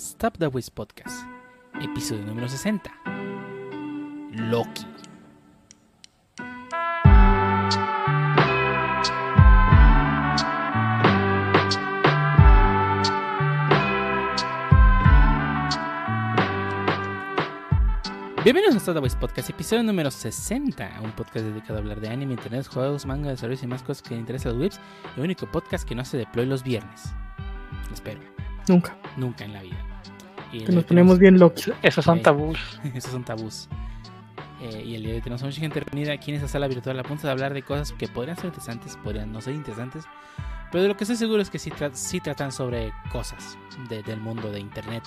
Stop the Wiz Podcast, episodio número 60. Loki. Bienvenidos a Stop the Wiz Podcast, episodio número 60, un podcast dedicado a hablar de anime, internet, juegos, manga, desarrollos y más cosas que interesan a los webs, el único podcast que no se deploy los viernes. Espero. Nunca. Nunca en la vida. Y Que nos ponemos bien Loki. Esos son tabús. Esos son tabús. Eh, y el día de hoy tenemos a mucha gente reunida aquí en esta sala virtual a punto de hablar de cosas que podrían ser interesantes, podrían no ser interesantes, pero de lo que estoy seguro es que sí, tra- sí tratan sobre cosas de- del mundo de internet.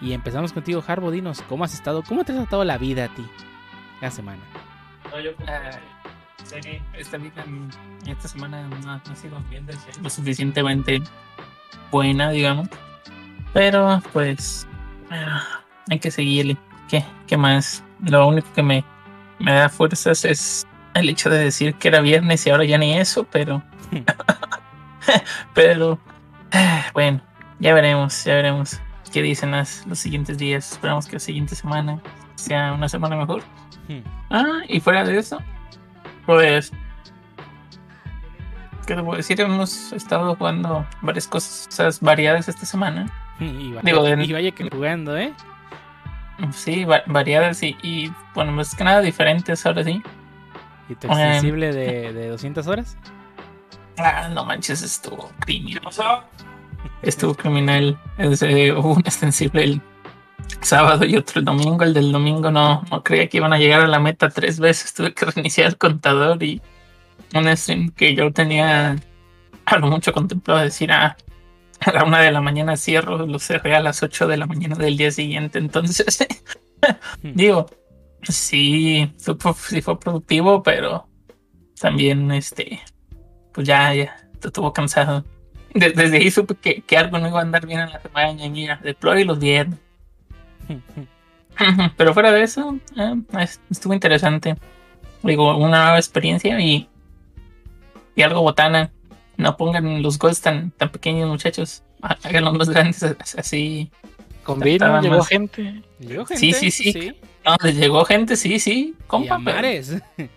Y empezamos contigo, Harbo, dinos, ¿cómo has estado? ¿Cómo te ha tratado la vida a ti la semana? Ah, sí, esta vida, esta semana no, no ha sido bien de ser lo suficientemente buena, digamos. Pero pues hay que seguirle. ¿Qué, ¿Qué más? Lo único que me, me da fuerzas es el hecho de decir que era viernes y ahora ya ni eso, pero... pero ah, bueno, ya veremos, ya veremos qué dicen las, los siguientes días. Esperamos que la siguiente semana sea una semana mejor. Hmm. Ah, y fuera de eso, pues. ¿Qué te puedo decir? Hemos estado jugando varias cosas variadas esta semana. Y vaya, Digo, de- y vaya que jugando, ¿eh? Sí, va- variadas y, y, bueno, más que nada diferentes ahora sí. ¿Y tu extensible de, de 200 horas? Ah, no manches, estuvo criminal. Estuvo criminal. Ese- hubo un extensible el sábado y otro el domingo. El del domingo no, no creía que iban a llegar a la meta tres veces. Tuve que reiniciar el contador y un stream que yo tenía a lo mucho contemplado decir ah, a la una de la mañana cierro, lo cerré a las ocho de la mañana del día siguiente. Entonces, digo, sí, fue, sí fue productivo, pero también este, pues ya, ya, estuvo cansado. De- desde ahí supe que, que algo no iba a andar bien en la semana y mira, deploy los viernes. Pero fuera de eso, eh, es- estuvo interesante. Digo, una nueva experiencia y, y algo botana. No pongan los goals tan, tan pequeños, muchachos. Há- Háganlos más grandes, as- así. Con vino, llegó más- gente. ¿Llegó Sí, gente? sí, sí. No, les llegó gente, sí, sí. Y Compa, a pero- mares.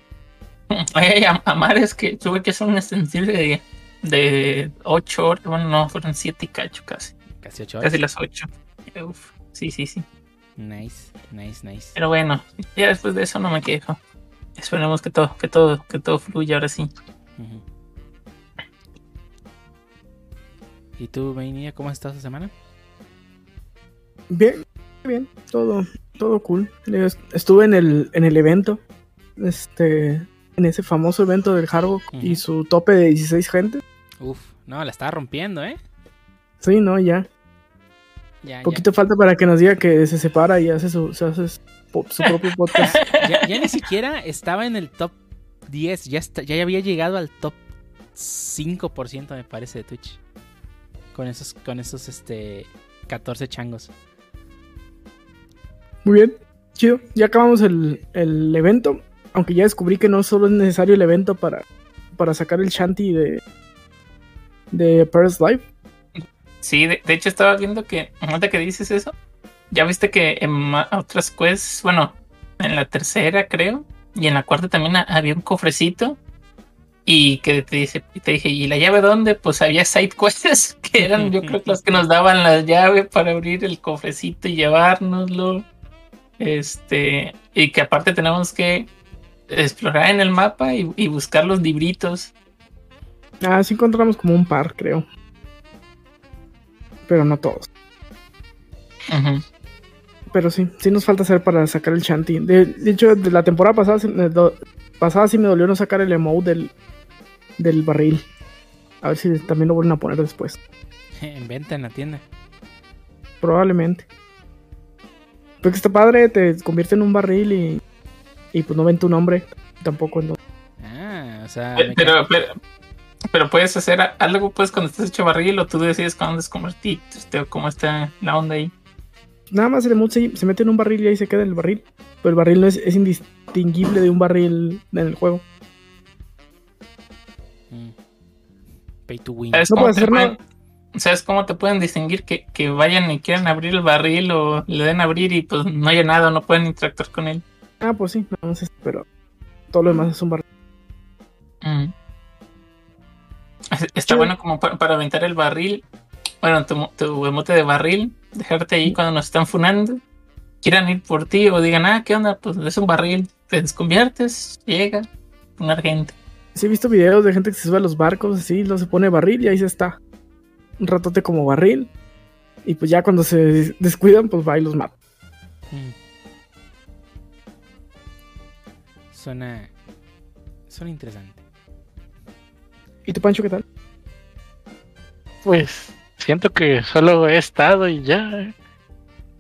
Ay, a, a mares que tuve que hacer un extensible de, de 8 horas. Bueno, no, fueron 7 y cacho casi. Casi 8 horas. Casi las 8. Uf, sí, sí, sí. Nice, nice, nice. Pero bueno, ya después de eso no me quejo. Esperemos que todo, que todo, que todo fluya ahora sí. ¿Y tú, Vainia, cómo has estado esta semana? Bien, bien, todo, todo cool. Es- Estuve en el, en el evento, este, en ese famoso evento del Harbo y su tope de 16 gente. Uf, no, la estaba rompiendo, ¿eh? Sí, no, ya. Ya, Poquito falta para que nos diga que se separa y hace su, se hace su, su propio podcast. ya ni siquiera estaba en el top 10, ya, está- ya había llegado al top 5% me parece de Twitch. Con esos, con esos, este, 14 changos. Muy bien, chido. Ya acabamos el, el evento, aunque ya descubrí que no solo es necesario el evento para, para sacar el shanty de, de Paris Life. Sí, de, de hecho estaba viendo que, ahorita que dices eso, ya viste que en otras quests, bueno, en la tercera creo, y en la cuarta también ha- había un cofrecito. Y que te dice, te dije, ¿y la llave dónde? Pues había side quests que eran, yo creo que los que nos daban la llave para abrir el cofrecito y llevárnoslo. Este, y que aparte tenemos que explorar en el mapa y, y buscar los libritos. Ah, sí encontramos como un par, creo. Pero no todos. Pero sí, sí nos falta hacer para sacar el Shanty. De, de hecho, de la temporada pasada, pasada sí me dolió no sacar el emote del, del barril. A ver si también lo vuelven a poner después. En venta en la tienda. Probablemente. Porque está padre, te convierte en un barril y, y pues no ven tu nombre. Tampoco. No. Ah, o sea, Pero, pero, pero puedes hacer a- algo pues cuando estás hecho barril o tú decides cuándo desconvertirte este, o cómo está la onda ahí. Nada más el emote se, se mete en un barril y ahí se queda el barril. Pero el barril no es, es indistinguible de un barril en el juego. Mm. Pay to win. ¿Sabes No cómo te hacer pueden- nada. ¿Sabes cómo te pueden distinguir que, que vayan y quieran abrir el barril o le den a abrir y pues no haya nada, no pueden interactuar con él? Ah, pues sí, no sé, pero todo lo demás es un barril. Mm. Es- Está Sí. bueno como para, para aventar el barril. Bueno, tu, tu emote de barril, dejarte ahí cuando nos están funando. Quieran ir por ti o digan, ah, ¿qué onda? Pues es un barril. Te desconviertes, llega, poner gente. Sí, he visto videos de gente que se sube a los barcos así, lo se pone barril y ahí se está. Un ratote como barril. Y pues ya cuando se des- descuidan, pues va y los mata. Mm. Suena. Suena interesante. ¿Y tu Pancho qué tal? Pues siento que solo he estado y ya eh,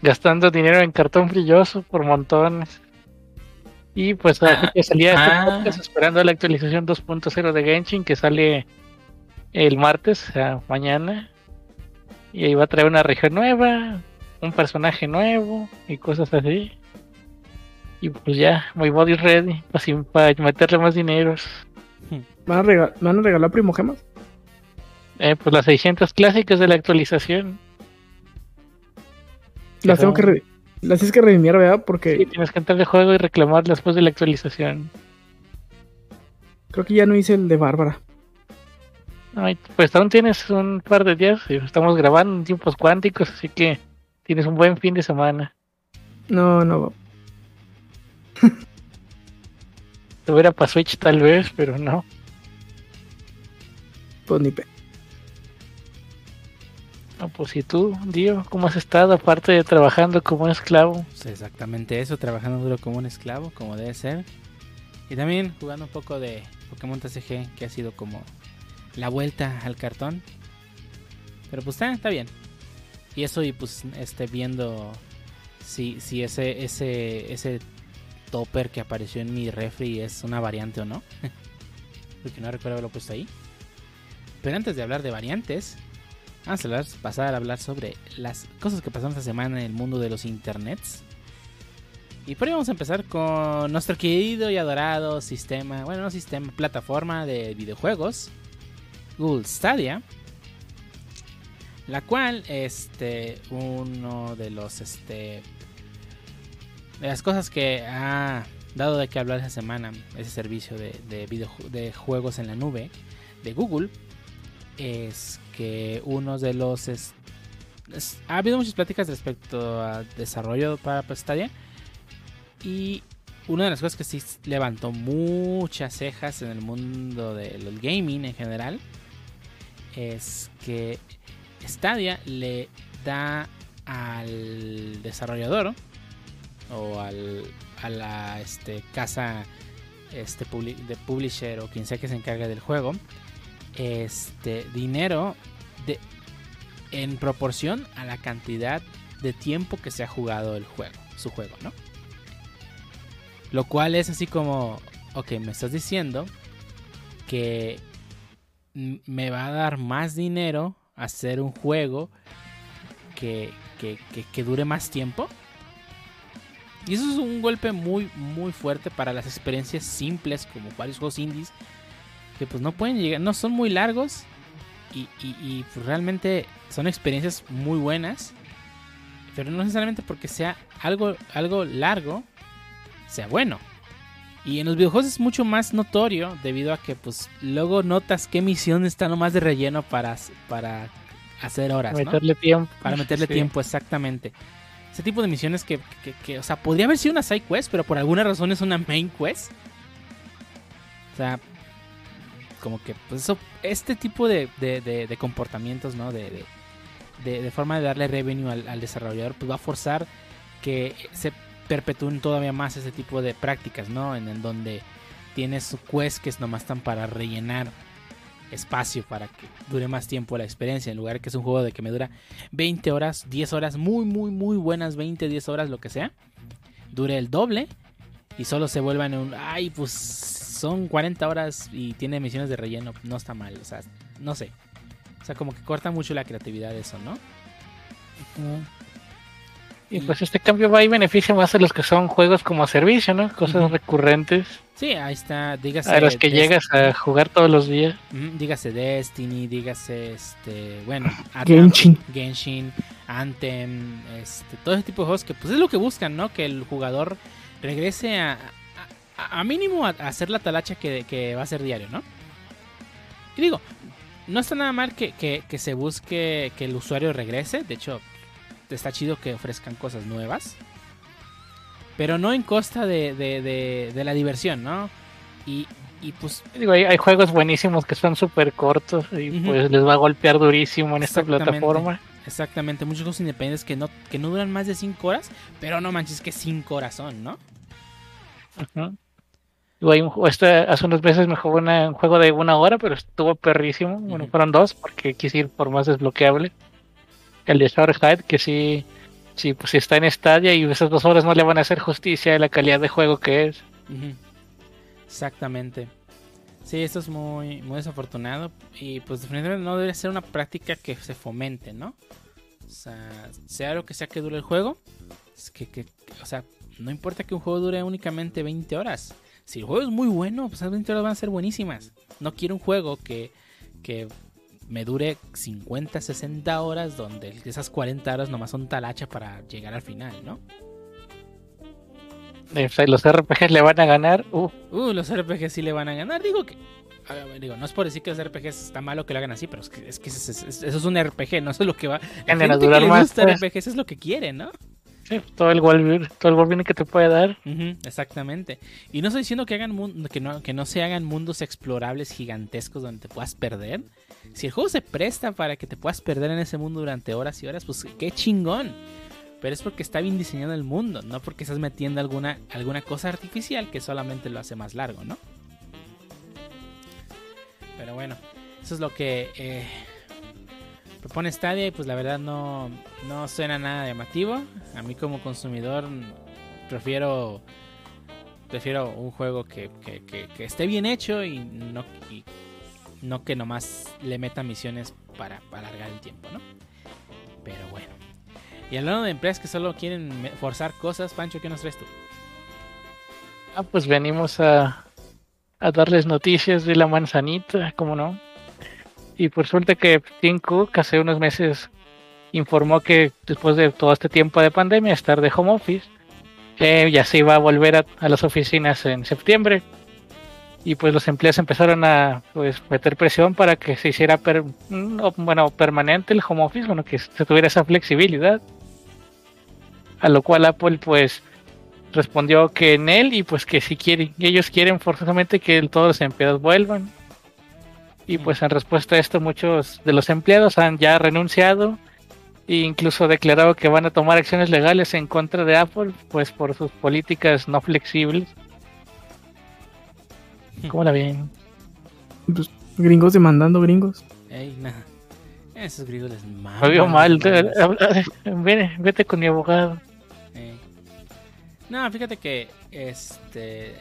gastando dinero en cartón brilloso por montones. Y pues ahora que salía este ah. podcast esperando la actualización 2.0 de Genshin que sale el martes, o sea, mañana. Y ahí va a traer una región nueva, un personaje nuevo y cosas así. Y pues ya, my body ready para, para meterle más dineros. ¿Van a, rega- ¿Van a regalar primogemas? Eh, pues las 600 clásicas de la actualización. Las tengo que re- las tienes que redimir, ¿verdad? Porque Sí, tienes que entrar de juego y reclamar después de la actualización. creo que ya no hice el de Bárbara. Ay, pues aún tienes un par de días. Estamos grabando en tiempos cuánticos, así que tienes un buen fin de semana. No, no. Tuviera para Switch tal vez, pero no. Pues ni pe. No, pues y tú, Dio, ¿cómo has estado aparte de trabajando como un esclavo? Pues exactamente eso, trabajando duro como un esclavo, como debe ser. Y también jugando un poco de Pokémon TCG, que ha sido como la vuelta al cartón. Pero pues está, está bien. Y eso y pues este viendo si, si ese, ese, ese topper que apareció en mi refri es una variante o no. Porque no recuerdo haberlo puesto ahí. Pero antes de hablar de variantes, vamos a hablar- pasar a hablar sobre las cosas que pasaron esta semana en el mundo de los internets. Y por ahí vamos a empezar con nuestro querido y adorado sistema, bueno, no sistema, plataforma de videojuegos, Google Stadia. La cual, este, uno de los, este, de las cosas que ha dado de qué hablar esta semana, ese servicio de, de, videoju- de juegos en la nube de Google, es que uno de los... ha habido muchas pláticas respecto a desarrollo para Stadia. Y una de las cosas que sí levantó muchas cejas en el mundo del gaming en general es que Stadia le da al desarrollador o al, a la este, casa este, de publisher o quien sea que se encargue del juego este dinero de, en proporción a la cantidad de tiempo que se ha jugado el juego, su juego, ¿no? Lo cual es así como, ok, me estás diciendo que me va a dar más dinero hacer un juego que, que, que- que dure más tiempo. Y eso es un golpe muy, muy fuerte para las experiencias simples, como varios juegos indies, que pues no pueden llegar, no son muy largos y, y- y, pues, realmente son experiencias muy buenas, pero no necesariamente porque sea algo, algo largo, sea bueno. Y en los videojuegos es mucho más notorio debido a que pues luego notas qué misión está nomás de relleno para, para hacer horas, ¿no? Meterle tiempo. Para meterle Sí. tiempo, exactamente. Ese tipo de misiones que, que- que, o sea, podría haber sido una side quest, pero por alguna razón es una main quest. O sea, como que, pues eso, este tipo de, de- comportamientos, ¿no? De, forma de darle revenue al, desarrollador, pues va a forzar que se perpetúen todavía más ese tipo de prácticas, ¿no? En, en donde tienes quests que nomás están para rellenar espacio para que dure más tiempo la experiencia, en lugar de que es un juego de que me dura 20 horas, 10 horas, muy, muy, muy buenas, 20, 10 horas, lo que sea, dure el doble y solo se vuelvan un, ay, pues son 40 horas y tiene misiones de relleno, no está mal, o sea, no sé. O sea, como que corta mucho la creatividad de eso, ¿no? Y pues este cambio va y beneficia más a los que son juegos como servicio, ¿no? Cosas recurrentes. Sí, ahí está, dígase. A los que llegas a jugar todos los días. Dígase Destiny, dígase este, bueno, Genshin. Genshin, Anthem, este, todo ese tipo de juegos que pues es lo que buscan, ¿no? Que el jugador regrese a, a, a mínimo a, a hacer la talacha que, que va a ser diario, ¿no? Y digo, no está nada mal que, que- que se busque que el usuario regrese, de hecho, está chido que ofrezcan cosas nuevas, pero no en costa de, de- de- de la diversión, ¿no? Y, y pues Digo, hay, hay juegos buenísimos que son súper cortos y pues les va a golpear durísimo en esta plataforma. Exactamente, muchos juegos independientes que no, que no duran más de 5 horas, pero no manches que 5 horas son, ¿no? Ujú. Digo, ju- este, hace unos meses me jugué una- un juego de una hora, pero estuvo perrísimo. Bueno, fueron dos porque quise ir por más desbloqueable. El de Showerhead, que sí, sí, pues sí está en Stadia y esas dos horas no le van a hacer justicia a la calidad de juego que es. Exactamente. Sí, esto es muy, muy desafortunado y pues definitivamente no debería ser una práctica que se fomente, ¿no? O sea, sea lo que sea que dure el juego, es que, que- o sea, no importa que un juego dure únicamente 20 horas. Si el juego es muy bueno, pues 20 horas van a ser buenísimas. No quiero un juego que, que me dure 50, 60 horas donde esas 40 horas nomás son talacha para llegar al final, ¿no? Eh, los RPGs le van a ganar. Uh, Uh, los RPG sí le van a ganar. Digo que. ver, digo, no es por decir que los RPGs está malo que lo hagan así, pero es que, es que eso, es, eso es un RPG, no eso es lo que va. La gente que le más, gusta pues. RPGs es lo que quiere, ¿no? Todo el Wolverine, todo el que te puede dar. Exactamente. Y no estoy diciendo que hagan que no, que no se hagan mundos explorables gigantescos donde te puedas perder. Si el juego se presta para que te puedas perder en ese mundo durante horas y horas, pues qué chingón. Pero es porque está bien diseñado el mundo, no porque estás metiendo alguna, alguna cosa artificial que solamente lo hace más largo, ¿no? Pero bueno, eso es lo que eh, propone Stadia y pues la verdad no, no suena nada llamativo. A mí como consumidor prefiero prefiero un juego que, que- esté bien hecho y no, y no que nomás le meta misiones para, para alargar el tiempo, ¿no? Pero bueno. Y hablando de empresas que solo quieren forzar cosas, Pancho, ¿qué nos traes tú? Ah, pues venimos a, a darles noticias de la manzanita, como no. Y por suerte que Tim Cook hace unos meses informó que después de todo este tiempo de pandemia, estar de home office, eh, ya se iba a volver a, a las oficinas en septiembre. Y pues los empleados empezaron a pues, meter presión para que se hiciera mm, bueno, permanente el home office, bueno, que se tuviera esa flexibilidad. A lo cual Apple pues respondió que en él y pues que si quieren, ellos quieren forzosamente que todos los empleados vuelvan. Y pues en respuesta a esto muchos de los empleados han ya renunciado e incluso declarado que van a tomar acciones legales en contra de Apple pues por sus políticas no flexibles. ¿Cómo la ven? Pues, gringos demandando gringos. Ey, nada. Esos griegos les maman. Me veo mal. Vete, vete con mi abogado. No, fíjate que este.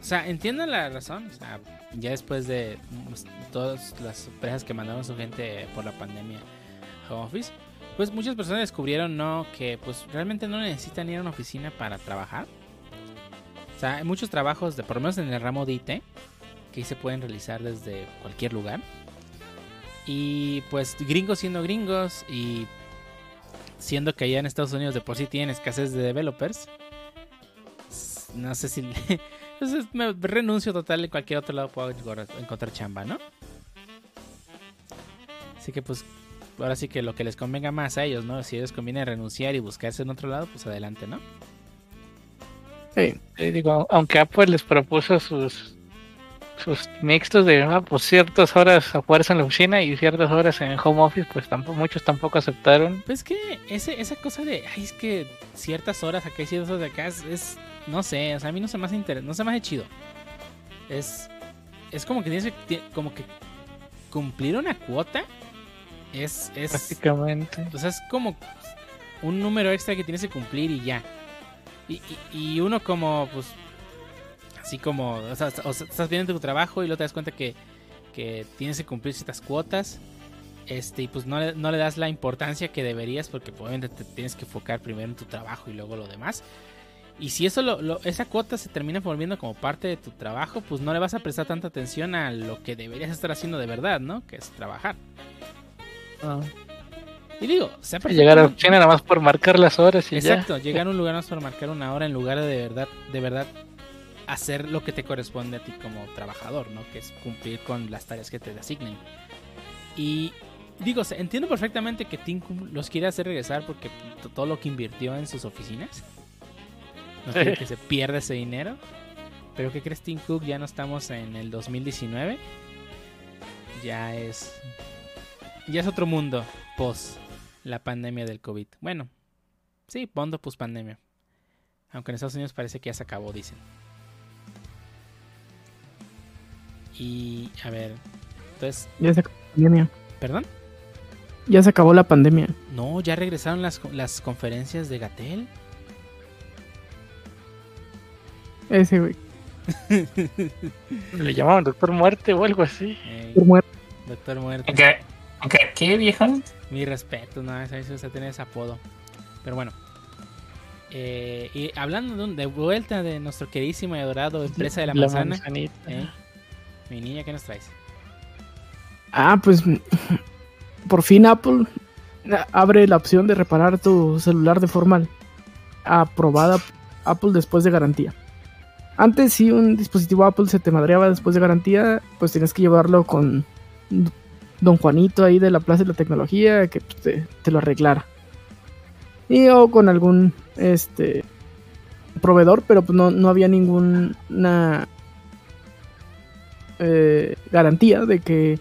O sea, entiendo la razón. O sea, ya después de pues, todas las empresas que mandaron su gente por la pandemia a home office, pues muchas personas descubrieron no que pues realmente no necesitan ir a una oficina para trabajar. O sea, hay muchos trabajos, de, por lo menos en el ramo de IT, que se pueden realizar desde cualquier lugar. Y pues gringos siendo gringos y siendo que allá en Estados Unidos de por sí tienen escasez de developers. No sé si... Entonces me renuncio total en cualquier otro lado puedo encontrar- chamba, ¿no? Así que pues ahora sí que lo que les convenga más a ellos, ¿no? Si ellos conviene renunciar y buscarse en otro lado, pues adelante, ¿no? Eh, digo, aunque Apple les propuso sus sus mixtos de ah, pues ciertas horas a fuerza en la oficina y ciertas horas en home office, pues tampoco muchos tampoco aceptaron. Pues que ese, esa cosa de, ay, es que ciertas horas acá y ciertas horas de acá es, es- no sé, o sea, a mí no se me hace no se me hace chido. Es, es como que tienes que, como que cumplir una cuota es, es, Prácticamente. o sea, es como un número extra que tienes que cumplir y ya. Y, y, y uno como, pues, así como, o sea, o sea, estás viendo tu trabajo y luego te das cuenta que, que tienes que cumplir ciertas cuotas. este, y pues no le, no le das la importancia que deberías porque pues, obviamente te tienes que enfocar primero en tu trabajo y luego lo demás. Y si eso lo, lo- esa cuota se termina volviendo como parte de tu trabajo, pues no le vas a prestar tanta atención a lo que deberías estar haciendo de verdad, ¿no? Que es trabajar. Ah, Y digo, sea llegar a oficina nada más por marcar las horas y Exacto, llegar a un lugar más para marcar una hora en lugar de de verdad, de verdad hacer lo que te corresponde a ti como trabajador, ¿no? Que es cumplir con las tareas que te asignen. Y digo, entiendo perfectamente que Tim los quiere hacer regresar porque todo lo que invirtió en sus oficinas. No quiere que se pierda ese dinero. Pero ¿qué crees, Tim Cook? Ya no estamos en el 2019. Ya es. Ya es otro mundo post la pandemia del COVID. Bueno, sí, mundo post pandemia. Aunque en Estados Unidos parece que ya se acabó, dicen. Y a ver, entonces, Ya se acabó la pandemia. ¿perdón? Ya se acabó la pandemia. No, ya regresaron las, las conferencias de Gatel. Ese, güey. Le llamaban Doctor Muerte o algo así. Ey, Por muerto. Doctor Muerte. ¿Qué, qué, qué viejo? Mi respeto, no, vez usted tiene ese apodo. Pero bueno. Eh, y hablando de, un- de vuelta de nuestro queridísimo y adorado empresa de la, manzana. ¿eh? Mi niña, ¿qué nos traes? Ah, pues por fin Apple abre la opción de reparar tu celular de forma aprobada Apple después de garantía. Antes si un dispositivo Apple se te madreaba después de garantía, pues tenías que llevarlo con Don Juanito ahí de la Plaza de la Tecnología que pues, te, te lo arreglara. Y o con algún este proveedor, pero pues no, no había ninguna eh, garantía de que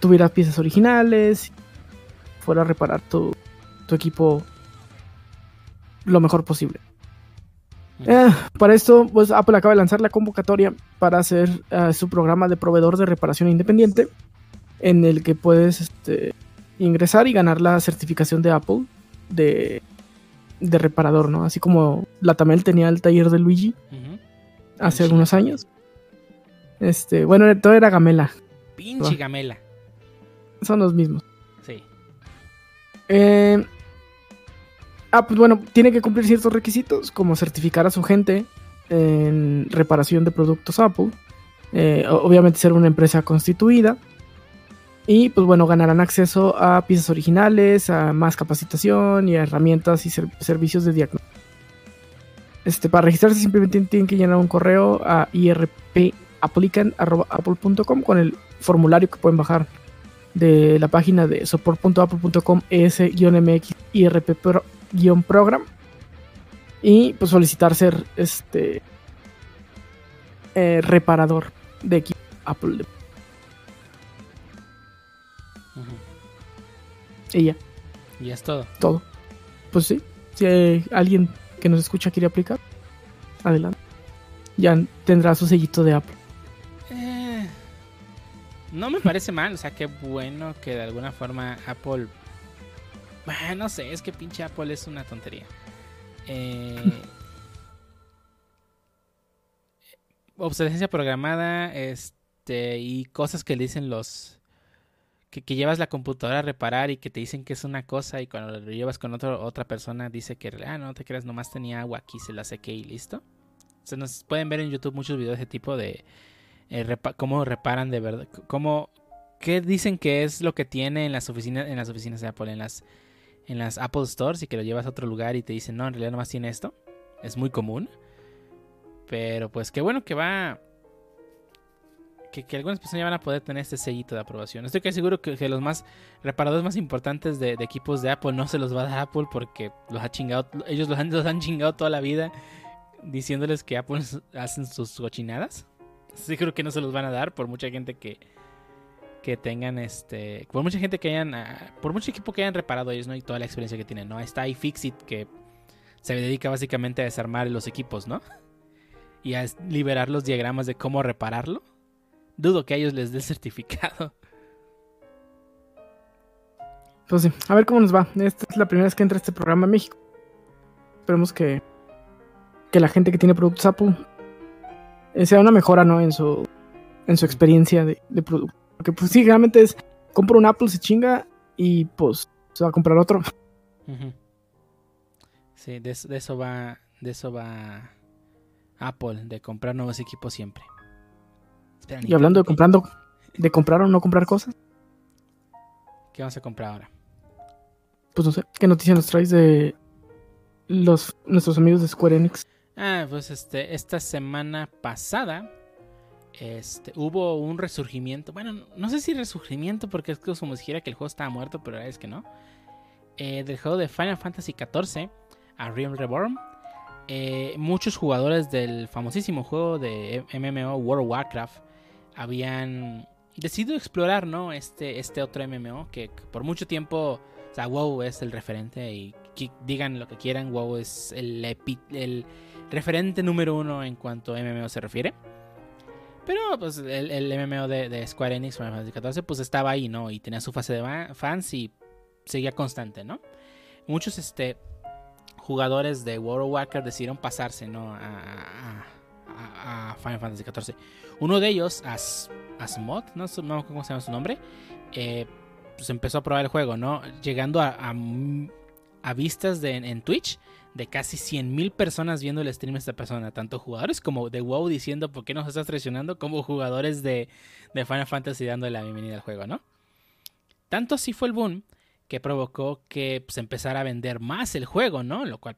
tuvieras piezas originales, fuera a reparar tu, tu equipo lo mejor posible. Eh, para esto, pues Apple acaba de lanzar la convocatoria para hacer eh, su programa de proveedor de reparación independiente, en el que puedes este, ingresar y ganar la certificación de Apple de, de reparador, ¿no? Así como la Tamel tenía el taller de Luigi hace Sí. algunos años. Este, bueno, todo era Gamela, Pinche Ah. Gamela. son los mismos. Sí. Eh, ah, pues bueno, tiene que cumplir ciertos requisitos, como certificar a su gente en reparación de productos Apple. Eh, obviamente ser una empresa constituida. Y pues bueno, ganarán acceso a piezas originales, a más capacitación y a herramientas y ser- servicios de diagnóstico. Este, para registrarse simplemente tienen que llenar un correo a irpapplicant.apple.com con el formulario que pueden bajar de la página de support.apple.com es-mx irp-program y pues solicitar ser este eh, reparador de equipo Apple Ujú. y ya, Y es todo. todo. Pues sí, si hay alguien que nos escucha quiere aplicar, adelante. Ya tendrá su sellito de Apple. Eh, no me parece mal, o sea, qué bueno que de alguna forma Apple... Bah, no sé, es que pinche Apple es una tontería. Eh, obsolescencia programada, este, y cosas que le dicen los... Que, que llevas la computadora a reparar y que te dicen que es una cosa y cuando lo llevas con otro, otra persona dice que, ah, no te creas, nomás tenía agua aquí, se la sequé y listo. Se nos pueden ver en YouTube muchos videos de ese tipo de eh, repa- cómo reparan de verdad, cómo qué dicen que es lo que tiene en las oficinas en las oficinas de Apple, en las en las Apple Stores y que lo llevas a otro lugar y te dicen, "No, en realidad nomás tiene esto." Es muy común. Pero pues qué bueno que va que, que algunas personas ya van a poder tener este sellito de aprobación. Estoy casi seguro que, los más reparadores más importantes de, equipos de Apple no se los va a dar Apple porque los ha chingado, ellos los han, chingado toda la vida diciéndoles que Apple hacen sus cochinadas. Sí creo que no se los van a dar por mucha gente que que tengan este por mucha gente que hayan ah, por mucho equipo que hayan reparado ellos no y toda la experiencia que tienen no está iFixit que se dedica básicamente a desarmar los equipos no y a liberar los diagramas de cómo repararlo dudo que a ellos les dé el certificado Pues sí, a ver cómo nos va. Esta es la primera vez que entra este programa a México. Esperemos que, que la gente que tiene productos Apple eh, sea una mejora, ¿no? En su, en su experiencia de, de producto. Porque pues sí, realmente es, compro un Apple, se chinga y pues se va a comprar otro. Sí, de, eso- de eso va. De eso va Apple, de comprar nuevos equipos siempre. Espera, Y hablando de comprando, de comprar o no comprar cosas, ¿Qué vamos a comprar ahora? pues no sé, ¿qué noticia nos traes de los nuestros amigos de Square Enix? Ah, pues este, esta semana pasada este, hubo un resurgimiento. Bueno, no- sé si resurgimiento porque es como si dijera que el juego estaba muerto, pero es que no. Eh, del juego de Final Fantasy XIV a Realm Reborn. Eh, muchos jugadores del famosísimo juego de MMO World of Warcraft habían decidido explorar, ¿no? Este, este otro MMO que por mucho tiempo, o sea, WoW es el referente y que digan lo que quieran, WoW es el, el referente número uno en cuanto a MMO se refiere. Pero pues el, el MMO de, Square Enix, Final Fantasy XIV, pues estaba ahí, ¿no? Y tenía su fase de fans y seguía constante, ¿no? Muchos este, jugadores de World of Warcraft decidieron pasarse, ¿no? A, Final Fantasy XIV. Uno de ellos, As, Asmod, no cómo se llama su nombre, eh, pues empezó a probar el juego, ¿no? Llegando a, a, vistas en Twitch de casi 100.000 personas viendo el stream de esta persona, tanto jugadores como de WoW diciendo por qué nos estás traicionando, como jugadores de, de Final Fantasy dándole la bienvenida al juego, ¿no? Tanto así fue el boom que provocó que se empezara a vender más el juego, ¿no? Lo cual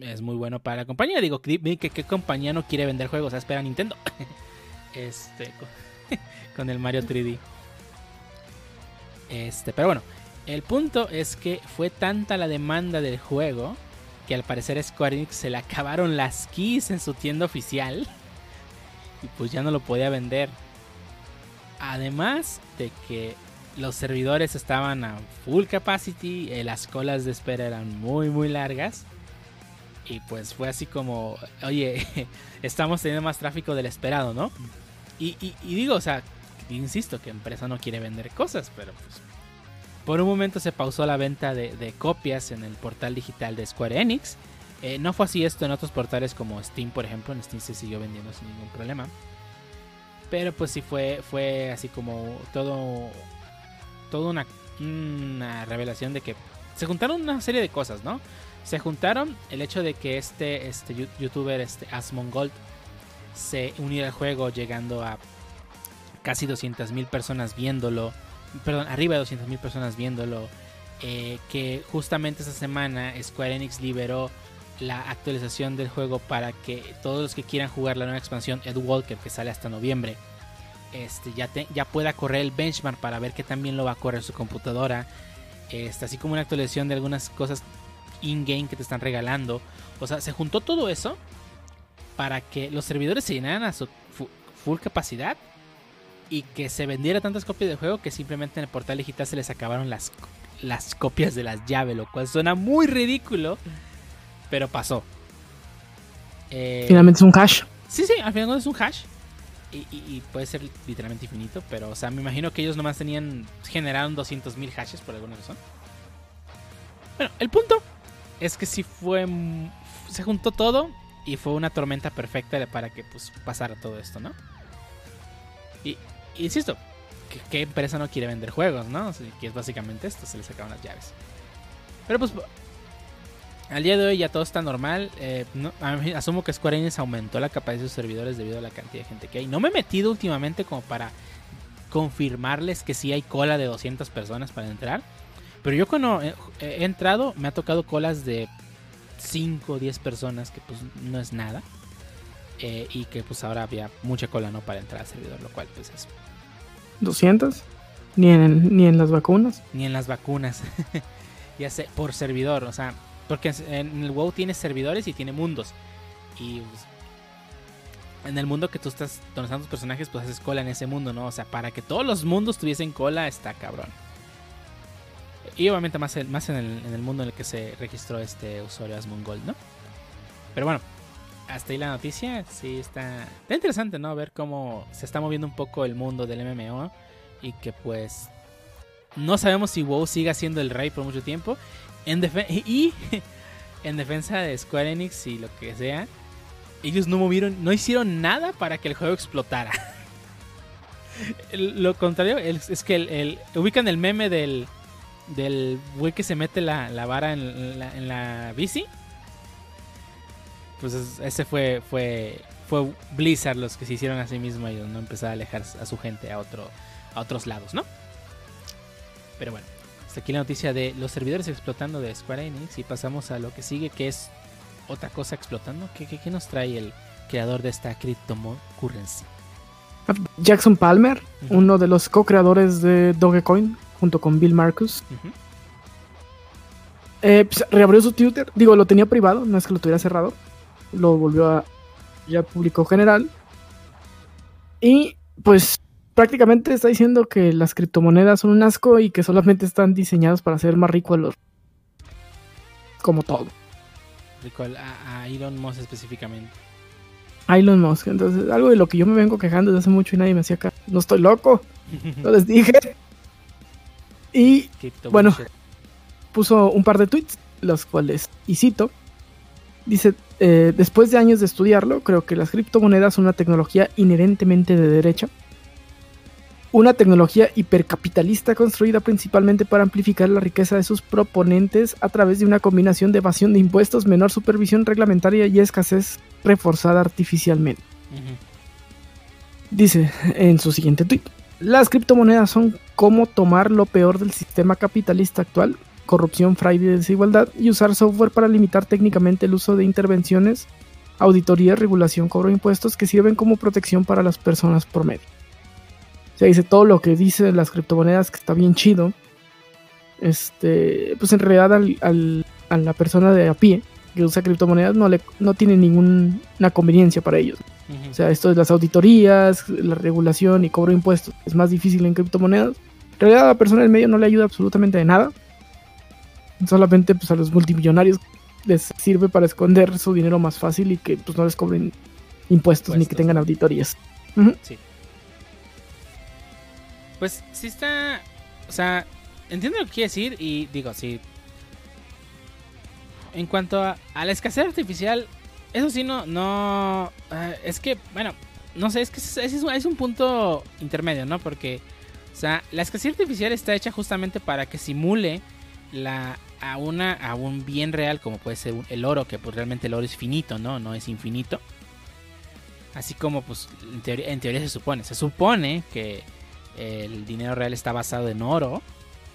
es muy bueno para la compañía. Digo, qué compañía no quiere vender juegos, a espera Nintendo. este, con el Mario 3D. Este, pero bueno, el punto es que fue tanta la demanda del juego que al parecer Square Enix se le acabaron las keys en su tienda oficial y pues ya no lo podía vender. Además de que los servidores estaban a full capacity, eh, las colas de espera eran muy muy largas y pues fue así como, oye, estamos teniendo más tráfico del esperado, ¿no? Y, y- y digo, o sea, insisto que empresa no quiere vender cosas, pero pues por un momento se pausó la venta de, copias en el portal digital de Square Enix. Eh, no fue así esto en otros portales como Steam, por ejemplo. En Steam se siguió vendiendo sin ningún problema. Pero pues sí fue, fue así como todo, una, revelación de que se juntaron una serie de cosas, ¿no? Se juntaron el hecho de que este, este youtuber, este Asmongold, se uniera al juego llegando a casi 200.000 personas viéndolo perdón, arriba de 200.000 personas viéndolo. eh, que justamente esta semana Square Enix liberó la actualización del juego para que todos los que quieran jugar la nueva expansión Ed Walker que sale hasta noviembre este, ya, ya pueda correr el benchmark para ver que también lo va a correr su computadora este, así como una actualización de algunas cosas in-game que te están regalando o sea se juntó todo eso para que los servidores se llenaran a su fu- full capacidad y que se vendiera tantas copias del juego que simplemente en el portal digital se les acabaron las, las copias de las llaves, lo cual suena muy ridículo, pero pasó. Eh, Finalmente es un hash. sí, sí, al final es un hash. Y, y- y puede ser literalmente infinito, pero o sea, me imagino que ellos nomás tenían, generaron 200.000 hashes por alguna razón. Bueno, el punto es que sí fue, se juntó todo y fue una tormenta perfecta para que pues pasara todo esto, ¿no? Y insisto, ¿qué, empresa no quiere vender juegos, no? Que es básicamente esto, se les acaban las llaves. Pero pues al día de hoy ya todo está normal. eh, asumo que Square Enix aumentó la capacidad de sus servidores debido a la cantidad de gente que hay. No me he metido últimamente como para confirmarles que sí hay cola de 200 personas para entrar. Pero yo cuando he, he entrado me ha tocado colas de 5 o 10 personas que pues no es nada. Eh, y que pues ahora había mucha cola no para entrar al servidor, lo cual pues es 200. Ni en, ni en las vacunas. ni en las vacunas. ya sé, por servidor, o sea, porque en el WoW tiene servidores y tiene mundos. Y pues, en el mundo que tú estás están tus personajes, pues haces cola en ese mundo, ¿no? O sea, para que todos los mundos tuviesen cola, está cabrón. Y obviamente más, más en, el, en el mundo en el que se registró este usuario Asmongold, ¿no? Pero bueno, hasta ahí la noticia. Sí, está, está interesante, ¿no? Ver cómo se está moviendo un poco el mundo del MMO. Y que pues no sabemos si WoW siga siendo el rey por mucho tiempo. En y en defensa de Square Enix y lo que sea, ellos no movieron, no hicieron nada para que el juego explotara. Lo contrario es que el- ubican el meme del del güey que se mete la, la vara en la, en la bici. Pues es- ese fue, fue, fue Blizzard los que se hicieron a sí mismo ellos, ¿no? Empezar a alejar a su gente a, otro, a otros lados, ¿no? Pero bueno, hasta aquí la noticia de los servidores explotando de Square Enix y pasamos a lo que sigue, que es otra cosa explotando. ¿Qué, qué, qué nos trae el creador de esta cryptocurrency? Jackson Palmer, uno de los co-creadores de Dogecoin, junto con Bill Marcus, eh, pues, reabrió su Twitter. Digo, lo tenía privado, no es que lo tuviera cerrado. Lo volvió a ya público general. Y pues prácticamente está diciendo que las criptomonedas son un asco y que solamente están diseñadas para hacer más rico a los. Como todo. Rico, a, a Elon Musk específicamente. Elon Musk. Entonces, algo de lo que yo me vengo quejando desde hace mucho y nadie me hacía caso. No estoy loco, no les dije. Y Bueno. puso un par de tweets, los cuales, y cito, dice, eh, después de años de estudiarlo, creo que las criptomonedas son una tecnología inherentemente de derecha, una tecnología hipercapitalista construida principalmente para amplificar la riqueza de sus proponentes a través de una combinación de evasión de impuestos, menor supervisión reglamentaria y escasez reforzada artificialmente. Dice en su siguiente tweet, las criptomonedas son como tomar lo peor del sistema capitalista actual, corrupción, fraude y desigualdad, y usar software para limitar técnicamente el uso de intervenciones, auditoría, regulación, cobro de impuestos que sirven como protección para las personas promedio. O sea, dice todo lo que dice las criptomonedas que está bien chido. Este, pues en realidad al- al- a la persona de a pie que usa criptomonedas no, le, no tiene ninguna conveniencia para ellos. Ujú. O sea, esto de las auditorías, la regulación y cobro de impuestos es más difícil en criptomonedas. En realidad a la persona del medio no le ayuda absolutamente de nada. Solamente pues, a los multimillonarios les sirve para esconder su dinero más fácil y que pues, no les cobren impuestos, ni que tengan auditorías. Pues sí está. O sea, entiendo lo que quiere decir y digo, sí. En cuanto a, a la escasez artificial, eso sí no. no ah, es que, bueno, no sé, es que es, es un- es un punto intermedio, ¿no? Porque, o sea, la escasez artificial está hecha justamente para que simule la a una a un bien real como puede ser un- el oro que pues realmente el oro es finito no no es infinito así como pues en teoría, en teoría se supone se supone que el dinero real está basado en oro.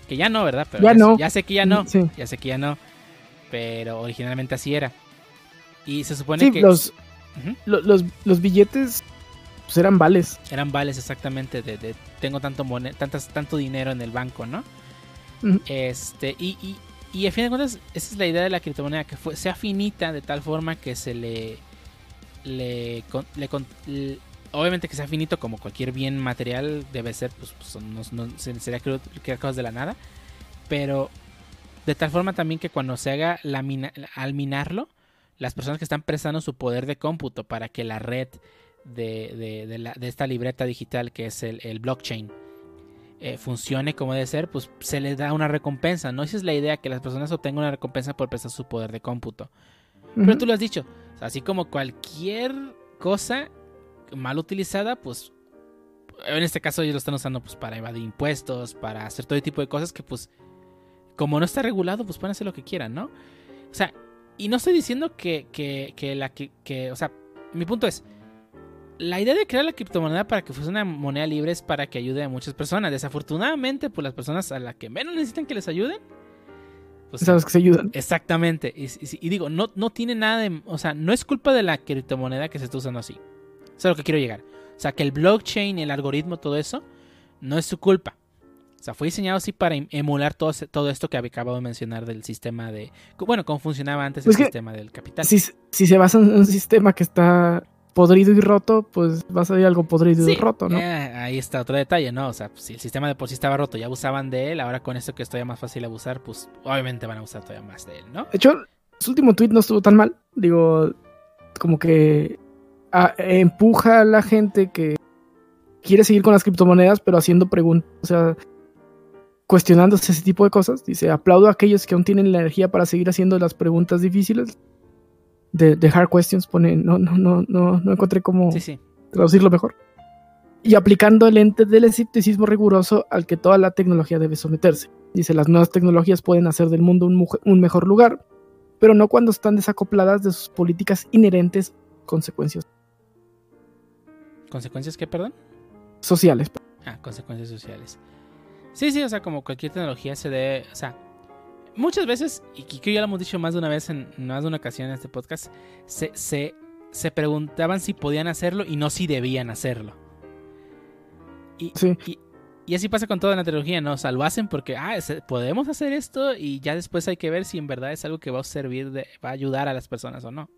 Que ya no, ¿verdad? Pero Ya no. Ya sé que ya no. Sí. Ya sé que ya no. Pero originalmente así era. Y se supone Sí, que los, los, los billetes pues, eran vales. eran vales exactamente de, de tengo tanto tantas, tanto dinero en el banco, ¿no? Este, y, y, y a fin de cuentas, esa es la idea de la criptomoneda, que sea finita de tal forma que se le. le, obviamente que sea finito como cualquier bien material debe ser, pues, pues, no, no- se- sería cosas de la nada. Pero de tal forma también que cuando se haga la mina- al minarlo, las personas que están prestando su poder de cómputo para que la red de, de- la- de esta libreta digital que es el blockchain eh, funcione como debe ser, pues se les da una recompensa, ¿no? Esa es la idea, que las personas obtengan una recompensa por prestar su poder de cómputo. Pero tú lo has dicho, o sea, así como cualquier cosa mal utilizada, pues en este caso ellos lo están usando pues para evadir impuestos, para hacer todo tipo de cosas que pues como no está regulado, pues pueden hacer lo que quieran, ¿no? O sea, y no estoy diciendo que, que, que la que, que, o sea, mi punto es, la idea de crear la criptomoneda para que fuese una moneda libre es para que ayude a muchas personas. Desafortunadamente, pues las personas a las que menos necesitan que les ayuden, pues Sabes que se ayudan. Exactamente. Y, y- y digo, no, no tiene nada de. O sea, no es culpa de la criptomoneda que se está usando así. Eso es a lo que quiero llegar. O sea, que el blockchain, el algoritmo, todo eso, no es su culpa. O sea, fue diseñado así para em- emular todo, todo esto que había acabado de mencionar del sistema de. Bueno, cómo funcionaba antes Pues el sistema del capital. Si, si se basa en un sistema que está podrido y roto, pues va a salir algo podrido y roto, ¿no? eh, ahí está otro detalle, ¿no? O sea, pues, si el sistema de por sí estaba roto, ya abusaban de él, ahora con esto que es todavía más fácil abusar, pues obviamente van a abusar todavía más de él, ¿no? De hecho, su último tweet no estuvo tan mal. Digo, como que empuja a la gente que quiere seguir con las criptomonedas, pero haciendo preguntas, o sea, cuestionándose ese tipo de cosas. Dice, aplaudo a aquellos que aún tienen la energía para seguir haciendo las preguntas difíciles. De, de hard questions pone, no, no, no, no, no encontré cómo Sí, sí. traducirlo mejor. Y aplicando el ente del escepticismo riguroso al que toda la tecnología debe someterse. Dice, las nuevas tecnologías pueden hacer del mundo un, un mejor lugar, pero no cuando están desacopladas de sus políticas inherentes consecuencias ¿Consecuencias qué, perdón? sociales. Ah, consecuencias sociales. Sí, sí, o sea, como cualquier tecnología se debe, o sea, muchas veces, y que ya lo hemos dicho más de una vez en más de una ocasión en este podcast, se, se, se preguntaban si podían hacerlo y no si debían hacerlo. Y, Sí. y, y así pasa con toda la tecnología, ¿no? O sea, lo hacen porque, ah, podemos hacer esto y ya después hay que ver si en verdad es algo que va a servir, de, va a ayudar a las personas o no.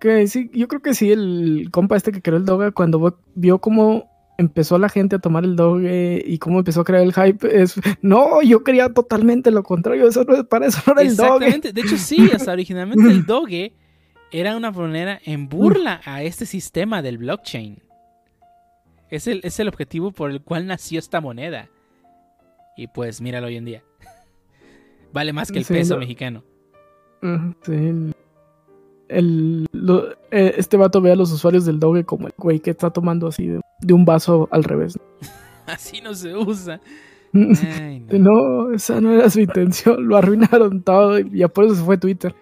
Que sí, yo creo que sí, el compa este que creó el Doge, cuando vio cómo empezó la gente a tomar el Doge y cómo empezó a crear el hype, es, no, yo quería totalmente lo contrario, eso no es, para eso no era el Doge. Exactamente. De hecho, sí, o sea, originalmente el Doge era una moneda en burla a este sistema del blockchain. Es el, es el objetivo por el cual nació esta moneda. Y pues míralo hoy en día. Vale más que el Sí, peso lo- mexicano. Ujú, sí, el- el- lo- eh, este vato ve a los usuarios del Doge como el güey que está tomando así de, de un vaso al revés. Así no se usa. Ay, no. No, esa no era su intención, lo arruinaron todo y ya por eso se fue Twitter.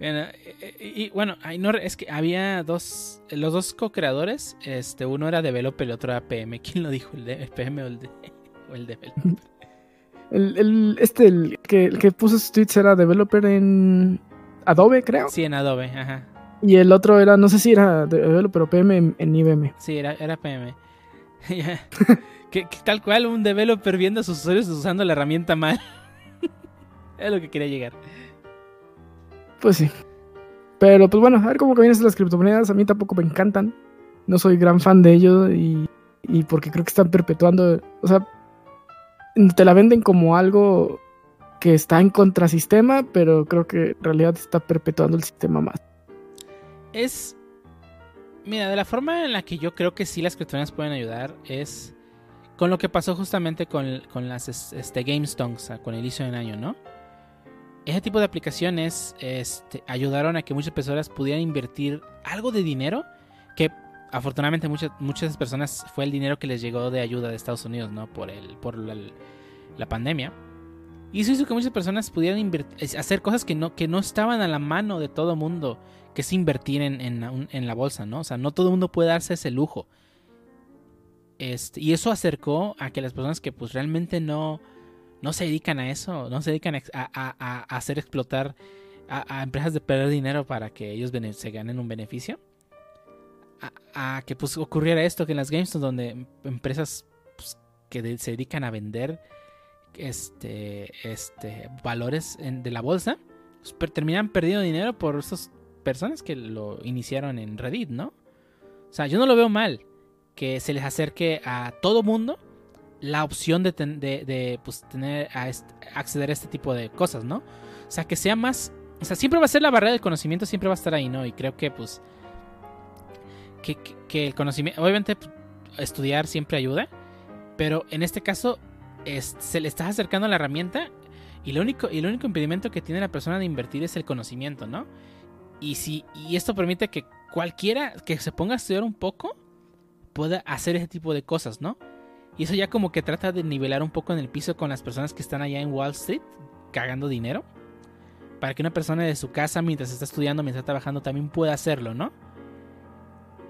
Bueno, eh, eh, y, bueno, ay, no, es que había dos, los dos co-creadores, este, uno era developer y el otro era PM. ¿Quién lo dijo? ¿El, de- el PM o el, de, o el developer? El, el- este, el que, el que puso sus tweets era developer en Adobe, creo. Sí, en Adobe, ajá. Y el otro era, no sé si era developer o PM en, en IBM. Sí, era, era PM. Que tal cual un developer viendo a sus usuarios usando la herramienta mal. es lo que quería llegar. Pues sí. Pero pues bueno, a ver cómo que vienen las criptomonedas. A mí tampoco me encantan. No soy gran fan de ellos y, y porque creo que están perpetuando. O sea, te la venden como algo que está en contrasistema, pero creo que en realidad está perpetuando el sistema más. Es. Mira, de la forma en la que yo creo que sí las criptomonedas pueden ayudar es con lo que pasó justamente con, con las es- este, GameStonks, con el inicio del año, ¿no? Ese tipo de aplicaciones este, ayudaron a que muchas personas pudieran invertir algo de dinero que afortunadamente muchas, muchas personas fue el dinero que les llegó de ayuda de Estados Unidos, ¿no? Por, el, por la, pandemia. Y eso hizo que muchas personas pudieran hacer cosas que no, que no estaban a la mano de todo mundo, que es invertir en, la bolsa, ¿no? O sea, no todo el mundo puede darse ese lujo. Este, y eso acercó a que las personas que pues realmente no, no se dedican a eso, no se dedican a, hacer explotar a, empresas de perder dinero para que ellos se ganen un beneficio, a, que pues ocurriera esto que en las GameStop donde em- empresas pues, que se dedican a vender este, este valores de la bolsa pues, terminan perdiendo dinero por estas personas que lo iniciaron en Reddit, ¿no? O sea, yo no lo veo mal que se les acerque a todo mundo la opción de, ten- de- pues, tener a acceder a este tipo de cosas, ¿no? O sea, que sea más... O sea, siempre va a ser la barrera del conocimiento, siempre va a estar ahí, ¿no? Y creo que, pues... Que el conocimiento... Obviamente, pues, estudiar siempre ayuda, pero en este caso es- se le estás acercando a la herramienta y lo único, y el único impedimento que tiene la persona de invertir es el conocimiento, ¿no? Y, si, y esto permite que cualquiera que se ponga a estudiar un poco pueda hacer ese tipo de cosas, ¿no? Y eso ya como que trata de nivelar un poco en el piso con las personas que están allá en Wall Street cagando dinero. Para que una persona de su casa mientras está estudiando, mientras está trabajando, también pueda hacerlo, ¿no?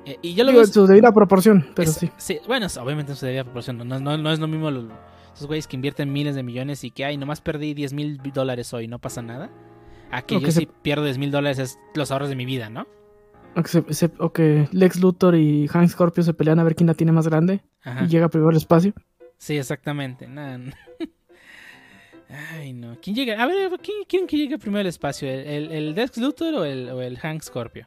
Eh, y yo lo Digo, veo... en su debida proporción, pero Es- sí. bueno, obviamente se debía proporción. No, no, no es lo mismo los- esos güeyes que invierten miles de millones y que, ay, nomás perdí 10 mil dólares hoy, no pasa nada. A que O yo que se- si pierdo 10 mil dólares es los ahorros de mi vida, ¿no? O que, se- se- o que Lex Luthor y Hank Scorpio se pelean a ver quién la tiene más grande Ajá. y llega primero al espacio. Sí, exactamente. No. Ay, no. ¿Quién llega? A ver, ¿quién quieren que llegue primero al espacio? ¿El, el, el Dex Luthor o el, o el Hank Scorpio?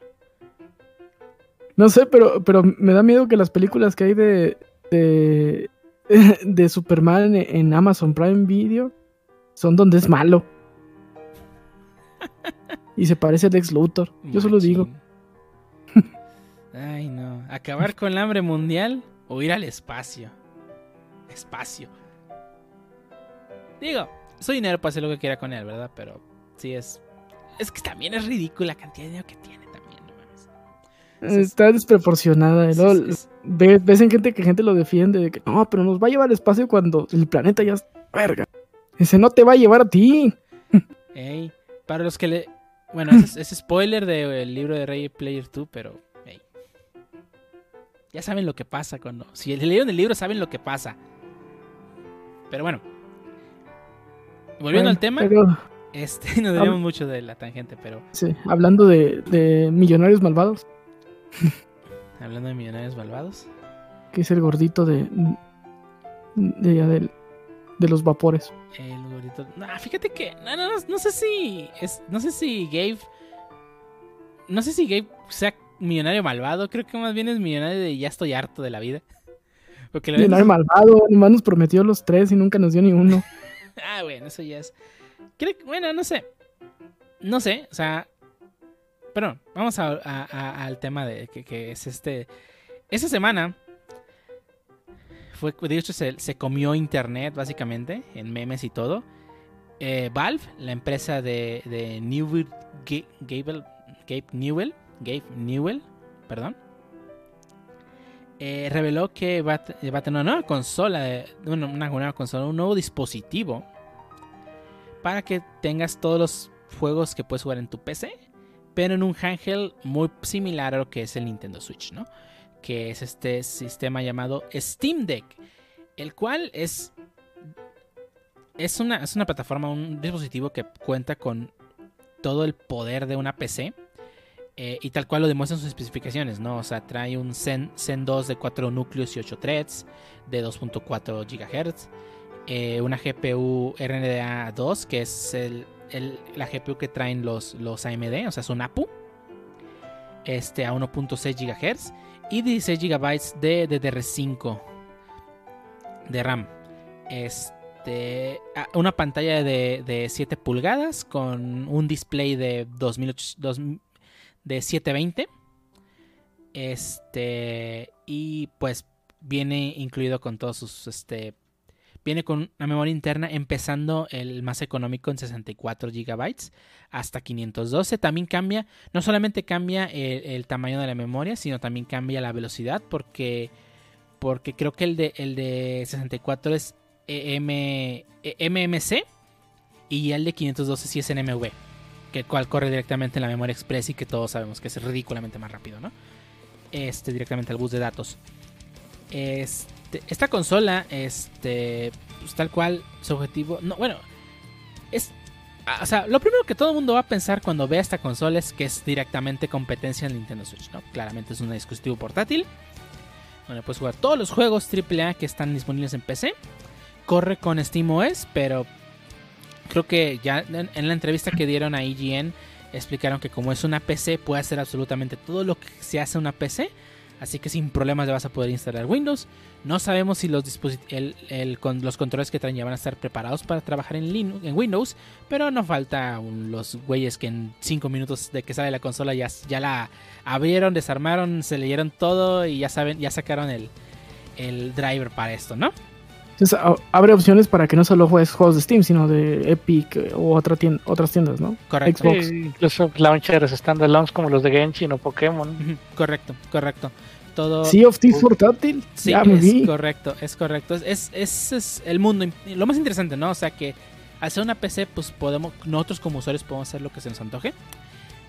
No sé, pero, pero me da miedo que las películas que hay de, de, de Superman en Amazon Prime Video son donde es malo. Y se parece a Lex Luthor. Yo solo digo. Ay, no. ¿Acabar con el hambre mundial o ir al espacio? Espacio. Digo, soy dinero para hacer lo que quiera con él, ¿verdad? Pero sí es. Es que también es ridícula la cantidad de dinero que tiene también, no mames. Está desproporcionada. Sí, es- es- ves, ves en gente que gente lo defiende de que no, pero nos va a llevar al espacio cuando el planeta ya verga. Ese no te va a llevar a ti. Ey, para los que le. Bueno, es, es spoiler del libro de Ready Player 2, pero. Ya saben lo que pasa cuando. Si leyeron el libro, saben lo que pasa. Pero bueno. Volviendo al tema, Pero, este, nos debemos mucho de la tangente, pero sí, hablando de, de millonarios malvados, hablando de millonarios malvados. que es el gordito de, de, allá del- de los vapores. El gordito. No, fíjate que. No, no, no, no sé si. Es, no sé si Gabe. No sé si Gabe sea millonario malvado. Creo que más bien es millonario de ya estoy harto de la vida. Porque Millonario malvado, nomás nos prometió los tres y nunca nos dio ni uno. Ah, bueno, eso ya es. Creo que- bueno, no sé. No sé, o sea. Pero vamos a- a- a- al tema de que, que es este. Esta semana. Fue, de hecho, se, comió internet, básicamente, en memes y todo. Eh, Valve, la empresa de, de Newell, Gabe Newell, Gabe Newell, perdón, eh, reveló que va a, tener una nueva consola, bueno, una nueva consola, un nuevo dispositivo para que tengas todos los juegos que puedes jugar en tu PC, pero en un handheld muy similar a lo que es el Nintendo Switch, ¿no? Que es este sistema llamado Steam Deck, el cual es es una, es una plataforma, un dispositivo que cuenta con todo el poder de una PC. eh, y tal cual lo demuestran sus especificaciones, ¿no? O sea, trae un Zen, Zen 2 de 4 núcleos y 8 threads de 2.4 GHz. eh, una GPU RNDA 2, que es el, el- la GPU que traen los, los AMD, o sea, es un APU. Este, a 1.6 GHz. Y 16 GB de DDR5 de RAM. Este, ah, una pantalla de, de 7 pulgadas con un display de 2008 dos- de 720. Este, y pues viene incluido con todos sus este viene con una memoria interna empezando el más económico en 64 GB hasta 512. También cambia, no solamente cambia el, tamaño de la memoria, sino también cambia la velocidad porque porque creo que el de el de 64 es EM, eh, MMC y el de 512 sí es NMV, que el cual corre directamente en la memoria express y que todos sabemos que es ridículamente más rápido, ¿no? Este directamente al bus de datos. Este, esta consola, este, pues, tal cual, su objetivo, no, bueno, es, ah, o sea, lo primero que todo el mundo va a pensar cuando vea esta consola es que es directamente competencia en Nintendo Switch, ¿no? Claramente es un dispositivo portátil, donde puedes jugar todos los juegos AAA que están disponibles en PC. Corre con SteamOS, pero creo que ya en, la entrevista que dieron a IGN explicaron que como es una PC puede hacer absolutamente todo lo que se hace una PC. Así que sin problemas le vas a poder instalar Windows. No sabemos si los, controles que traen ya van a estar preparados para trabajar en, Linux, en Windows. Pero no falta los güeyes que en 5 minutos de que sale la consola ya, ya la abrieron, desarmaron, se leyeron todo y ya saben, ya sacaron el driver para esto, ¿no? Entonces, a- abre opciones para que no solo juegues juegos de Steam, sino de Epic eh, o otra tien- otras tiendas, ¿no? Correcto. Xbox. Sí, incluso launchers standalones como los de Genshin o Pokémon. Correcto, correcto. Todo. Sea of Thieves portátil. Sí, ya me es vi. correcto, es correcto. Es, es, es- es el mundo. Lo más interesante, ¿no? O sea que al ser una PC, pues podemos, nosotros como usuarios podemos hacer lo que se nos antoje.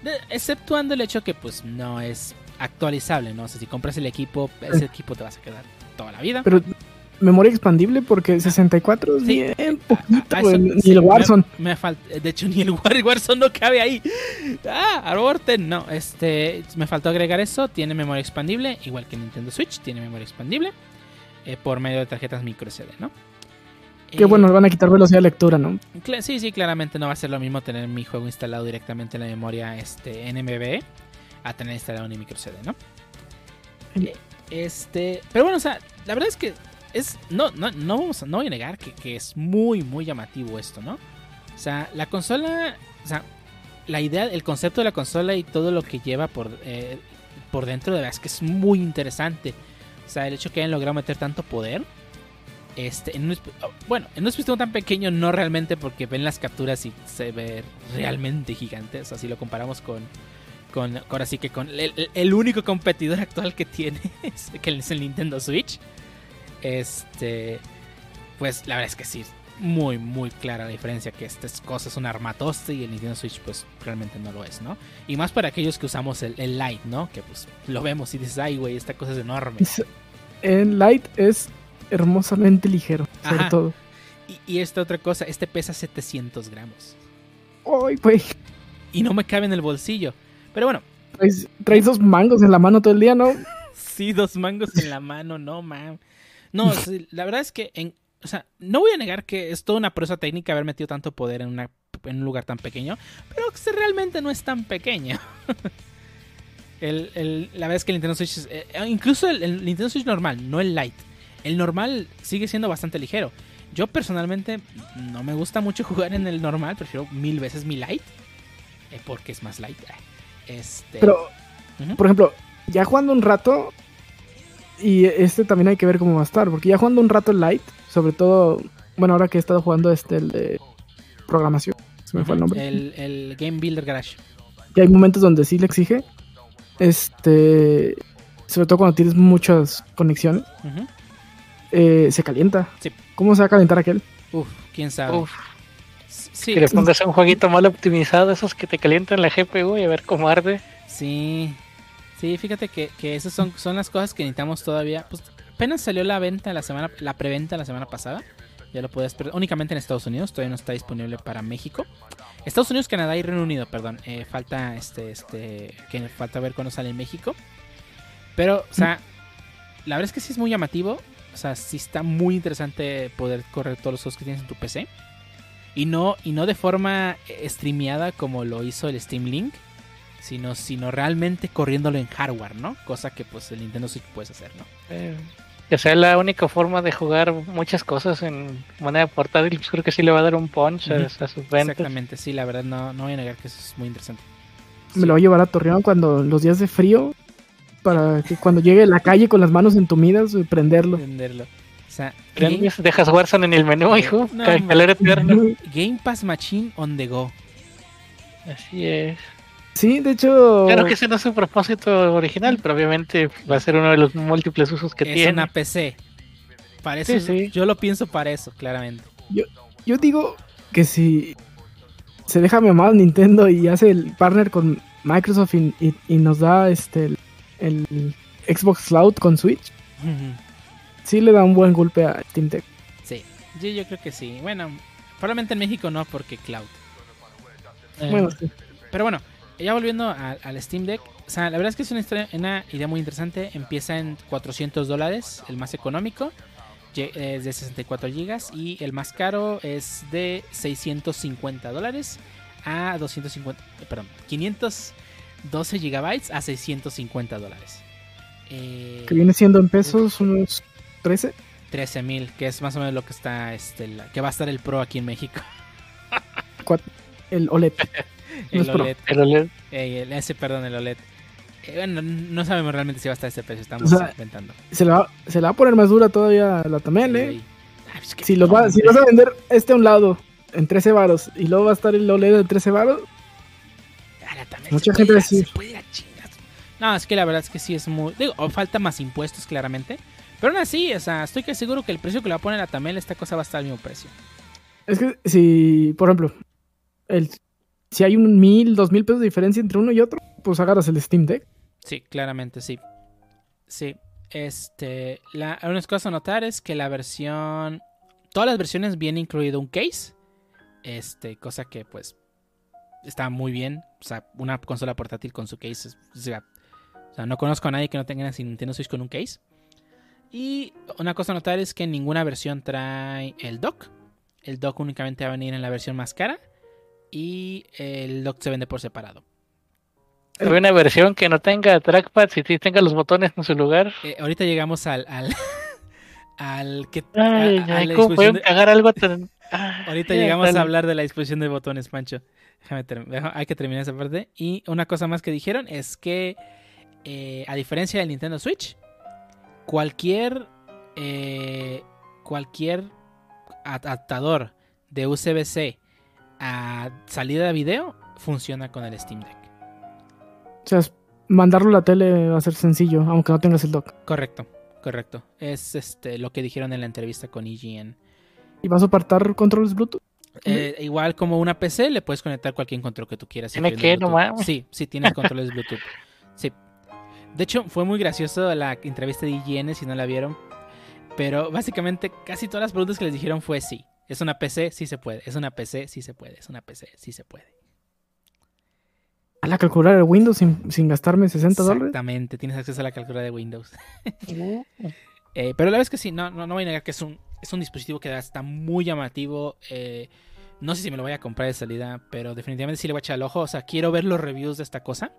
De- exceptuando el hecho que pues no es actualizable, ¿no? O sea, si compras el equipo, ese equipo te vas a quedar toda la vida. Pero memoria expandible porque 64 es Sí. bien poquito, Ah, eso- ni sí, el Warzone. Me, falta, de hecho, ni el War- Warzone no cabe ahí. Ah, aborten. No, este, me faltó agregar eso. Tiene memoria expandible, igual que Nintendo Switch, tiene memoria expandible eh, por medio de tarjetas micro SD, ¿no? Qué Eh, bueno, le van a quitar velocidad de lectura, ¿no? Sí, sí, claramente no va a ser lo mismo tener mi juego instalado directamente en la memoria este, NMB a tener instalado en mi micro CD, ¿no? Eh, Este, pero bueno, o sea, la verdad es que es no no no vamos a, no voy a negar que, que es muy muy llamativo esto, ¿no? O sea, la consola, o sea, la idea, el concepto de la consola y todo lo que lleva por eh, por dentro de verdad es que es muy interesante. O sea, el hecho que hayan logrado meter tanto poder este, en un, oh, bueno, en un dispositivo tan pequeño no realmente porque ven las capturas y se ve realmente gigante. O sea, si lo comparamos con, con ahora sí que con el, único competidor actual que tiene, que es el Nintendo Switch. Este, pues la verdad es que sí, muy, muy clara la diferencia que esta cosa es un armatoste y el Nintendo Switch pues realmente no lo es, ¿no? Y más para aquellos que usamos el, el Lite, ¿no? Que pues lo vemos y dices, ay, güey, esta cosa es enorme. El Light es hermosamente ligero, sobre Ajá. todo. Y, y esta otra cosa, este pesa 700 gramos. Ay, güey. Y no me cabe en el bolsillo. Pero bueno, Traes, traes dos mangos en la mano todo el día, ¿no? sí, dos mangos en la mano, no, man. No, la verdad es que, en, o sea, no voy a negar que es toda una proeza técnica haber metido tanto poder en, una, en un lugar tan pequeño, pero que realmente no es tan pequeño. El- el- la verdad es que el Nintendo Switch, es- eh, incluso el, el Nintendo Switch normal, no el Lite, el normal sigue siendo bastante ligero. Yo personalmente no me gusta mucho jugar en el normal, prefiero mil veces mi Lite, eh, porque es más light. Este, Pero, por ejemplo, ya jugando un rato, y este también hay que ver cómo va a estar, porque ya jugando un rato el Light, sobre todo, bueno, ahora que he estado jugando este, el de programación, se me fue el nombre, el- el Game Builder Garage. y hay momentos donde sí le exige, este, sobre todo cuando tienes muchas conexiones, eh, se calienta. Sí. ¿Cómo se va a calentar aquel? Uf, quién sabe. Uf, Sí, que le pongas un jueguito mal optimizado, esos que te calientan la GPU y a ver cómo arde. sí. Sí, fíjate que, que esas son, son las cosas que necesitamos todavía. Pues apenas salió la venta la semana, la preventa la semana pasada. Ya lo puedes perder únicamente en Estados Unidos, todavía no está disponible para México. Estados Unidos, Canadá y Reino Unido, perdón. Eh, falta este, este, que falta ver cuándo sale en México. Pero, o sea, la verdad es que sí es muy llamativo. O sea, sí está muy interesante poder correr todos los juegos que tienes en tu PC. Y no, y no de forma eh, streameada como lo hizo el Steam Link. Sino, sino realmente corriéndolo en hardware, ¿no? Cosa que pues el Nintendo Switch puedes hacer, ¿no? Eh, que sea la única forma de jugar muchas cosas en manera portátil, pues creo que sí le va a dar un punch a- Ujú. a, sus ventas. Exactamente, sí, la verdad no, no voy a negar que eso es muy interesante. Me lo voy a llevar a Torreón cuando los días de frío, para que cuando llegue a la calle con las manos entumidas, eh, prenderlo. Entenderlo. O sea, Game, Dejas Warzone en el menú, hijo. No, calor eterno. Game Pass Machine on the go. Así es. Sí, de hecho, Claro que ese no es su propósito original, pero obviamente va a ser uno de los múltiples usos que es tiene. una PC. Para eso, Sí, sí. yo lo pienso para eso, claramente. yo digo que si se deja mamar Nintendo y hace el partner con Microsoft y, y- y nos da este el, el Xbox Cloud con Switch, sí le da un buen golpe a Steam Deck. Sí, yo, yo creo que sí. Bueno, probablemente en México no, porque cloud. Eh, Bueno, sí. Pero bueno, ya volviendo al Steam Deck, o sea, la verdad es que es una, historia- una idea muy interesante. Empieza en 400 dólares, el más económico, es de 64 gigas, y el más caro es de 650 dólares a 250, eh, perdón, 512 gigabytes a 650 dólares. Eh, que viene siendo en pesos unos 13. 13 mil, que es más o menos lo que está, este, la- que va a estar el Pro aquí en México. El OLED. No El. OLED. el OLED. Eh, el- ese, perdón, el OLED. Eh, bueno, no sabemos realmente si va a estar ese precio, estamos O sea, inventando. Se la, va- se la va a poner más dura todavía la Tamel, ¿eh? Ay, pues que Si, los va- si vas a vender este a un lado en 13 varos y luego va a estar el OLED en 13 varos, la Tamel mucha se gente a- decir- a. No, es que la verdad es que sí es muy. Digo, o falta más impuestos, claramente. Pero aún así, o sea, estoy que seguro que el precio que le va a poner la Tamel, esta cosa va a estar al mismo precio. es que si, por ejemplo, el, si hay un mil, dos mil pesos de diferencia entre uno y otro, pues agarras el Steam Deck. Sí, claramente, sí. Sí. Este. La, una cosa a notar es que la versión. Todas las versiones vienen incluido un case. Este, cosa que pues. Está muy bien. O sea, una consola portátil con su case. o, sea, o sea, no conozco a nadie que no tenga sin Nintendo Switch con un case. Y una cosa a notar es que ninguna versión trae el dock. El dock únicamente va a venir en la versión más cara. Y el dock se vende por separado. Hay una versión que no tenga trackpad, si tenga los botones en su lugar. Eh, ahorita llegamos al. al, al que. Ay, a- a ¿cómo pueden de- cagar algo tan... Ahorita llegamos a hablar de la disposición de botones, Pancho. Déjame hay que terminar esa parte. Y una cosa más que dijeron es que, eh, a diferencia del Nintendo Switch, cualquier. eh, cualquier adaptador de USB-C a salida de video funciona con el Steam Deck. O sea, mandarlo a la tele va a ser sencillo, aunque no tengas el dock. Correcto, correcto. Es este lo que dijeron en la entrevista con IGN. ¿Y va a soportar controles Bluetooth? Eh, igual como una PC, le puedes conectar cualquier control que tú quieras. ¿Tiene qué? No mames. Sí, sí, tienes controles Bluetooth. Sí. De hecho, fue muy gracioso la entrevista de IGN, si no la vieron. Pero básicamente casi todas las preguntas que les dijeron fue sí. Es una PC, sí se puede. Es una PC, sí se puede. Es una PC, sí se puede. A la calculadora de Windows sin, sin gastarme 60 dólares. Exactamente, tienes acceso a la calculadora de Windows. Eh, pero la verdad es que sí, no, no, no voy a negar que es un, es un dispositivo que está muy llamativo. eh, no sé si me lo voy a comprar de salida, pero definitivamente sí le voy a echar el ojo. O sea, quiero ver los reviews de esta cosa.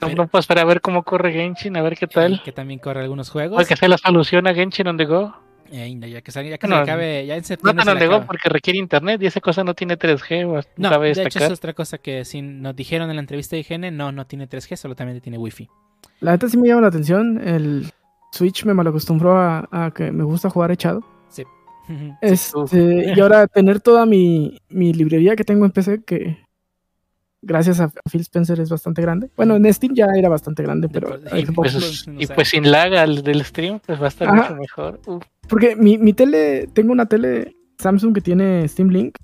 No, no puedo esperar a ver cómo corre Genshin, a ver qué eh, tal. que también corre algunos juegos. Porque sea la solución a Genshin on the go. Eh, no, ya que, ya que No, se acabe, ya en No septiembre. se le the go acaba. porque requiere internet y esa cosa no tiene 3G. o No, cabe de hecho, es otra cosa que sí nos dijeron en la entrevista de IGN. No, no tiene 3G, solamente tiene Wi-Fi. La neta sí me llama la atención. El Switch me malacostumbró a, a que me gusta jugar echado. Sí. Este, y ahora tener toda mi, mi librería que tengo en PC, que gracias a Phil Spencer es bastante grande. Bueno, en Steam ya era bastante grande, pero Y pues, y pues sin lag al del stream, pues va a estar Ajá. mucho mejor. Uf, porque mi, mi tele, tengo una tele Samsung que tiene Steam Link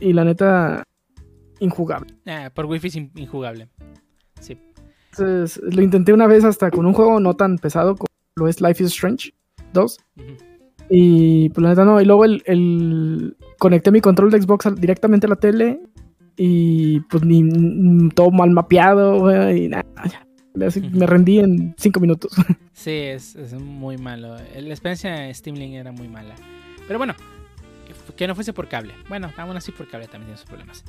y la neta injugable. Ah, por Wi-Fi es in- injugable. Sí. Entonces, lo intenté una vez hasta con un juego no tan pesado como lo es Life is Strange 2. Ujú. Y pues la neta no. Y luego el, el- conecté mi control de Xbox directamente a la tele. Y pues ni todo mal mapeado, güey, y nada. ya. Así Ujú. Me rendí en 5 minutos. Sí, es, es muy malo. La experiencia de Steam Link era muy mala. Pero bueno, que no fuese por cable. Bueno, aún así por cable también tiene sus problemas.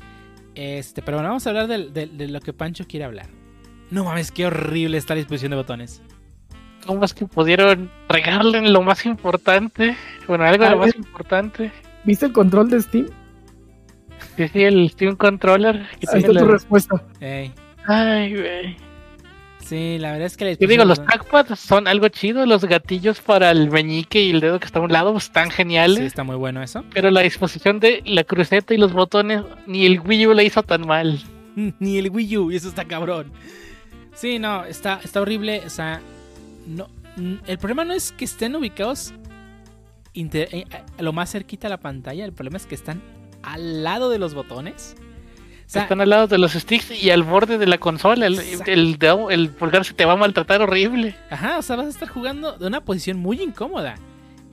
Este, pero bueno, vamos a hablar de, lo que Pancho quiere hablar. No mames, qué horrible está la disposición de botones. ¿Cómo es que pudieron regarle lo más importante? Bueno, algo de lo más importante. ¿Viste el control de Steam? Sí, sí, el Steam Controller. Que Ahí tu respuesta. Ey, Ay, güey. sí, la verdad es que la Yo digo, los trackpads son algo chido, los gatillos para el meñique y el dedo que está a un lado están geniales. Sí, está muy bueno eso. Pero la disposición de la cruceta y los botones, ni el Wii U la hizo tan mal. Ni el Wii U, y eso está cabrón. Sí, no, está, está horrible. O sea, no, el problema no es que estén ubicados eh, a lo más cerquita a la pantalla. El problema es que están al lado de los botones. O sea, Están al lado de los sticks y al borde de la consola. El, el, pulgar se te va a maltratar horrible. Ajá, o sea, vas a estar jugando de una posición muy incómoda.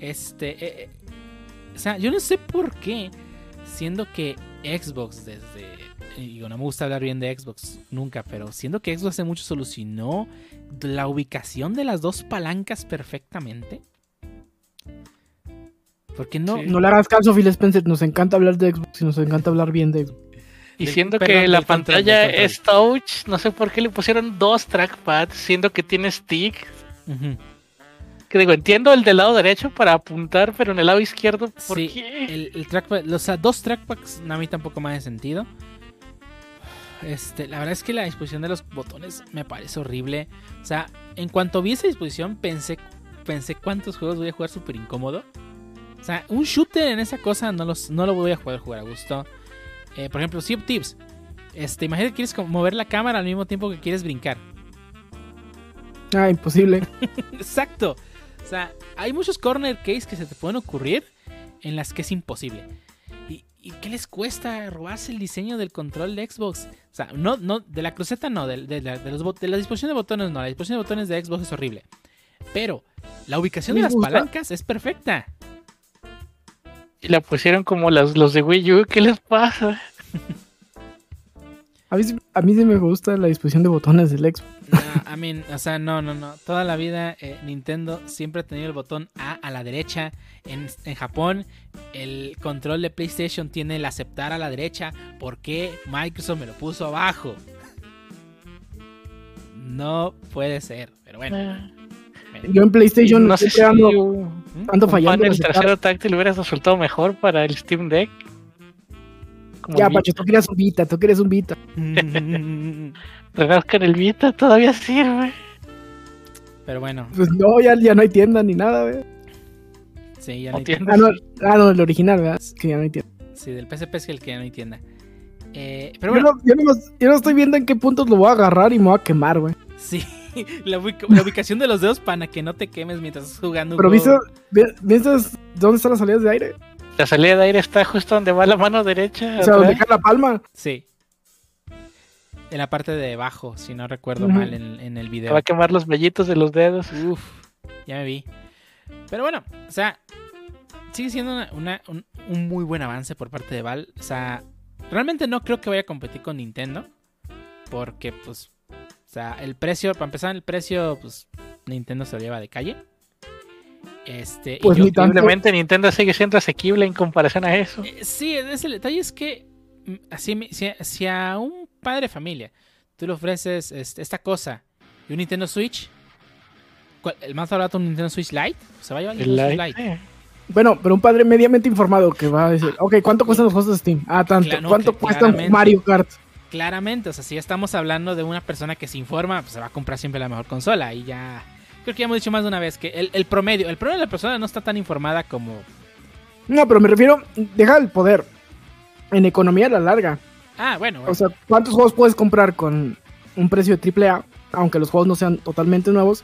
Este, eh, eh, o sea, yo no sé por qué, siendo que Xbox desde, y digo, no me gusta hablar bien de Xbox nunca, pero siendo que Xbox hace mucho solucionó la ubicación de las dos palancas perfectamente. Porque no, Sí. No le hagas caso, Phil Spencer. Nos encanta hablar de Xbox y nos encanta hablar bien de Xbox. Y siendo perdón, que la pantalla es touch, no sé por qué le pusieron dos trackpads, siendo que tiene stick. Que digo, entiendo el del lado derecho para apuntar, pero en el lado izquierdo, ¿por Sí, qué? el, el trackpad, o sea, dos trackpads a mí tampoco me hace sentido. Este, la verdad es que la disposición de los botones me parece horrible. O sea, en cuanto vi esa disposición, pensé, pensé cuántos juegos voy a jugar súper incómodo. O sea, un shooter en esa cosa no, los, no lo voy a poder jugar a gusto. Eh, por ejemplo, Sea Thieves. Este, imagínate que quieres mover la cámara al mismo tiempo que quieres brincar. Ah, imposible. Exacto. O sea, hay muchos corner case que se te pueden ocurrir en las que es imposible. ¿Y, y qué les cuesta robarse el diseño del control de Xbox? O sea, no, no, de la cruceta no, de, de la, de los bot- de la disposición de botones no, la disposición de botones de Xbox es horrible. Pero la ubicación de las gusta. palancas es perfecta. Y la pusieron como las, los de Wii U, ¿qué les pasa? A mí, sí- a mí sí me gusta la disposición de botones del Xbox. No, I mean, o sea, no, no, no. Toda la vida eh, Nintendo siempre ha tenido el botón A a la derecha. En, en Japón, el control de PlayStation tiene el aceptar a la derecha. ¿Por qué Microsoft me lo puso abajo? No puede ser, pero bueno. Yo en PlayStation no sé si ando, un, ando fallando. en aceptar. trasero táctil hubiera resultado mejor para el Steam Deck. Como Ya, Pacho, tú querías un Vita, tú querías un Vita. Rascan el Vita, todavía sirve. Pero bueno, Pues no, ya, ya no hay tienda ni nada, güey. sí, ya No hay tiene- Ah, no, ah, no, el original, ¿verdad? Que ya no hay tienda. Sí, del PSP es el que ya no hay tienda. Eh, pero Yo bueno, no, yo, no, yo no estoy viendo en qué puntos lo voy a agarrar y me voy a quemar, güey. sí, la, ubica- la ubicación de los dedos para que no te quemes mientras estás jugando. un Pero ¿viste, ¿viste dónde están las salidas de aire? La salida de aire está justo donde va la mano derecha. O sea, donde cae la palma. Sí. En la parte de abajo, si no recuerdo mal en, en el Te video. va a quemar los vellitos de los dedos. Uf, ya me vi. Pero bueno, o sea, sigue siendo una- una- un, un muy buen avance por parte de Val. O sea, realmente no creo que vaya a competir con Nintendo. Porque, pues, sea, el precio, para empezar, el precio, pues, Nintendo se lo lleva de calle. Este, y Pues yo- ni tanto. Simplemente Nintendo sigue siendo asequible en comparación a eso. eh, Sí, es el detalle es que mm, así, me- si, a- si a un padre de familia tú le ofreces este, esta cosa y un Nintendo Switch, ¿cuál- el más barato un Nintendo Switch Lite, se va a llevar el Nintendo Switch Lite, Lite. eh. Bueno, pero un padre mediamente informado que va a decir, ok, ¿cuánto cuestan los juegos de Steam? Ah, tanto. Claro, no, ¿Cuánto cuesta. Mario Kart? Claramente, o sea, si ya estamos hablando de una persona que se informa, pues se va a comprar siempre la mejor consola y ya... Creo que ya hemos dicho más de una vez que el, el promedio, el promedio de la persona no está tan informada como... No, pero me refiero, deja el poder. En economía a la larga. Ah, bueno, bueno. O sea, ¿cuántos juegos puedes comprar con un precio de AAA? Aunque los juegos no sean totalmente nuevos.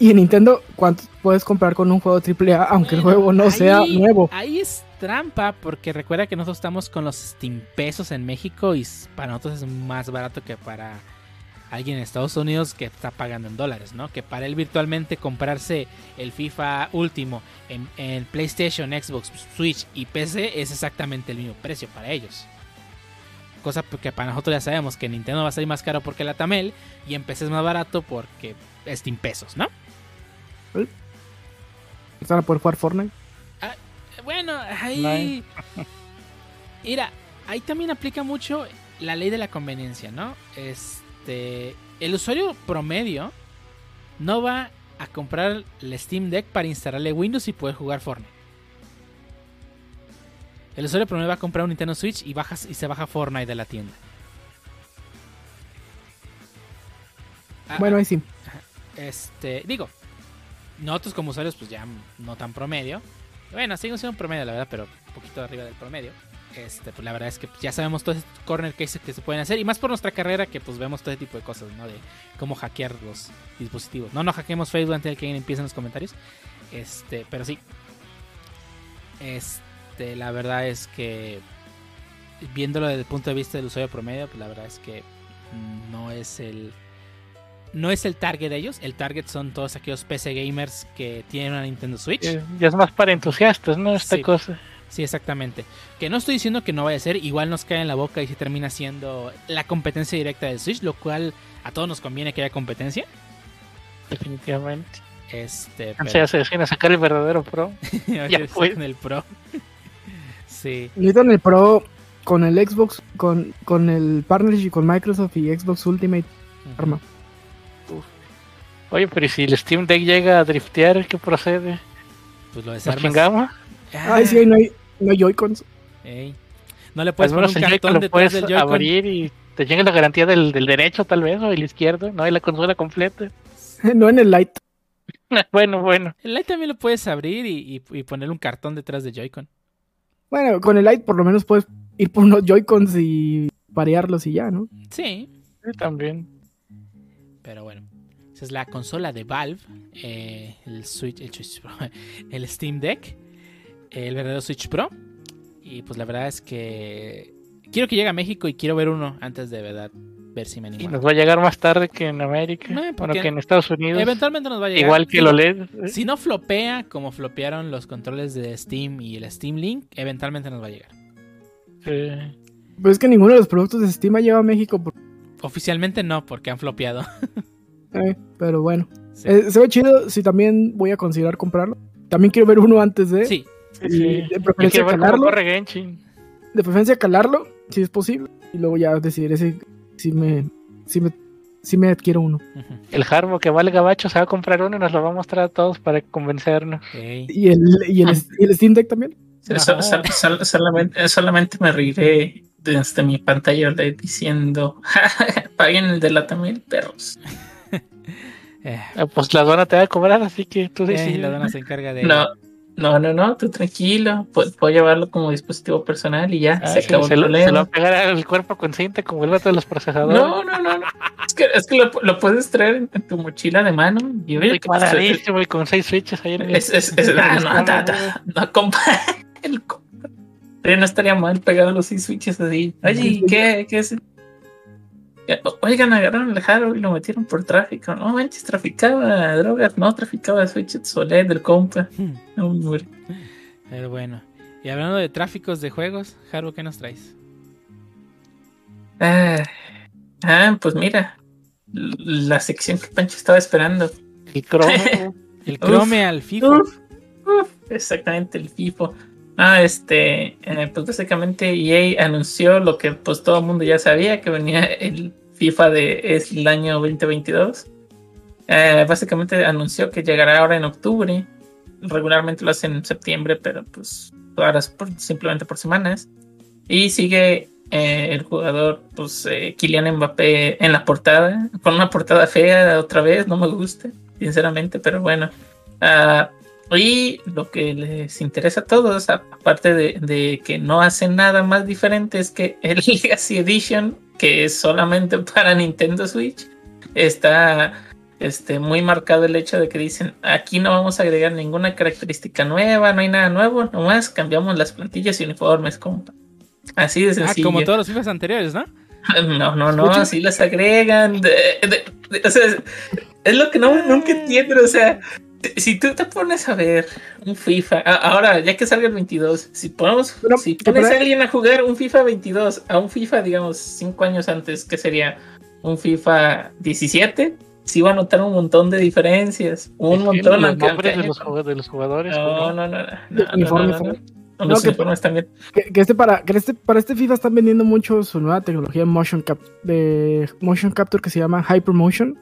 Y en Nintendo, ¿cuántos puedes comprar con un juego AAA? Aunque el juego no ahí- sea nuevo. Ahí es trampa, porque recuerda que nosotros estamos con los Steam pesos en México y para nosotros es más barato que para alguien en Estados Unidos que está pagando en dólares, ¿no? Que para él virtualmente comprarse el FIFA último en, PlayStation, Xbox, Switch y PC es exactamente el mismo precio para ellos. Cosa que para nosotros ya sabemos que Nintendo va a salir más caro porque la Tamel y en PC es más barato porque Steam pesos, ¿no? Van a poder jugar Fortnite. Bueno, ahí. Mira, ahí también aplica mucho la ley de la conveniencia, ¿no? Este. El usuario promedio no va a comprar el Steam Deck para instalarle Windows y poder jugar Fortnite. El usuario promedio va a comprar un Nintendo Switch y, bajas, y se baja Fortnite de la tienda. Ah, Bueno, ahí sí. este, digo, nosotros como usuarios, pues ya no tan promedio. Bueno, siguen siendo un promedio, la verdad, pero un poquito arriba del promedio. Este, pues la verdad es que ya sabemos todos estos corner cases que se pueden hacer. Y más por nuestra carrera que pues vemos todo ese tipo de cosas, ¿no? De cómo hackear los dispositivos. No, no hackeemos Facebook antes de que alguien empiece en los comentarios. Este, pero sí. Este, la verdad es que viéndolo desde el punto de vista del usuario promedio, pues la verdad es que no es el no es el target de ellos. El target son todos aquellos PC gamers que tienen una Nintendo Switch. Eh, Ya es más para entusiastas, ¿no? Esta Sí. cosa. Sí, exactamente. Que no estoy diciendo que no vaya a ser, igual nos cae en la boca y se termina siendo la competencia directa del Switch, lo cual a todos nos conviene que haya competencia. Definitivamente. Este, Antes ya se deciden a sacar el verdadero pro. ya fue. con el Pro. sí. Necesitan el Pro con el Xbox, con, con el partnership con Microsoft y Xbox Ultimate Arma. Oye, pero ¿y si el Steam Deck llega a driftear, ¿qué procede? Pues lo ¿Nos desarmas. chingamos? Ah, Ay, sí, ahí no hay, no hay Joy-Cons. ey. No le puedes poner menos un cartón lo detrás puedes del Joy-Con. abrir y te llega la garantía del, del derecho tal vez, o el izquierdo, no hay la consola completa. no en el Lite. bueno, bueno. El Lite también lo puedes abrir y, y, y ponerle un cartón detrás de Joy-Con. Bueno, con el Lite por lo menos puedes ir por unos Joy-Cons y parearlos y ya, ¿no? Sí, Sí, también. Pero bueno, esa es la consola de Valve, eh, el Switch, el, Switch Pro, el Steam Deck, el verdadero Switch Pro. Y pues la verdad es que quiero que llegue a México y quiero ver uno antes de verdad ver si me Y animo. nos va a llegar más tarde que en América. No, bueno, que en Estados Unidos. Eventualmente nos va a llegar. Igual que el OLED. ¿eh? Si no flopea como flopearon los controles de Steam y el Steam Link, eventualmente nos va a llegar. Sí. Pero es que ninguno de los productos de Steam ha llegado a México. por- Oficialmente no, porque han flopeado. eh, pero bueno. Sí. Eh, se ve chido si también voy a considerar comprarlo. También quiero ver uno antes de. Sí, Sí, sí. de preferencia calarlo. De preferencia calarlo, si es posible. Y luego ya decidiré si, si me. Si me. Si me adquiero uno. El Harbo que vale gabacho se va a comprar uno y nos lo va a mostrar a todos para convencernos. ey. Y el, y el, y el Steam Deck también. So- so- so- so- solamente, solamente me reiré desde mi pantalla diciendo paguen el de la también, perros. Eh, Ah, Pues la aduana te va a cobrar, así que tú eh, decides. la dona se encarga de. No, no, no, no, tú tranquilo. Puedo, puedo llevarlo como dispositivo personal y ya Ah, se sí, acabó se, el lo, se lo va problema. a pegar al cuerpo con cinta como el vato de los procesadores. No, no, no, no. Es que, es que lo, lo puedes traer en, en tu mochila de mano y oye, cuadradísimo y con seis switches ahí en el- es, es, es- ah, no, no, no, no, compa. el compa. Pero no estaría mal pegado los seis switches así. Oye, ¿qué, qué es? Oigan, agarraron el Halo y lo metieron por tráfico. No manches, traficaba drogas, no traficaba switches OLED del compa. No, hombre. Pero bueno. Y hablando de tráficos de juegos, Haru, ¿qué nos traes? Ah, ah, pues mira, la sección que Pancho estaba esperando. El Chrome. El Chrome al FIFO. Uf, uf, exactamente, el FIFO. Ah, este, pues básicamente EA anunció lo que pues todo el mundo ya sabía, que venía el FIFA de es el año 2022. Eh, básicamente anunció que llegará ahora en octubre. Regularmente lo hacen en septiembre, pero pues ahora es por- simplemente por semanas. Y sigue eh, el jugador, pues eh, Kylian Mbappé en la portada, con una portada fea otra vez, no me gusta, sinceramente, pero bueno. Ah, y lo que les interesa a todos, aparte de, de que no hacen nada más diferente, es que el Legacy Edition, que es solamente para Nintendo Switch, está este, muy marcado el hecho de que dicen, aquí no vamos a agregar ninguna característica nueva, no hay nada nuevo, nomás cambiamos las plantillas y uniformes, compa. Así de Ah, sencillo. como todos los FIFAs anteriores, ¿no? No, no, no, así las agregan. de- de- de- o sea, es, es lo que no, nunca entiendo. O sea, si tú te pones a ver un FIFA, ahora ya que salga el 22, si ponemos, Pero- si pones pero- a alguien a jugar un FIFA 22 a un FIFA, digamos, 5 años antes, que sería un FIFA 17, sí va a notar un montón de diferencias. Un Sí, montón. los aunque- nombres de los, jug- de los jugadores. No, ¿cómo? no, no, no, no, De no, uniforme, no, no, ¿sabes? no. No, Los que- uniformes también. Que, que este para, que este, para este FIFA están vendiendo mucho su nueva tecnología de motion, cap, de motion capture que se llama Hypermotion.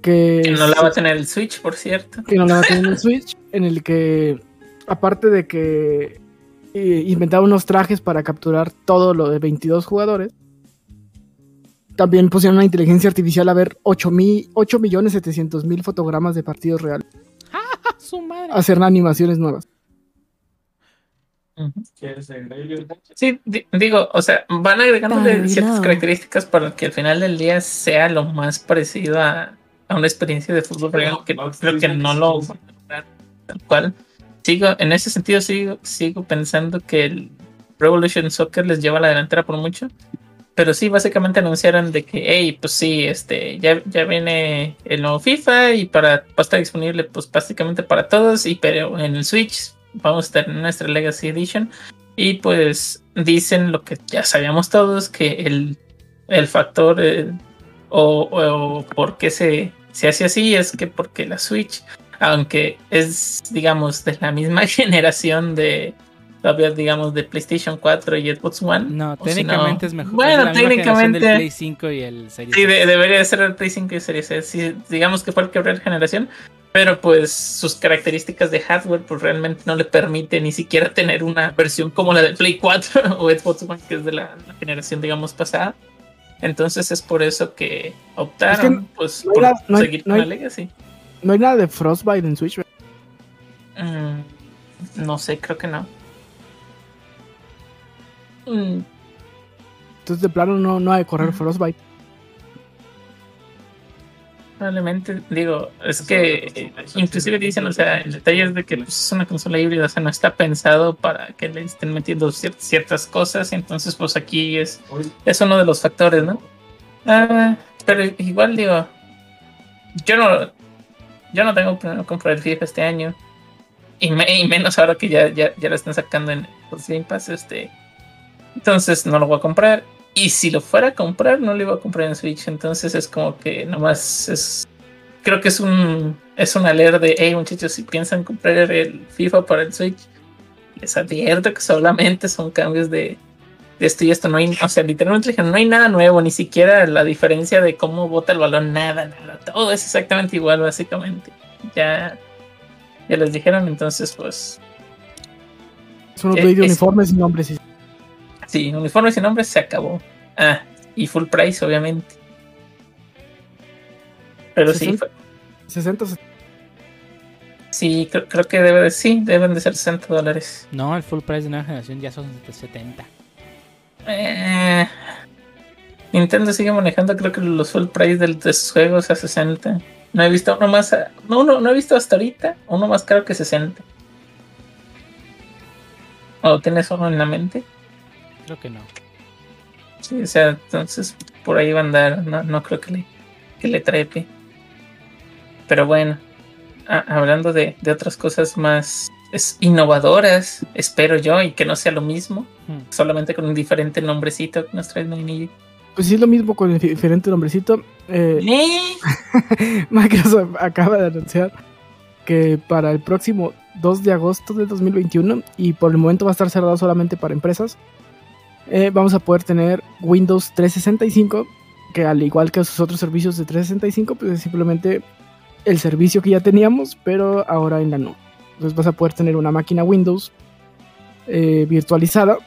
Que, Que no la va a tener el Switch, por cierto. que no la va a tener en el Switch. En el que, aparte de que eh, inventaba unos trajes para capturar todo lo de 22 jugadores, también pusieron una inteligencia artificial a ver 8 millones 700 mil fotogramas de partidos reales. ¡Ah, su madre! Hacer animaciones nuevas. Sí, di- digo, o sea, van agregándole ciertas características para que al final del día sea lo más parecido a, a una experiencia de fútbol real, que creo que no lo tal cual. Sigo, en ese sentido sigo, sigo pensando que el Revolution Soccer les lleva a la delantera por mucho. Pero sí, básicamente anunciaron de que, hey, pues sí, este, ya, ya viene el nuevo FIFA y para, va a estar disponible pues básicamente para todos, y pero en el Switch vamos a tener nuestra Legacy Edition. Y pues dicen lo que ya sabíamos todos, que el, el factor eh, o, o por qué se, se hace así es que porque la Switch, aunque es, digamos, de la misma generación de, todavía, digamos, de PlayStation 4 y Xbox One. No, si técnicamente no- es mejor. Bueno, es la misma técnicamente. del Play 5 y el Series Sí, de- debería ser el Play 5 y Series S. Sí, digamos que fue el quebrar generación. Pero pues sus características de hardware pues realmente no le permite ni siquiera tener una versión como la del Play 4 o Xbox One, que es de la, la generación, digamos, pasada. Entonces es por eso que optaron pues no por nada- no hay- seguir no con hay- la Legacy. No hay nada de Frostbite en Switch. ¿verdad? Mm, no sé, creo que no. Mm, Entonces de plano no, no hay de correr. Frostbite. Probablemente, digo, es que inclusive dicen, o sea, el detalle es de que pues, es una consola híbrida, o sea, no está pensado para que le estén metiendo cier- ciertas cosas, entonces pues aquí es, es uno de los factores, ¿no? Ah, pero igual digo, yo no, yo no tengo planeado comprar el FIFA este año, y, me- y menos ahora que ya, ya, ya lo están sacando en los Game Pass, este, entonces no lo voy a comprar. Y si lo fuera a comprar, no lo iba a comprar en Switch. Entonces es como que nomás es. Creo que es un. Es un alerta de. Hey, muchachos, si piensan comprar el FIFA para el Switch, les advierto que solamente son cambios de. De esto y esto. No hay. O sea, literalmente dijeron, no hay nada nuevo. Ni siquiera la diferencia de cómo bota el balón. Nada, nada. Todo es exactamente igual, básicamente. Ya. Ya les dijeron, entonces, pues. Es un Eh, es- uniformes y nombres. y- Sí, uniformes y nombres se acabó. Ah, y full price, obviamente. Pero sí, 60. fue- 60 se- sí, creo, creo que debe de, sí, deben de ser 60 dólares. No, el full price de nueva generación ya son 70. Eh, Nintendo sigue manejando, creo que los full price del- de sus juegos a 60. No he visto uno más, a- no, no, no he visto hasta ahorita uno más caro que 60. ¿O tienes uno en la mente? Creo que no. Sí, o sea, entonces por ahí va a andar. No, no creo que le, que le trepe. Pero bueno, hablando de, de otras cosas más es, innovadoras, espero yo, y que no sea lo mismo, Hmm. solamente con un diferente nombrecito que nos trae Nini. Pues sí, es lo mismo con el diferente nombrecito. Eh, ¿Eh? Microsoft acaba de anunciar que para el próximo 2 de agosto de 2021, y por el momento va a estar cerrado solamente para empresas, eh, vamos a poder tener Windows 365, que al igual que sus otros servicios de 365, pues es simplemente el servicio que ya teníamos, pero ahora en la nube. Entonces vas a poder tener una máquina Windows eh, virtualizada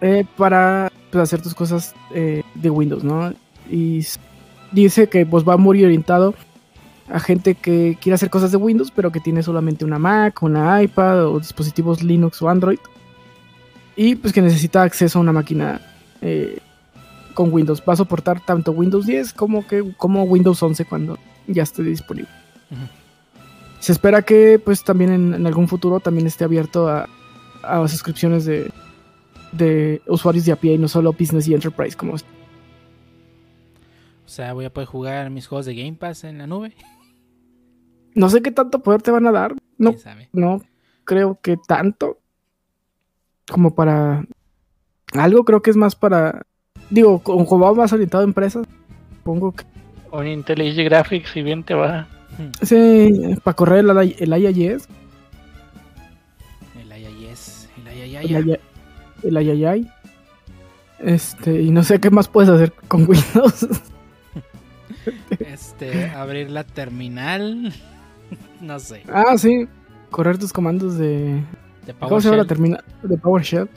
eh, para pues, hacer tus cosas de Windows, ¿no? Y dice que pues va muy orientado a gente que quiere hacer cosas de Windows, pero que tiene solamente una Mac, una iPad o dispositivos Linux o Android. Y pues que necesita acceso a una máquina eh, con Windows. Va a soportar tanto Windows 10 como, que, como Windows 11 cuando ya esté disponible. Se espera que pues también en, en algún futuro también esté abierto a, a suscripciones de, de usuarios de a pie y no solo Business y Enterprise como es. O sea, voy a poder jugar mis juegos de Game Pass en la nube. No sé qué tanto poder te van a dar. No, no creo que tanto como para algo creo que es más para digo como va más orientado a empresas supongo que Un IntelliJ Graphics, si bien te va. Sí, para correr el, el IIS El IIS, el el, IIS. II el III este y no sé qué más puedes hacer con Windows Este, abrir la terminal. No sé. ah sí correr tus comandos de De ¿cómo se llama la terminal de PowerShell.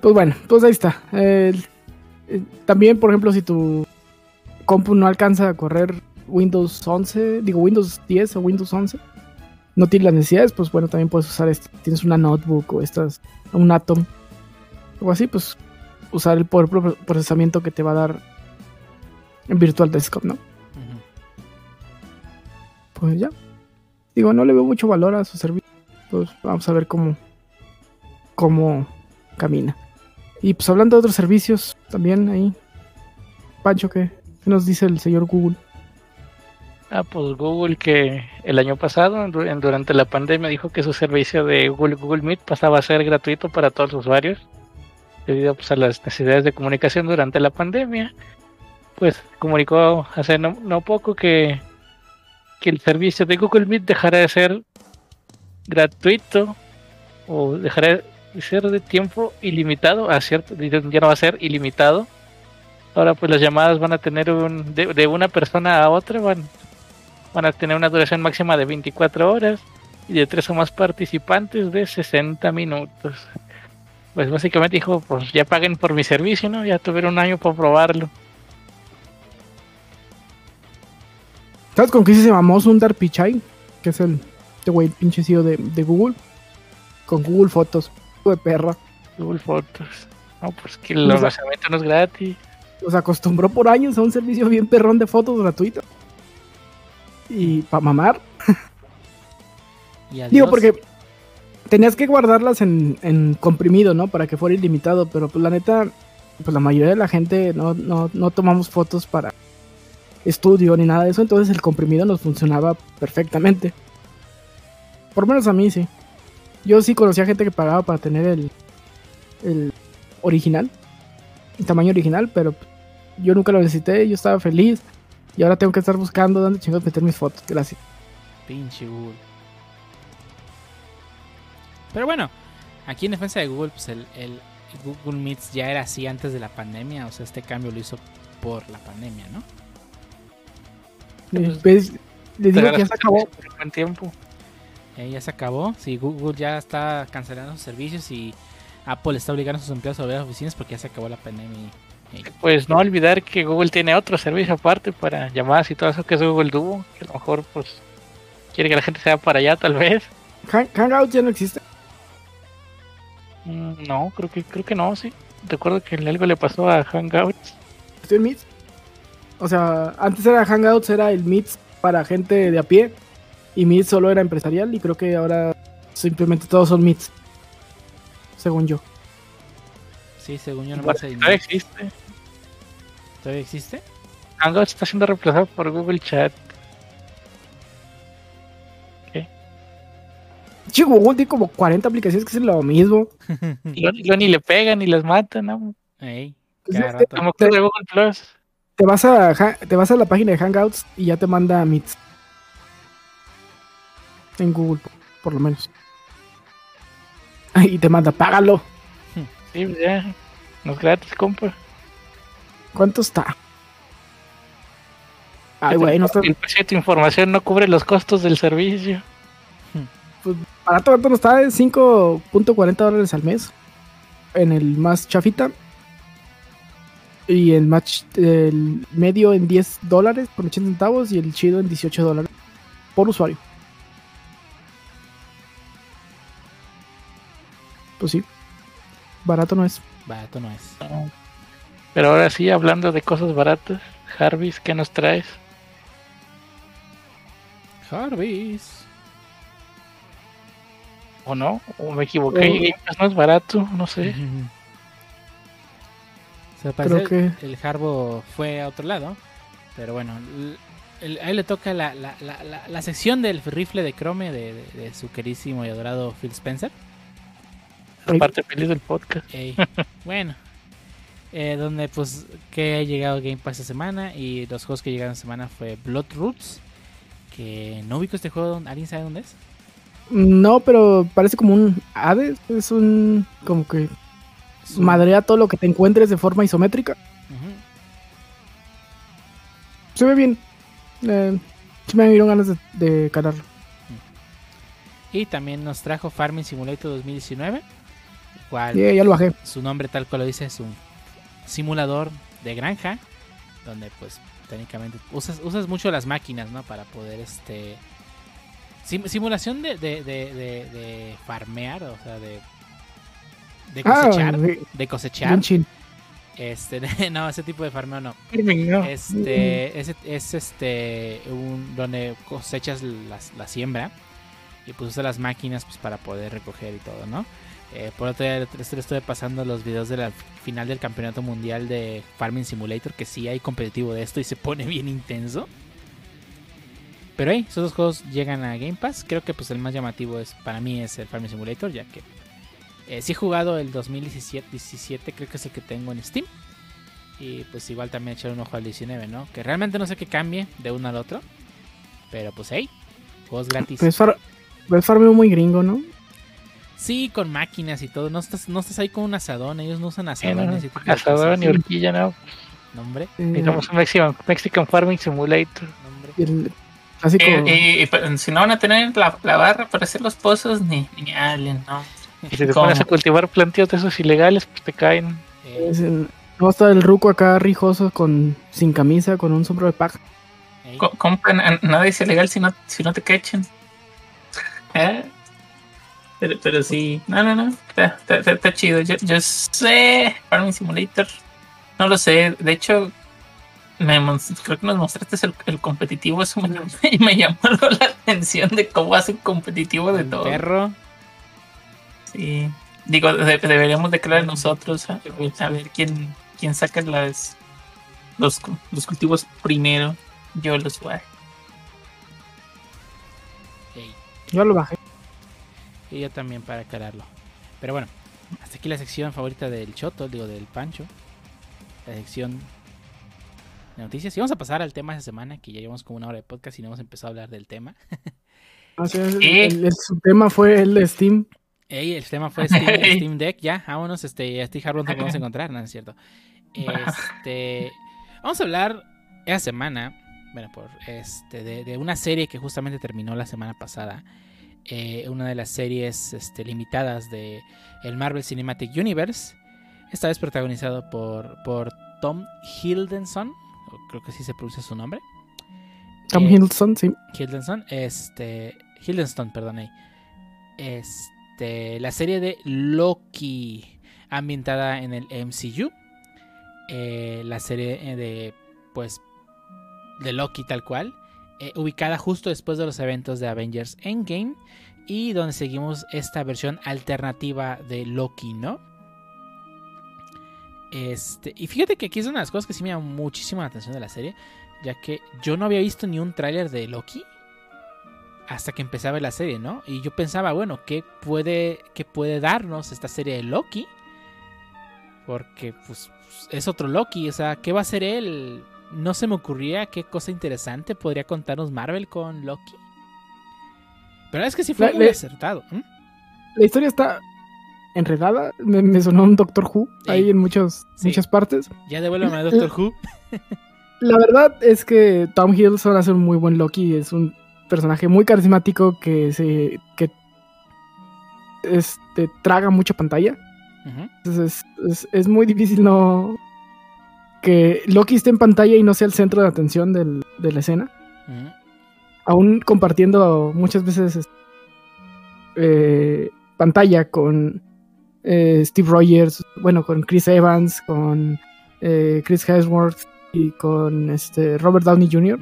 Pues bueno, pues ahí está. Eh, también, por ejemplo, si tu compu no alcanza a correr Windows 11, digo Windows 10 o Windows 11, no tiene las necesidades, pues bueno, también puedes usar esto. Tienes una notebook o estas, un Atom o así, pues usar el poder pro- procesamiento que te va a dar en Virtual Desktop, ¿no? Pues ya. Digo, no le veo mucho valor a su servicio. Pues vamos a ver cómo, cómo camina. Y pues hablando de otros servicios, también ahí. Pancho, ¿qué, nos dice el señor Google? Ah, pues Google que el año pasado, en- durante la pandemia, dijo que su servicio de Google, Google Meet pasaba a ser gratuito para todos los usuarios, debido pues, a las necesidades de comunicación durante la pandemia. Pues comunicó hace no, no poco que, que el servicio de Google Meet dejará de ser gratuito o dejará de ser de tiempo ilimitado, a cierto, ya no va a ser ilimitado. Ahora pues las llamadas van a tener un, de, de una persona a otra, van, van a tener una duración máxima de 24 horas y de tres o más participantes de 60 minutos. Pues básicamente dijo, pues ya paguen por mi servicio, ¿no? Ya tuvieron un año para probarlo. ¿Sabes con qué se mamó Sundar Pichai? Que es el este güey, el pinche CEO de, de Google. Con Google Fotos. De perra. Google Fotos. No, pues que el almacenamiento no es gratis. Los acostumbró por años a un servicio bien perrón de fotos gratuito. Y para mamar. Y. Digo, porque tenías que guardarlas en, en comprimido, ¿no? Para que fuera ilimitado. Pero pues la neta, pues la mayoría de la gente no, no, no tomamos fotos para estudio ni nada de eso. Entonces el comprimido nos funcionaba perfectamente. Por lo menos a mí sí. Yo sí conocía gente que pagaba para tener el, el original. El tamaño original, pero yo nunca lo necesité. Yo estaba feliz. Y ahora tengo que estar buscando dónde chingados meter mis fotos. Gracias. Pinche Google. Pero bueno, aquí en defensa de Google, pues el, el Google Meets ya era así antes de la pandemia. O sea, este cambio lo hizo por la pandemia, ¿no? Eh, pues, les digo que ya se acabó. buen tiempo. Eh, ya se acabó. Sí, Google ya está cancelando sus servicios y Apple está obligando a sus empleados a volver a las oficinas porque ya se acabó la pandemia. Pues no olvidar que Google tiene otro servicio aparte para llamadas y todo eso que es Google Duo, que a lo mejor pues quiere que la gente sea para allá tal vez. Hang- Hangouts ya no existe. Mm, No, creo que creo que no, sí. Recuerdo que algo le pasó a Hangouts. Estoy en Meets. O sea, antes era Hangouts, era el Meets para gente de a pie. Y Meets solo era empresarial. Y creo que ahora Simplemente todos son meets. Según yo. Sí, según yo no Bueno, pasa todavía existe. ¿Todavía existe? Hangouts está siendo reemplazado por Google Chat. Che, Google tiene como 40 aplicaciones que hacen lo mismo. Y luego ni le pegan ni las matan, ¿no? Ey, Pues. Como que Google Plus. Te vas a te vas a la página de Hangouts y ya te manda Meets. En Google, por lo menos. Y te manda, págalo. Sí, pues ya. No es gratis, compa. ¿Cuánto está? Ay, güey, no está de tu información no cubre los costos del servicio. barato, barato no está de 5.40 dólares al mes. En el más chafita. Y el más el medio en 10 dólares con 80 centavos y el chido en 18 dólares por usuario. Pues sí. Barato no es. Barato no es. Pero ahora sí, hablando de cosas baratas, Jarvis, ¿qué nos traes? Jarvis. ¿O no? ¿O me equivoqué? Pass no es barato, no sé. O sea, parece Creo el Harbo fue a otro lado. Pero bueno, el- el- ahí le toca la, la- la- la- la sección del rifle de Chrome de, de- de su querísimo y adorado Phil Spencer. Ay. Parte feliz del podcast. Ey, bueno, eh, donde pues que ha llegado Game Pass esta semana y los juegos que llegaron esta semana fue Blood Roots, que no ubico este juego, ¿alguien sabe dónde es? No, pero parece como un Hades. Es un. Como que madrea todo lo que te encuentres de forma isométrica. Se ve bien. Eh, me dieron ganas de, de calarlo. Y también nos trajo Farming Simulator 2019, el cual Yeah, ya lo bajé. su nombre tal cual lo dice es un simulador de granja, donde pues técnicamente usas, usas mucho las máquinas, ¿no? Para poder este... sim- simulación de, de, de, de- de farmear, o sea, de... De Ah, cosechar, de cosechar. Este, no, ese tipo de farmeo no. No. Este, es, es este, un, donde cosechas las- la siembra y pues usas las máquinas pues para poder recoger y todo, ¿no? Eh, por otro lado, le estoy pasando los videos de la final del campeonato mundial de Farming Simulator, que sí hay competitivo de esto y se pone bien intenso. Pero hey, esos dos juegos llegan a Game Pass. Creo que pues el más llamativo es para mí es el Farming Simulator, ya que eh, sí he jugado el 2017, 17, creo que es el que tengo en Steam. Y pues igual también echar un ojo al 19, ¿no? Que realmente no sé qué cambie de uno al otro. Pero pues hey, juegos gratis. Muy gringo, ¿no? Sí, con máquinas y todo. No estás, no estás ahí con un asadón. Ellos no usan Eh, asadón. no, ni horquilla, no. No, hombre, Eh, Necesitamos un Mexican, Mexican Farming Simulator. no, hombre. el clásico. Eh, eh, si no van a tener la, la barra para hacer los pozos, ni, ni hablen, ¿no? Y si te ¿Cómo? pones a cultivar plantíos de esos ilegales, pues te caen. Eh, es el- no está el ruco acá rijoso con sin camisa, con un sombrero de paja. ey. Co- Compren, a- nada es ilegal si no, si no te cachen. ¿Eh? Pero, pero sí, no, no, no, está, está- está- está chido. Yo, yo sé, Farming Simulator, no lo sé. De hecho, me, creo que nos mostraste el, el competitivo eso me, y me llamó la atención de cómo hacen competitivo de todo. perro. Sí. Digo, de- deberíamos declarar nosotros a, a ver quién, quién saca las los, los cultivos primero. Yo los voy. Yo lo bajé. Y yo también para aclararlo. Pero bueno, hasta aquí la sección favorita del Choto, digo del Pancho. La sección de noticias. Y vamos a pasar al tema de esta semana, que ya llevamos como una hora de podcast y no hemos empezado a hablar del tema. Sea, el- ¿Qué? el- el- su tema fue el de Steam. Ey, el tema fue Steam, Steam Deck, ya, vámonos, este, a Steve Harbour no podemos encontrar, no es cierto. Este, vamos a hablar esta semana, bueno, por este, de, de una serie que justamente terminó la semana pasada. Eh, una de las series este, limitadas de el Marvel Cinematic Universe. Esta vez protagonizado por, por Tom Hiddleston, creo que así se pronuncia su nombre. Tom Eh, Hiddleston, sí. Hiddleston, este, Hiddleston, perdón, ahí. Este, la serie de Loki, ambientada en el MCU. Eh, la serie eh, de, pues, de Loki tal cual. Eh, ubicada justo después de los eventos de Avengers Endgame. y donde seguimos esta versión alternativa de Loki, ¿no? Este, y fíjate que aquí es una de las cosas que sí me llama muchísimo la atención de la serie, ya que yo no había visto ni un tráiler de Loki hasta que empezaba la serie, ¿no? Y yo pensaba, bueno, ¿qué puede, qué puede darnos esta serie de Loki? Porque pues es otro Loki, o sea, ¿qué va a hacer él? No se me ocurría qué cosa interesante podría contarnos Marvel con Loki. Pero es que sí fue La- muy le- acertado. La historia está enredada. Me, me sonó un Doctor Who Sí. ahí en muchos, Sí. muchas partes. Ya devuélveme a Doctor Who. La verdad es que Tom Hiddleston hace un muy buen Loki. Es un personaje muy carismático que se que este, traga mucha pantalla. Entonces es, es- es muy difícil no que Loki esté en pantalla y no sea el centro de atención del- de la escena. Aún compartiendo muchas veces es- eh, pantalla con eh, Steve Rogers, bueno, con Chris Evans, con eh, Chris Hemsworth y con este Robert Downey Jr.,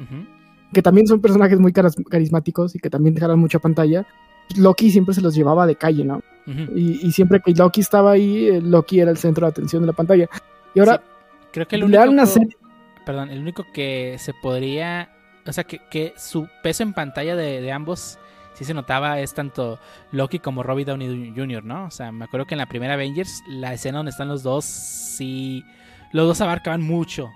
que también son personajes muy carismáticos y que también jalan mucha pantalla. Loki siempre se los llevaba de calle, ¿no? Y, y siempre que Loki estaba ahí, Loki era el centro de atención de la pantalla. Y ahora Sí, creo que el único, una serie. perdón, el único que se podría, o sea, que, que su peso en pantalla de, de ambos sí se notaba es tanto Loki como Robbie Downey Jr., ¿no? O sea, me acuerdo que en la primera Avengers, la escena donde están los dos, sí, los dos abarcaban mucho.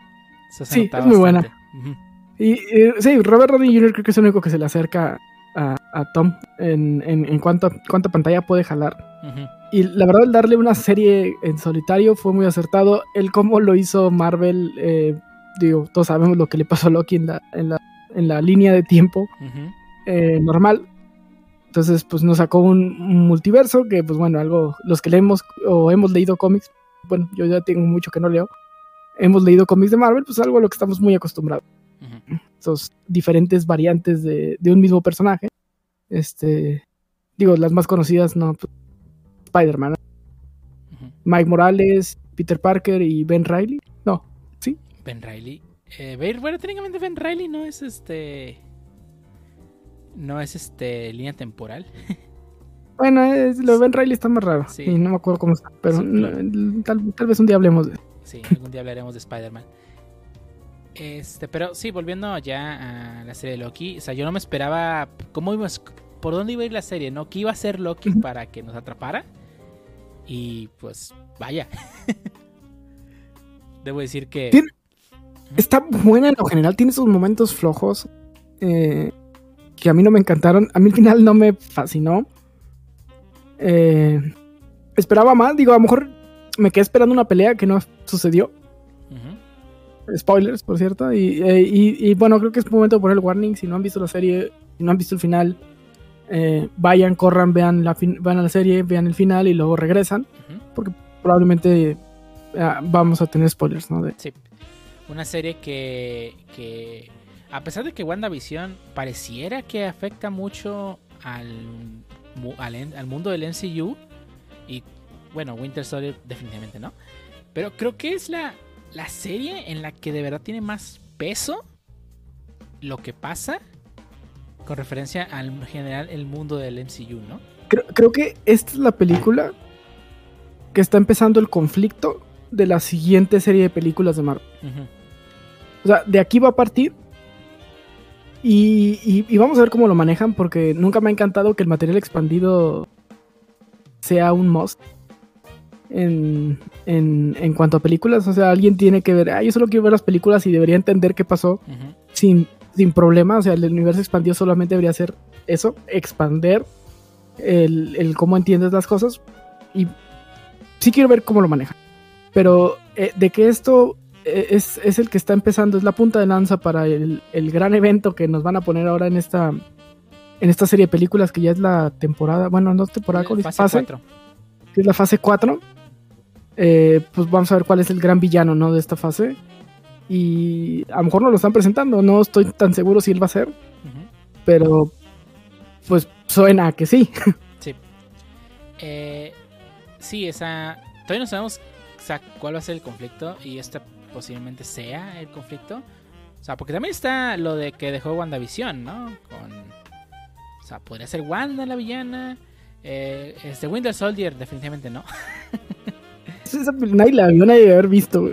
Eso se Sí, es muy buena. Ujú, Y, eh, sí, Robert Downey Jr. creo que es el único que se le acerca a, a Tom en, en, en cuanto cuánta pantalla puede jalar. ujú. Y la verdad, el darle una serie en solitario fue muy acertado. El cómo lo hizo Marvel, eh, digo, todos sabemos lo que le pasó a Loki en la, en la, en la línea de tiempo eh, normal. Entonces, pues nos sacó un, un multiverso que, pues bueno, algo, los que leemos o hemos leído cómics, bueno, yo ya tengo mucho que no leo, hemos leído cómics de Marvel, pues algo a lo que estamos muy acostumbrados. ujú. Esos diferentes variantes de, de un mismo personaje. Este, digo, las más conocidas, no, pues, Spider-Man. Mike Morales, Peter Parker y Ben Riley. No, Ben Riley. Eh, bueno, técnicamente Ben Riley no es este. No es este línea temporal. bueno, es- lo de Ben Riley está más raro. Sí. Y no me acuerdo cómo está, pero Sí, claro. tal, tal vez un día hablemos de Sí, algún día hablaremos de Spider-Man. Este, pero sí, volviendo ya a la serie de Loki, o sea, yo no me esperaba cómo íbamos, por dónde iba a ir la serie, ¿no? ¿Qué iba a hacer Loki para que nos atrapara? Y pues, vaya. Debo decir que Tiene- está buena en lo general, tiene sus momentos flojos eh, que a mí no me encantaron. A mí al final no me fascinó. Eh, esperaba más, digo, a lo mejor me quedé esperando una pelea que no sucedió. Spoilers, por cierto. Y, eh, y- y, bueno, creo que es momento de poner el warning. Si no han visto la serie, si no han visto el final, eh, vayan, corran, vean la, fin- vean la serie, vean el final y luego regresan. ujú. Probablemente ah, vamos a tener spoilers, ¿no? De- Sí. Una serie que, que, a pesar de que WandaVision pareciera que afecta mucho al, al, al mundo del MCU, y bueno, Winter Soldier definitivamente no, pero creo que es la, la serie en la que de verdad tiene más peso lo que pasa con referencia al general el mundo del MCU, ¿no? Creo, creo que esta es la película que está empezando el conflicto de la siguiente serie de películas de Marvel. O sea, de aquí va a partir. Y, y- y vamos a ver cómo lo manejan, porque nunca me ha encantado que el material expandido sea un must en, en, en cuanto a películas. O sea, alguien tiene que ver, ah, yo solo quiero ver las películas y debería entender qué pasó sin, sin problema. O sea, el universo expandido solamente debería ser eso, expander el, el cómo entiendes las cosas. Y sí quiero ver cómo lo manejan. Pero eh, de que esto eh, es, es el que está empezando, es la punta de lanza para el, el gran evento que nos van a poner ahora en esta en esta serie de películas que ya es la temporada, bueno, no temporada, ¿cómo dice? fase fase, que es la fase 4. Eh, pues vamos a ver cuál es el gran villano, ¿no? De esta fase. Y a lo mejor no lo están presentando, no estoy tan seguro si él va a ser, pero pues suena a que sí. Sí. Eh, sí, esa. Todavía no sabemos cuál va a ser el conflicto y esta posiblemente sea el conflicto. O sea, porque también está lo de que dejó WandaVision, ¿no? Con, O sea, podría ser Wanda la villana. Eh, este Winter Soldier, definitivamente no. Esa nadie la vio, nadie debe haber visto.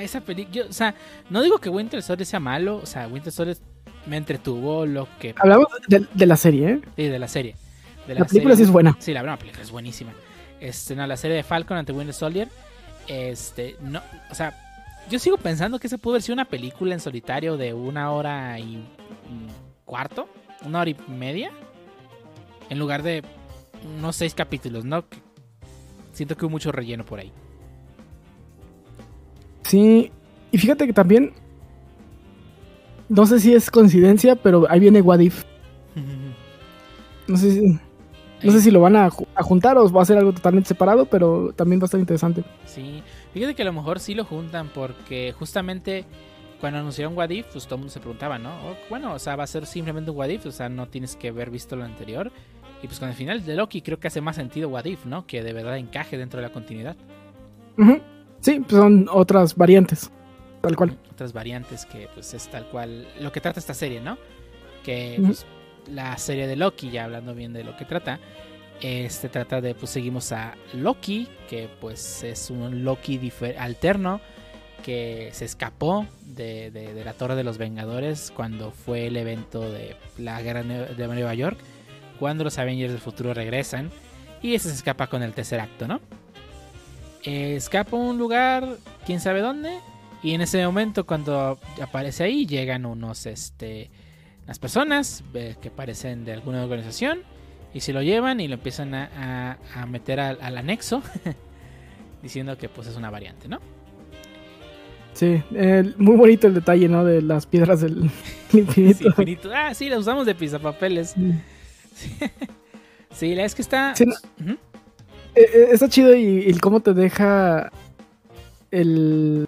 esa película, o sea, no digo que Winter Soldier sea malo, o sea, Winter Soldier me entretuvo lo que Hablamos de, de la serie, ¿eh? sí, de la serie. De La película sí es buena. Sí, la verdad, la película es buenísima. Este, no, la serie de Falcon ante Winter Soldier, este, no, o sea, yo sigo pensando que esa pudo haber sido una película en solitario de una hora y un cuarto, una hora y media, en lugar de unos seis capítulos, ¿no? Que- Siento que hubo mucho relleno por ahí. Sí, y fíjate que también. No sé si es coincidencia, pero ahí viene Wadif. No sé si, no sé si lo van a, ju- a juntar o va a ser algo totalmente separado, pero también va a estar interesante. Sí, fíjate que a lo mejor sí lo juntan porque justamente cuando anunciaron What If, pues todo el mundo se preguntaba, ¿no? Bueno, o sea, va a ser simplemente un What If, o sea, no tienes que haber visto lo anterior. Y pues con el final de Loki creo que hace más sentido What If, ¿no? Que de verdad encaje dentro de la continuidad. Sí, pues son otras variantes. Tal cual. Otras variantes que pues es tal cual lo que trata esta serie, ¿no? Que pues, la serie de Loki, ya hablando bien de lo que trata, este trata de, pues seguimos a Loki, que pues es un Loki alterno que se escapó de, de- de la Torre de los Vengadores cuando fue el evento de la guerra de Nueva York, cuando los Avengers del futuro regresan y ese se escapa con el tercer acto, ¿no? Eh, escapa a un lugar, quién sabe dónde, y en ese momento cuando aparece ahí llegan unos, este, las personas eh, que parecen de alguna organización y se lo llevan y lo empiezan a, a- a meter al, al anexo diciendo que pues es una variante, ¿no? Sí, eh, muy bonito el detalle, ¿no? De las piedras del Sí, infinito. Ah, sí, la usamos de pisapapeles. Sí, la es que está... Sí. Eh, eh, está chido y, y cómo te deja el,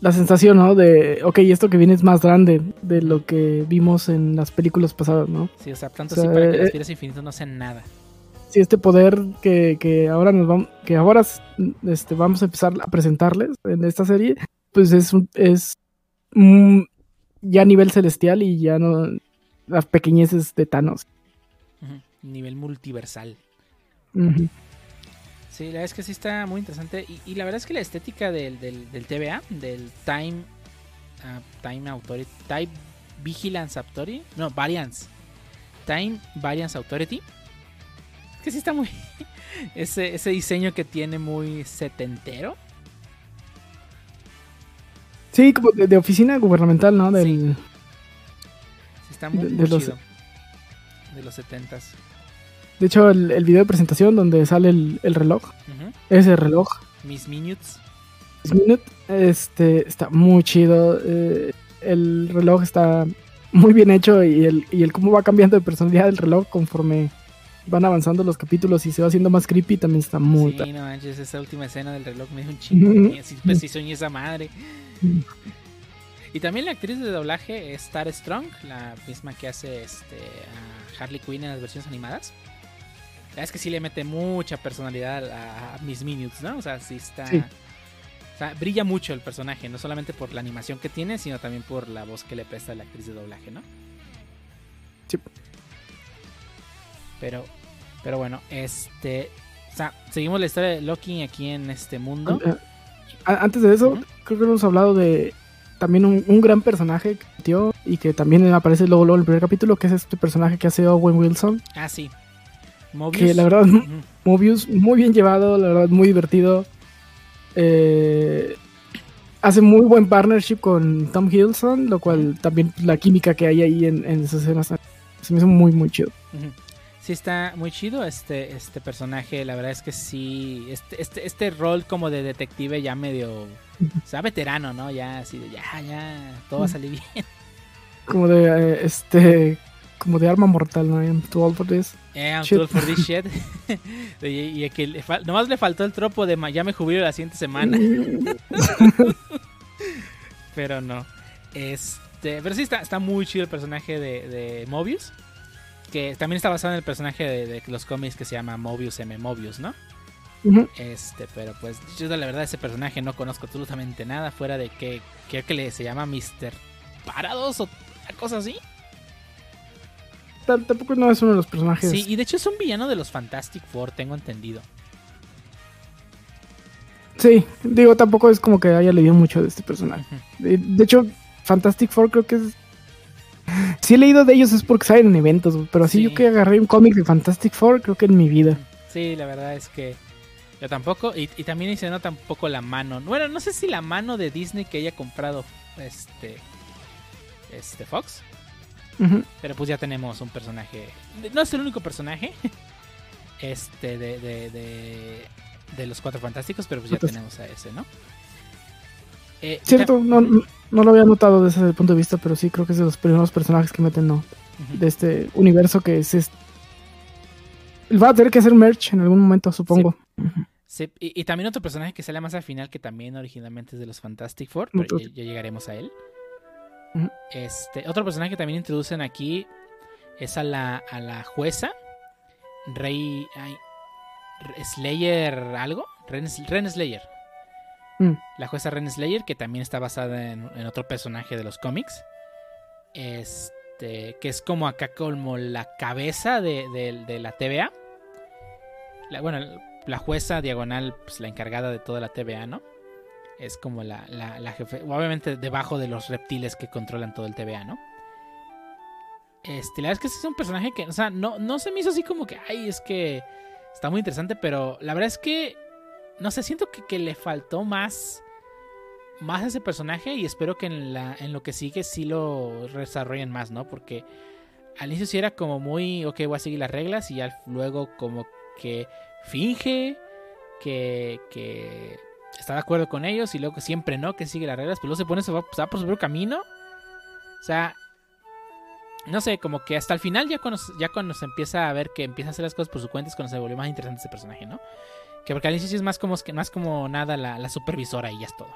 la sensación, ¿no? De, ok, esto que viene es más grande de lo que vimos en las películas pasadas, ¿no? Sí, o sea, tanto O sea, así para que eh, las piedras infinitas no hacen nada. Sí, este poder que, que ahora nos vamos, que ahora este, vamos a empezar a presentarles en esta serie, pues es, un- es mm, ya a nivel celestial y ya no las pequeñeces de Thanos. Nivel multiversal. Ujú. Sí, la verdad es que sí está muy interesante. Y, y la verdad es que la estética del, del, del TVA, del Time ah, Time Authority, Time Vigilance Authority, no, Variance, Time Variance Authority, es que sí está muy. ese, ese diseño que tiene muy setentero. Sí, como de, de oficina gubernamental, ¿no? Del, Sí está muy, De- de los-. De los setentas. De hecho, el, el video de presentación donde sale el, el reloj, Ujú. ese reloj, Miss Minutes. Miss Minute, este, está muy chido. eh, el reloj está muy bien hecho y el, y el cómo va cambiando de personalidad del reloj conforme van avanzando los capítulos y se va haciendo más creepy también está muy... Sí, no manches, esa última escena del reloj me dio un chingo. pues sí soñé esa madre. Y también la actriz de doblaje es Tara Strong, la misma que hace este, a Harley Quinn en las versiones animadas. La es que sí le mete mucha personalidad a, a Miss Minutes, ¿no? O sea, sí está. Sí. O sea, brilla mucho el personaje, no solamente por la animación que tiene, sino también por la voz que le presta la actriz de doblaje, ¿no? Sí. Pero, pero bueno, este. O sea, seguimos la historia de Loki aquí en este mundo. Eh, Antes de eso, creo que hemos hablado de también un, un gran personaje que metió y que también aparece luego, luego en el primer capítulo, que es este personaje que hace Owen Wilson, Ah, sí. Mobius. que la verdad. Mobius, muy bien llevado, la verdad, muy divertido. Eh, hace muy buen partnership con Tom Hiddleston, lo cual también la química que hay ahí en, en esas escenas se me hizo muy, muy chido. Sí está muy chido este, este personaje, la verdad es que sí, este, este, este rol como de detective ya medio, o sea, veterano, ¿no? Ya así de, ya, ya, todo va a salir bien. Como de, eh, este, como de arma mortal, ¿no? I'm too old for this. Eh, I'm Shit. too old for this shit. y, y que le nomás le faltó el tropo de ya me jubilo la siguiente semana, pero no. Este, pero sí está, está muy chido el personaje de, de Mobius, que también está basado en el personaje de, de los cómics que se llama Mobius M. Mobius, ¿no? Este, pero pues yo la verdad ese personaje no conozco absolutamente nada fuera de que creo que le se llama Mr. Parados o una cosa así. Tampoco no es uno de los personajes. Sí, y de hecho es un villano de los Fantastic Four, tengo entendido. Sí, digo, tampoco es como que haya leído mucho de este personaje. De, de hecho, Fantastic Four creo que es. Si he leído de ellos es porque salen en eventos, pero así Sí. yo que agarré un cómic de Fantastic Four, creo que en mi vida. Sí, la verdad es que yo tampoco. Y, y también se nota tampoco la mano. Bueno, no sé si la mano de Disney que haya comprado este. Este Fox. Pero pues ya tenemos un personaje. No es el único personaje. Este de, de, de, de los cuatro fantásticos, pero pues ya tenemos a ese, ¿no? Eh, Cierto, no, no lo había notado desde ese punto de vista, pero sí creo que es de los primeros personajes que meten ¿no? De este universo que es. es- Va a tener que hacer merch en algún momento, supongo. Sí, y, y también otro personaje que sale más al final, que también originalmente es de los Fantastic Four, pero ya llegaremos a él. Este, otro personaje que también introducen aquí es a la, a la jueza, Rey ay, Re- Slayer algo, Ren, Ren Slayer. Mm. La jueza Ren Slayer, que también está basada en, en otro personaje de los cómics. Este, que es como acá como la cabeza de, de- de la TVA. La- bueno, la jueza diagonal, pues la encargada de toda la TVA, ¿no? Es como la, la, jefe, obviamente debajo de los reptiles que controlan todo el TVA, ¿no? Este, la verdad es que ese es un personaje que, o sea, no, no se me hizo así como que, ay, es que está muy interesante, pero la verdad es que, no sé, siento que, que le faltó más, más a ese personaje y espero que en, la, en lo que sigue sí lo desarrollen más, ¿no? Porque al inicio sí era como muy, ok, voy a seguir las reglas y ya luego como que finge que, que está de acuerdo con ellos y luego que siempre no, que sigue las reglas, pero luego se pone, se va, se va por su propio camino. O sea, no sé, como que hasta el final ya cuando, ya cuando se empieza a ver que empieza a hacer las cosas por su cuenta es cuando se vuelve más interesante ese personaje, ¿no? Que porque al inicio sí es más como, más como nada la, la supervisora y ya es todo.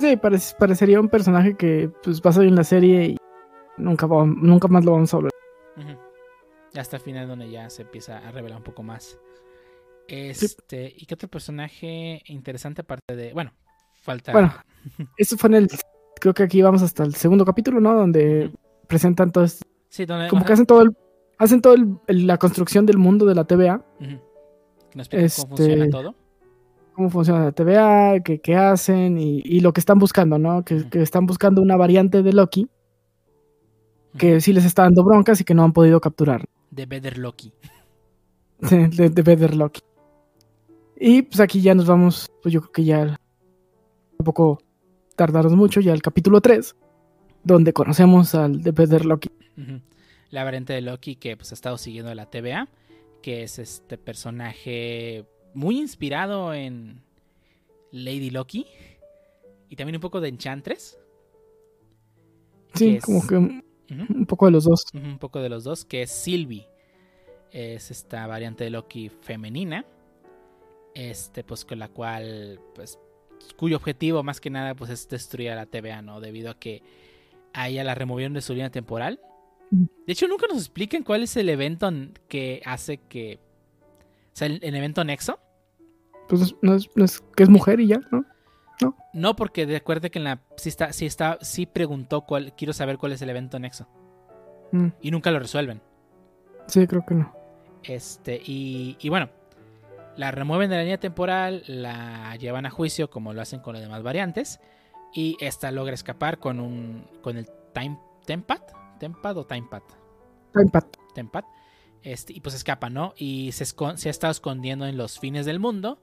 Sí, parec- parecería un personaje que pues va a salir en la serie y nunca, va- nunca más lo vamos a volver. Ujú. Ya hasta el final donde ya se empieza a revelar un poco más. Este, ¿y qué otro personaje interesante aparte de, bueno, falta Bueno, eso fue en el. Creo que aquí vamos hasta el segundo capítulo, ¿no? Donde presentan todo esto. Sí, donde Como que hacen todo el. Hacen todo el- el- la construcción del mundo de la TVA. Nos explican cómo Este- funciona todo. Cómo funciona la TVA, qué, qué hacen y, y lo que están buscando, ¿no? Que, que están buscando una variante de Loki que sí les está dando broncas y que no han podido capturar. De Better Loki. de, de, de Better Loki. Y pues aquí ya nos vamos, pues yo creo que ya tampoco tardaron mucho, ya el capítulo 3, donde conocemos al de Better Loki. La variante de Loki que pues ha estado siguiendo la TVA, que es este personaje muy inspirado en Lady Loki y también un poco de Enchantress. Sí, es- como que un poco de los dos. Un poco de los dos, que es Sylvie. Es esta variante de Loki femenina. Este, pues con la cual, pues, cuyo objetivo más que nada, pues, es destruir a la TVA, ¿no? Debido a que a ella la removieron de su línea temporal. De hecho, nunca nos explican cuál es el evento que hace que. O sea, el, el evento Nexo. Pues no es, no es que es mujer y ya, ¿no? No, porque recuerde que en la. Sí, está, sí, está, sí preguntó cuál. Quiero saber cuál es el evento Nexo. Mm, Y nunca lo resuelven. sí, creo que no. Este, y, y bueno, la remueven de la línea temporal, la llevan a juicio como lo hacen con las demás variantes. Y esta logra escapar con un. con el time, Tempad. Tempad o Timepad. Timepad. Tempad. Este, y pues escapa, ¿no? Y se, se ha estado escondiendo en los fines del mundo.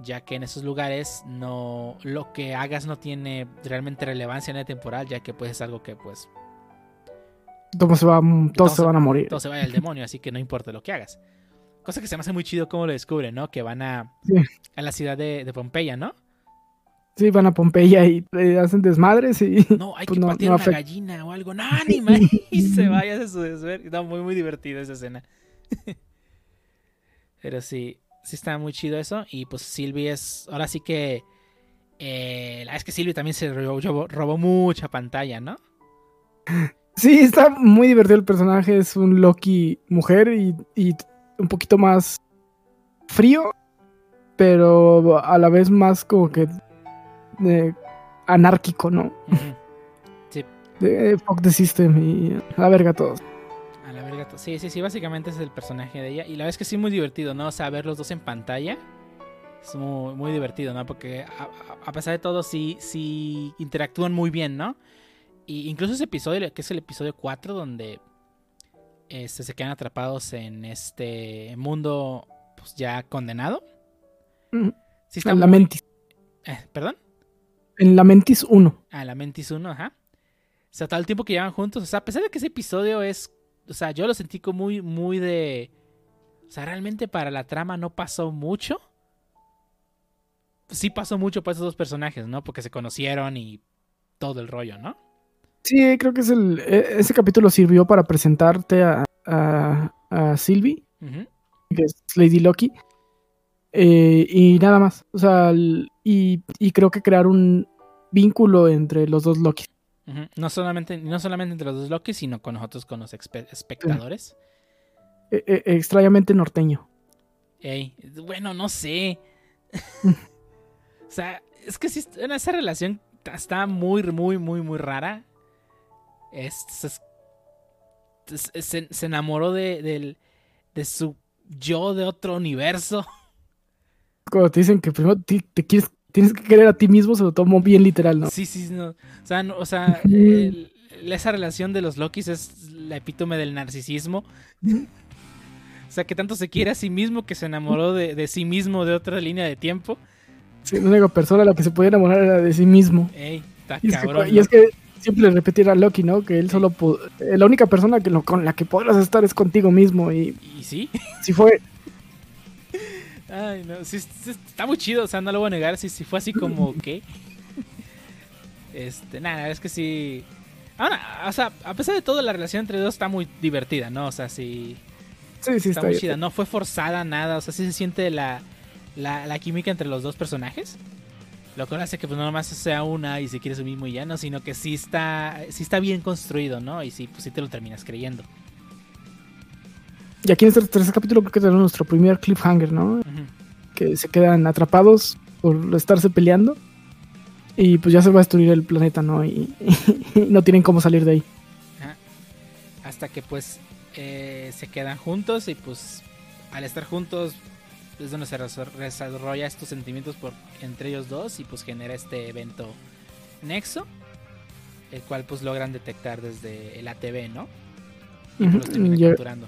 Ya que en esos lugares no. Lo que hagas no tiene realmente relevancia en la temporal. Ya que pues es algo que pues Todos se, va, todos Todos se van a morir. todo se vaya al demonio, así que no importa lo que hagas. Cosa que se me hace muy chido cómo lo descubren, ¿no? Que van a, Sí. a la ciudad de, de Pompeya, ¿no? Sí, van a Pompeya y eh, hacen desmadres y... No, hay Pues que no- patear no una afecta. gallina o algo. No, ni más. Y se vaya a su desver. No, muy, muy divertido esa escena. Pero sí, sí está muy chido eso. Y pues Sylvie es. Ahora sí que. eh, la- es que Sylvie también se robó, robó- robó mucha pantalla, ¿no? Sí, está muy divertido el personaje. Es un Loki mujer y, y un poquito más frío, pero a la vez más como que eh, anárquico, ¿no? Ujú. De, eh, fuck the system y a la verga todos. A la verga. to- Sí, sí, sí, básicamente es el personaje de ella. Y la verdad es que sí, muy divertido, ¿no? O sea, ver los dos en pantalla. Es muy, muy divertido, ¿no? Porque a pesar de todo, sí, sí interactúan muy bien, ¿no? Y incluso ese episodio, que es el episodio 4, donde este, se quedan atrapados en este mundo pues, ya condenado. Sí está En la muy- Mentis. eh, ¿Perdón? En la Mentis 1. Ah, la Mentis 1, ajá. O sea, todo el tiempo que llevan juntos. O sea, a pesar de que ese episodio es. O sea, yo lo sentí como muy, muy de. O sea, realmente para la trama no pasó mucho. Sí pasó mucho para esos dos personajes, ¿no? Porque se conocieron y todo el rollo, ¿no? Sí, creo que es el. e- Ese capítulo sirvió para presentarte a, a, a Sylvie, que es Lady Loki. eh, y nada más. O sea, el- y, y creo que crear un vínculo entre los dos Loki. Ujú. No, solamente, no solamente entre los dos Loki, sino con nosotros, con los espectadores. E- e- extrañamente norteño. Ey, bueno, no sé. o sea, es que sí, esa relación está muy, muy, muy, muy rara. Es, es- es- es- se, se enamoró de, del- de su yo de otro universo. Cuando te dicen que primero te quieres, tienes que querer a ti mismo, se lo tomo bien literal, ¿no? Sí, sí, no. O sea, no- o sea el- esa relación de los Lokis es la epítome del narcisismo. O sea, que tanto se quiere a sí mismo que se enamoró de, de sí mismo de otra línea de tiempo. Sí, la única persona a la que se podía enamorar era de sí mismo. Ey, está Y es, que, cabrón. y es que siempre le repetía a Loki, ¿no? Que él solo pu- eh, la única persona que lo- con la que podrás estar es contigo mismo. Y Y sí. si fue, Ay, no, sí, sí, está muy chido, o sea, no lo voy a negar, si, si fue así como que... Este, nada, es que sí... Ahora, o sea, a pesar de todo, la relación entre dos está muy divertida, ¿no? O sea, sí, sí, sí, está, está muy chida, no fue forzada nada, o sea, sí se siente la, la, la química entre los dos personajes. Lo cual hace que pues no nomás sea una y se quiere su mismo y ya, no, sino que sí está, sí está bien construido, ¿no? Y sí, pues sí te lo terminas creyendo. Y aquí en este tercer capítulo creo que tenemos nuestro primer cliffhanger, ¿no? Ujú. Que se quedan atrapados por estarse peleando. Y pues ya se va a destruir el planeta, ¿no? Y, y no tienen cómo salir de ahí. Ajá. Hasta que pues eh, se quedan juntos y pues al estar juntos es donde se desarrolla estos sentimientos por, entre ellos dos y pues genera este evento Nexo, el cual pues logran detectar desde el ATV, ¿no? Y pues los terminan capturando.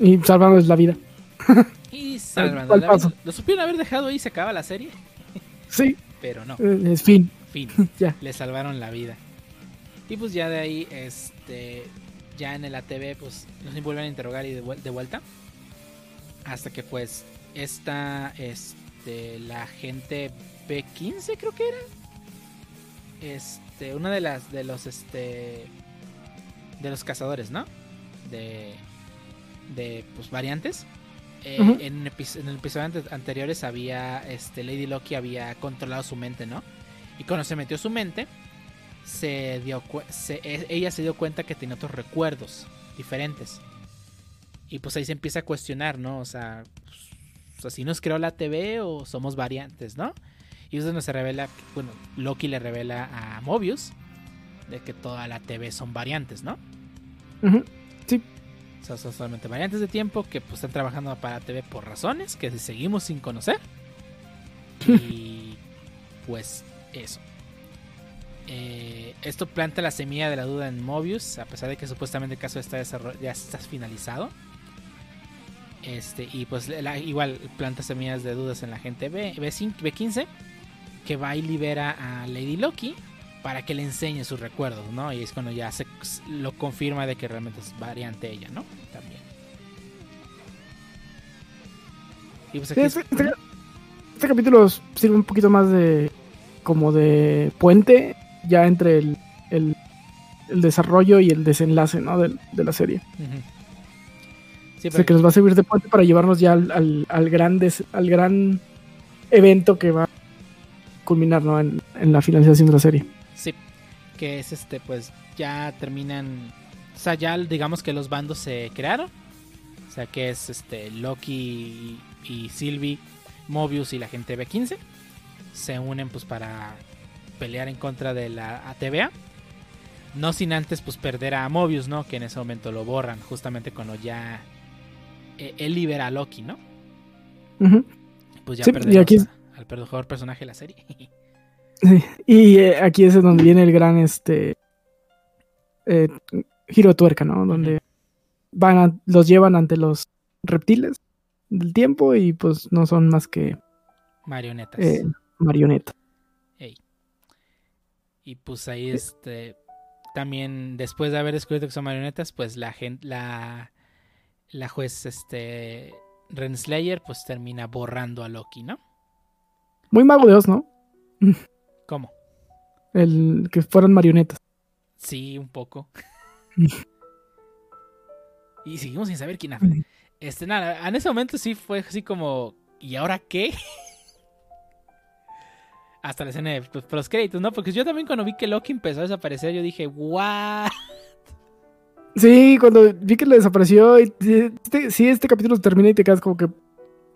y salvarles la vida. Y salvando ¿Cuál la paso? vida. Lo supieron haber dejado ahí y se acaba la serie, Sí, pero no. eh, es fin. fin, Ya. le salvaron la vida. Y pues ya de ahí, este, ya en el ATV, pues nos vuelven a interrogar y de, vuel- de vuelta. Hasta que pues esta, este, la gente B15 creo que era. Este, una de las, de los, este, de los cazadores, ¿no? De, de, pues variantes. Eh, en, el episodio ante- anteriores había, este, Lady Loki había controlado su mente, ¿no? Y cuando se metió su mente, se dio se- e- ella se dio cuenta que tenía otros recuerdos diferentes. Y pues ahí se empieza a cuestionar, ¿no? O sea, pues, si nos creó la TV o somos variantes, ¿no? Y es donde se revela, bueno, Loki le revela a Mobius de que toda la TV son variantes, ¿no? Ujú. O sea, son solamente variantes de tiempo que pues están trabajando para TV por razones que seguimos sin conocer. Y pues eso. Eh, esto planta la semilla de la duda en Mobius, a pesar de que supuestamente el caso está ya está finalizado. Este, y pues la- igual planta semillas de dudas en la gente B, B5 B15, que va y libera a Lady Loki para que le enseñe sus recuerdos, ¿no? Y es cuando ya se lo confirma de que realmente es variante ella, ¿no? También. Y pues aquí Sí, es- este, este- este capítulo sirve un poquito más de como de puente ya entre el, el, el desarrollo y el desenlace ¿no? de, de la serie. Ujú. Sí, O sea, pero- que nos va a servir de puente para llevarnos ya al, al, al gran, des- al gran evento que va a culminar ¿no? en, en la finalización de la serie. Sí, que es este, pues ya terminan. O sea, ya digamos que los bandos se crearon. O sea, que es este Loki y, y Sylvie, Mobius y la gente B15. Se unen pues para pelear en contra de la ATVA. No sin antes pues perder a Mobius, ¿no? Que en ese momento lo borran, justamente cuando ya eh, él libera a Loki, ¿no? Ujú. Pues ya Sí, y perdemos aquí- a- al mejor personaje de la serie. Sí, Y eh, aquí es donde viene el gran este eh, giro de tuerca, ¿no? Donde van a- los llevan ante los reptiles del tiempo y pues no son más que Marionetas. marionetas. Y pues ahí este también después de haber descubierto que son marionetas, pues la gente la la juez este Renslayer pues termina borrando a Loki, ¿no? Muy mago de Oz, ¿no? ¿Cómo? El que fueran marionetas. Sí, un poco. y seguimos sin saber quién. Ujú. Este, nada, en ese momento sí fue así como, ¿y ahora qué? Hasta la escena de pues, los créditos, ¿no? Porque yo también cuando vi que Loki empezó a desaparecer, yo dije, ¡guau! Sí, cuando vi que le desapareció y este, sí, este capítulo termina y te quedas como que,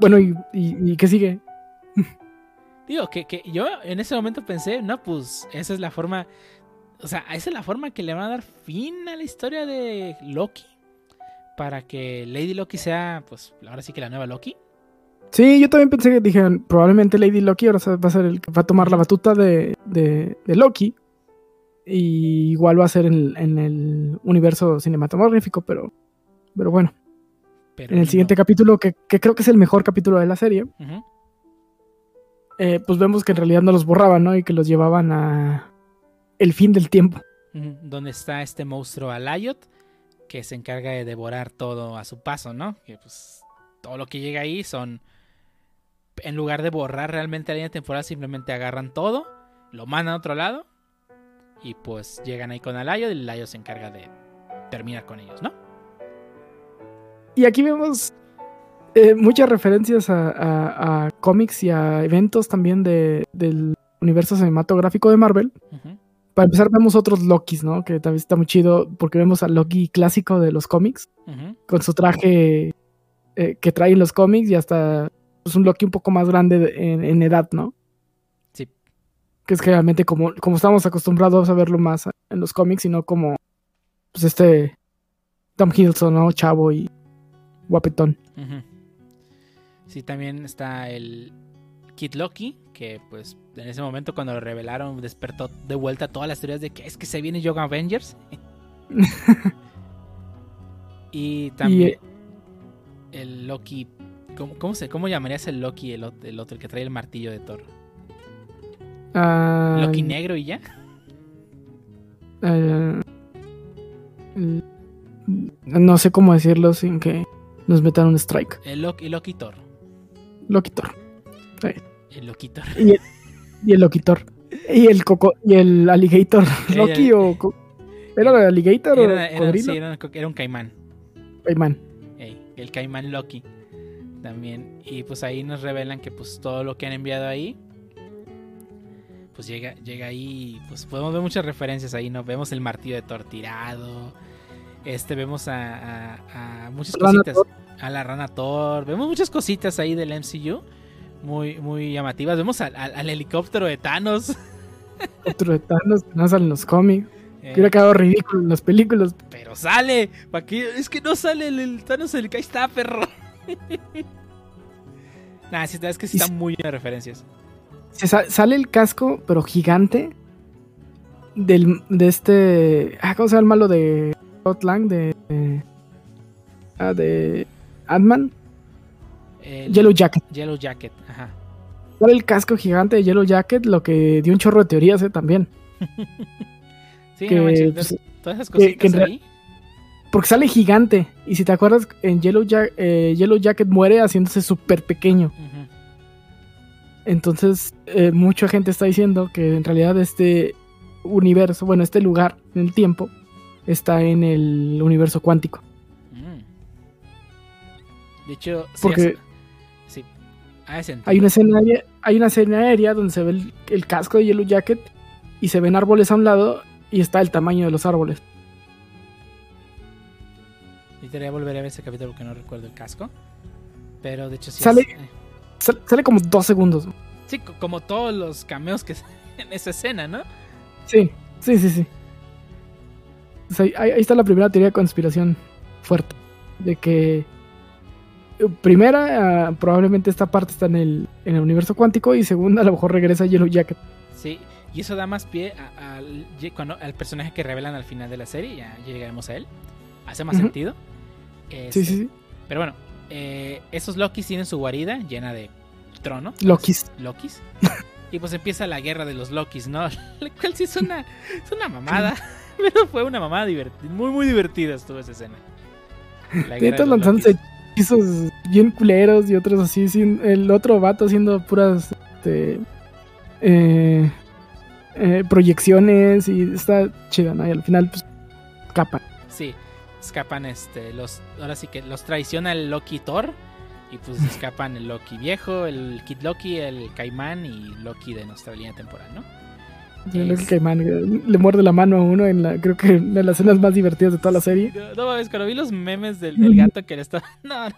bueno, ¿y, y, y qué sigue? Digo, que, que yo en ese momento pensé, no, pues esa es la forma, o sea, esa es la forma que le van a dar fin a la historia de Loki. Para que Lady Loki sea, pues, ahora sí que la nueva Loki. Sí, yo también pensé que dije, probablemente Lady Loki ahora va a ser el que va a tomar la batuta de, de, de Loki. Y igual va a ser en, en el universo cinematográfico, pero, pero bueno, Pero en el no. siguiente capítulo, que, que creo que es el mejor capítulo de la serie, eh, pues vemos que en realidad no los borraban, ¿no? Y que los llevaban a el fin del tiempo. Donde está este monstruo Alayot, que se encarga de devorar todo a su paso, ¿no? Que pues todo lo que llega ahí son. En lugar de borrar realmente la línea temporal, simplemente agarran todo, lo mandan a otro lado. Y pues llegan ahí con Alayot y el Alayot se encarga de terminar con ellos, ¿no? Y aquí vemos eh, muchas referencias a, a- a cómics y a eventos también de, del universo cinematográfico de Marvel. Para empezar, vemos otros Lokis, ¿no? Que también está muy chido porque vemos al Loki clásico de los cómics, ujú. con su traje eh, que trae en los cómics y hasta pues, un Loki un poco más grande de- en, en edad, ¿no? Que es generalmente como, como estamos acostumbrados a verlo más en los cómics y no como pues este Tom Hiddleston, ¿no? Chavo y guapetón. Sí, también está el Kid Loki, que pues en ese momento cuando lo revelaron despertó de vuelta todas las teorías de que es que se viene Young Avengers. y también eh, el Loki, ¿cómo, cómo se, ¿cómo llamarías el Loki, el, el otro, el que trae el martillo de Thor? Ah, ¿Loki negro y ya? no sé cómo decirlo sin que nos metan un strike. El Loki, el Loki Thor. Loquitor. El Loki Thor. Y el, y el Loquitor. Y el coco y el alligator. Loki o ¿Era el alligator Era, o era- sí, era un- era un caimán. Caimán. El caimán Loki también. Y pues ahí nos revelan que pues todo lo que han enviado ahí. Pues llega, llega ahí. Pues podemos ver muchas referencias ahí, ¿no? Vemos el martillo de Thor tirado. Este, vemos a, a- a muchas Rana cositas. Thor. A la rana Thor. Vemos muchas cositas ahí del MCU. Muy, muy llamativas. Vemos al, helicóptero de Thanos. Otro de Thanos que no salen en los cómics. Eh, Que hubiera quedado ridículo en las películas. pero sale. ¿Para qué? Es que no sale el, el Thanos, el que ahí está, perro. Nah, es que sí están muy de referencias. Se sa- sale el casco, pero gigante. Del, de este. Ah, ¿cómo se llama el malo de Lang? De. de- ah, de. Ant-Man. El Yellow Jacket. Yellow Jacket, ajá. Sale el casco gigante de Yellow Jacket, lo que dio un chorro de teorías, ¿eh? También. Sí, Que, no manches, pues, todas esas que- que cositas en re- ahí. Porque sale gigante. Y si te acuerdas, en Yellow, Ja- eh, Yellow Jacket muere haciéndose súper pequeño. Ujú. Entonces, eh, mucha gente está diciendo que en realidad este universo, bueno, este lugar en el tiempo, está en el universo cuántico. Mm. De hecho, sí, Porque- sí, hace sentido. Hay una escena aérea, hay una escena aérea donde se ve el, el casco de Yellow Jacket y se ven árboles a un lado y está el tamaño de los árboles. Necesitaría volver a ver ese capítulo porque no recuerdo el casco. Pero de hecho sí. Sale- es- eh, Sal- Sale como dos segundos. sí, co- como todos los cameos que en esa escena, ¿no? Sí, sí, sí, sí. O sea, ahí, ahí está la primera teoría de conspiración fuerte. De que. eh, Primera, ah, probablemente esta parte está en el, en el universo cuántico. Y segunda, a lo mejor regresa Yellow Jacket. Sí, y eso da más pie a- cuando- al personaje que revelan al final de la serie, ya llegaremos a él. Hace más sentido. Sí, Este, sí, sí. Pero bueno, eh, esos Lokis tienen su guarida llena de trono. Lokis. Lokis. y pues empieza la guerra de los Lokis, ¿no? La cual sí es una, es una mamada. Pero fue una mamada divertida. Muy, muy divertida estuvo esa escena. Neta lanzándose hechizos bien culeros y otros así. Sin, el otro vato haciendo puras. Este, eh, eh, proyecciones y está chido, ¿no? Y al final, pues, capa. Sí, escapan este, los, ahora sí que los traiciona el Loki Thor. Y pues escapan el Loki viejo, el Kid Loki, el Caimán y Loki de nuestra línea temporal, ¿no? El Es- Caimán eh, le muerde la mano a uno en la, creo que de las escenas más divertidas de toda la serie. No, no mames, cuando vi los memes del, del gato que le estaba. No, no,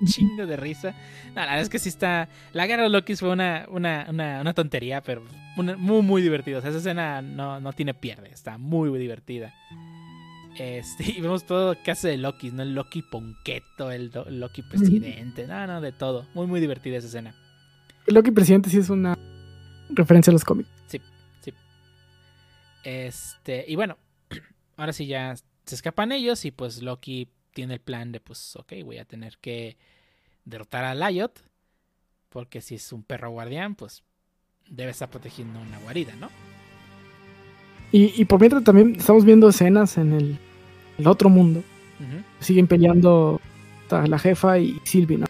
un chingo de risa. No, la verdad es que sí está. La guerra de los Lokis fue una, una, una, una tontería, pero una- muy, muy divertida. O sea, esa escena no, no tiene pierde. Está muy, muy divertida. Este, y vemos todo casi de Loki, ¿no? El Loki Ponqueto, el, Loki presidente. No, no, de todo. Muy, muy divertida esa escena. El Loki presidente sí es una referencia a los cómics. Este, y bueno, ahora sí ya se escapan ellos y pues Loki tiene el plan de pues, ok, voy a tener que derrotar a Lyot, porque si es un perro guardián, pues debe estar protegiendo una guarida, ¿no? Y, y por mientras también estamos viendo escenas en el, el otro mundo. Ujú, Siguen peleando la jefa y Sylvie, ¿no?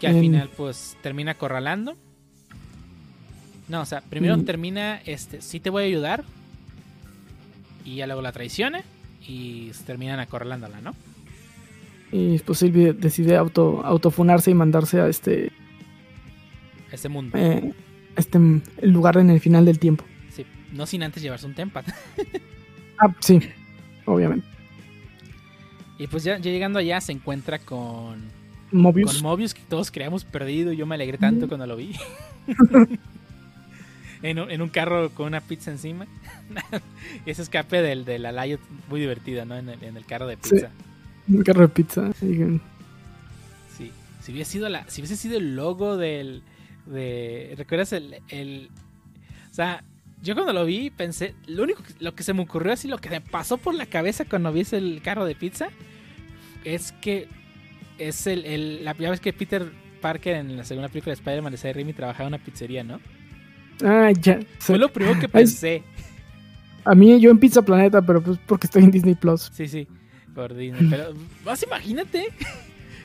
Que al final pues termina acorralando. No, o sea, primero Mm. termina, este, sí te voy a ayudar. Y ya luego la traiciona y terminan acorralándola, ¿no? Y pues Sylvie decide auto, autofunarse y mandarse a este, Ese mundo. eh, este el lugar en el final del tiempo. Sí, no sin antes llevarse un tempat. Ah, sí, obviamente. Y pues ya, ya llegando allá se encuentra con, Mobius. con Mobius que todos creíamos perdido. Yo me alegré tanto Mm. cuando lo vi. en, un, en un carro con una pizza encima. Ese escape del, de la Liot muy divertido, ¿no? En el, en el carro de Sí. pizza. Un carro de pizza. Sí. Si hubiese sido la, si hubiese sido el logo del. De, ¿Recuerdas el, el. O sea, yo cuando lo vi pensé. Lo único que, lo que se me ocurrió así, lo que me pasó por la cabeza cuando vi el carro de pizza. Es que. Es el. el la ya ves que Peter Parker en la segunda película de Spider-Man de Raimi trabajaba en una pizzería, ¿no? Ah, ya. Fue lo primero que pensé. A mí, yo en Pizza Planeta, pero pues porque estoy en Disney Plus. Sí, sí. Por Disney. Pero. Más imagínate.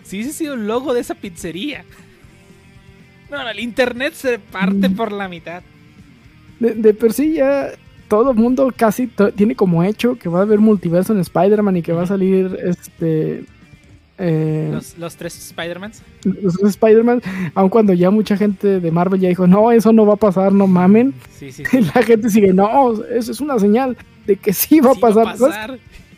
Si hubiese sido el logo de esa pizzería. No, no, el internet se parte Mm. por la mitad. De, de por sí ya todo el mundo casi tiene como hecho que va a haber multiverso en Spider-Man y que va a salir este. eh, Los, los tres Spider-Mans. los tres Spider-Man, aun cuando ya mucha gente de Marvel ya dijo, no, eso no va a pasar, no mamen. Sí, la gente sigue, no, eso es una señal de que sí va a pasar.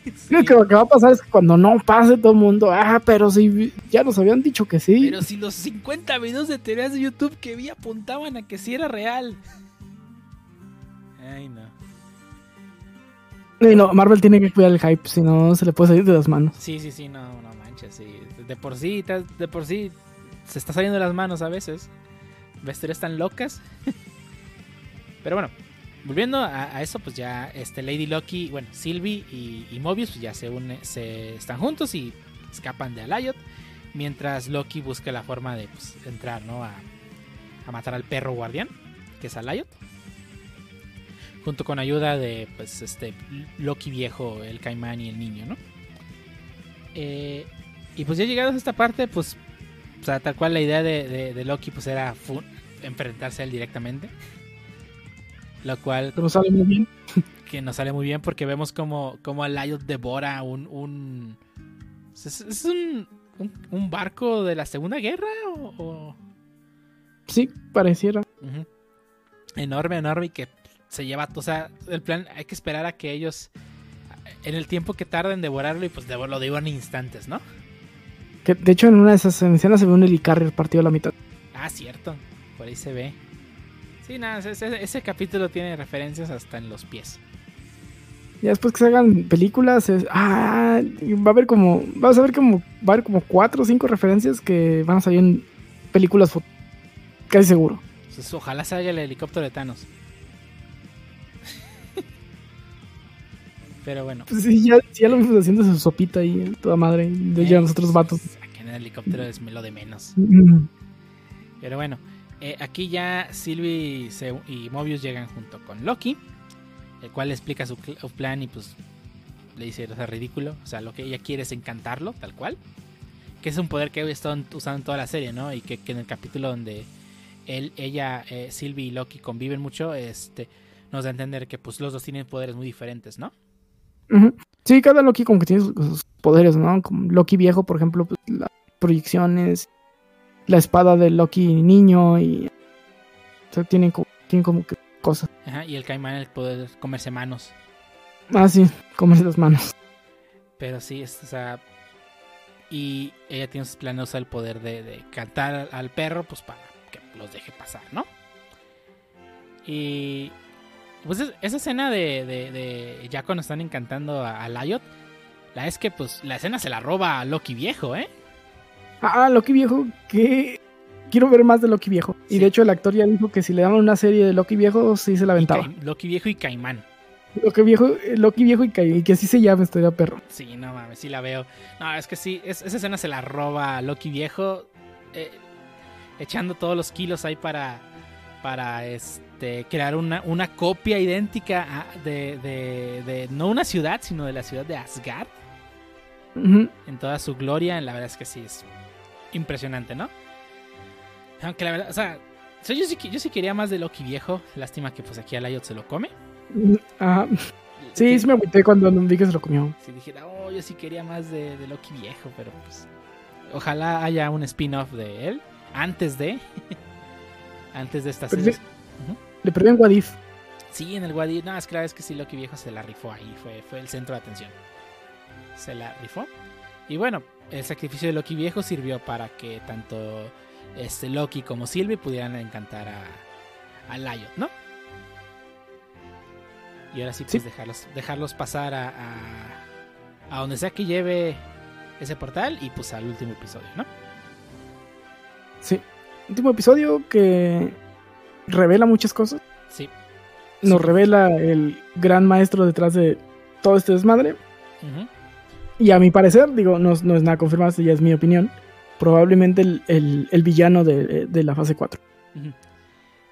Que lo que va a pasar es que cuando no pase todo el mundo, ah, pero si ya nos habían dicho que sí. Pero si los 50 videos de teorías de YouTube que vi apuntaban a que sí era real. Ay, no. Y no, Marvel tiene que cuidar el hype, si no se le puede salir de las manos. Sí, sí, sí, no, no manches. Sí. De por sí, de por sí, se está saliendo de las manos a veces. Ves teorías tan locas. Pero bueno, volviendo a, a eso, pues ya este Lady Loki, bueno, Sylvie y, y Mobius pues ya se une, se están juntos y escapan de Alayot. Mientras Loki busca la forma de pues, entrar, ¿no? A, a matar al perro guardián, que es Alayot. Junto con ayuda de pues este Loki viejo, el caimán y el niño, ¿no? Eh, y pues ya llegados a esta parte, pues, o sea, tal cual la idea de, de- de Loki pues era enfrentarse a él directamente. Lo cual Pero sale muy bien. que nos sale muy bien porque vemos como, como Alayot devora un... un ¿Es, es un, un, un barco de la Segunda Guerra o...? o- Sí, pareciera. Enorme, enorme y que se lleva, o sea, el plan, hay que esperar a que ellos, en el tiempo que tarden en devorarlo y pues lo devoran en instantes, ¿no? Que, de hecho, en una de esas escenas se ve un helicarrier partido a la mitad. Ah, cierto, por ahí se ve. Sí, nada, ese, capítulo tiene referencias hasta en los pies. Ya después que se hagan películas, es, ah, va a haber como, vas a ver como, va a haber como cuatro o cinco referencias que van a salir en películas, casi seguro. Entonces, ojalá salga el helicóptero de Thanos. Pero bueno. Pues sí, ya, lo vimos haciendo su sopita ahí, eh, toda madre, de ya los otros vatos. Aquí en el helicóptero es lo de menos. Mm, Pero bueno, eh, aquí ya Sylvie se- y Mobius llegan junto con Loki, el cual le explica su, plan y pues le dice, o sea, ridículo. O sea, lo que ella quiere es encantarlo, tal cual. Que es un poder que están usando en toda la serie, ¿no? Y que, que en el capítulo donde él, ella, eh, Sylvie y Loki conviven mucho, este, nos da a entender que pues los dos tienen poderes muy diferentes, ¿no? Sí, cada Loki como que tiene sus, sus poderes, ¿no? Como Loki viejo, por ejemplo, pues, las proyecciones, la espada de Loki niño y... O sea, tienen como, tienen como que cosas. Ajá, y el caimán el poder comerse manos. Ah, sí, comerse las manos. Pero sí, es, o sea. Y ella tiene sus planes de usar el poder de, de cantar al perro, pues para que los deje pasar, ¿no? Y. Pues es- esa escena de, de, de ya cuando están encantando a, a Lyot, la es que pues la escena se la roba a Loki viejo, ¿eh? Ah, Loki viejo, que... Quiero ver más de Loki viejo. Y de hecho el actor ya dijo que si le daban una serie de Loki viejo, sí se la aventaba. Loki viejo y Caimán. Loki viejo, eh, Loki viejo y, ca- y que así se llame, estaría perro. Sí, no mames, sí la veo. No, es que sí, es- esa escena se la roba a Loki viejo, eh, echando todos los kilos ahí para, para este, crear una, una copia idéntica de, de, de no una ciudad, sino de la ciudad de Asgard, en toda su gloria. La verdad es que sí, es impresionante, ¿no? Aunque la verdad, o sea, yo, sí, yo sí quería más de Loki viejo. Lástima que pues aquí a Lyot se lo come. Ajá. Sí, sí me agüité cuando vi que se lo comió. Si dijera, oh, yo sí quería más de, de Loki viejo, pero pues. Ojalá haya un spin-off de él. Antes de. antes de esta Pero serie. Le perdí en Wadif. Sí, en el Wadi. No, es que la que sí, Loki viejo se la rifó ahí. Fue, fue el centro de atención. Se la rifó. Y bueno, el sacrificio de Loki viejo sirvió para que tanto este Loki como Sylvie pudieran encantar a, a Lyot, ¿no? Y ahora sí, pues Sí. dejarlos, dejarlos pasar a, a, a donde sea que lleve ese portal y pues al último episodio, ¿no? Sí. Último episodio que revela muchas cosas. Sí. Nos Sí. revela el gran maestro detrás de todo este desmadre. Ujú. Y a mi parecer, digo, no, no es nada confirmado, ya es mi opinión. Probablemente el, el- el villano de, de la fase 4. Ujú.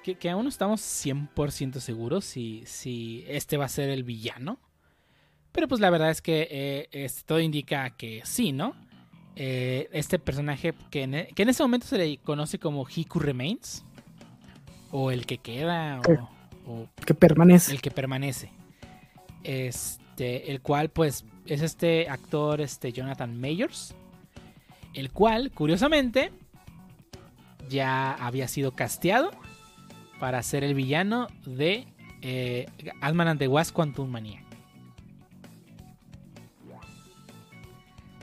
Que, que aún no estamos 100% seguros si, si este va a ser el villano. Pero pues la verdad es que eh, todo indica que sí, ¿no? Eh, este personaje que en, e- que en ese momento se le conoce como Hiku Remains. O el que queda. O, o Que permanece. el que permanece. Este, el cual, pues, es este actor, este Jonathan Mayors. El cual, curiosamente, ya había sido casteado para ser el villano de eh, Ant-Man and the Wasp Quantum Mania.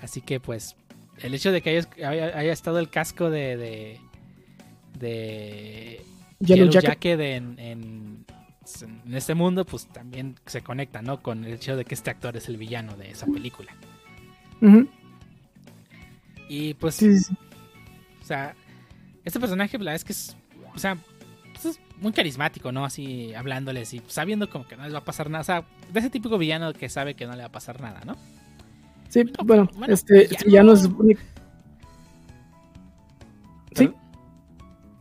Así que, pues, el hecho de que haya, haya- haya estado el casco de. de, de Yellow Yellow Jacket. Jacket en, en- en este mundo, pues también se conecta, ¿no? Con el hecho de que este actor es el villano de esa película. Y pues, Sí, sí, sí. o sea, este personaje, la verdad es que es, o sea, pues es muy carismático, ¿no? Así hablándoles y sabiendo como que no les va a pasar nada. O sea, de ese típico villano que sabe que no le va a pasar nada, ¿no? Sí, bueno, bueno, este villano. villano se supone- Sí.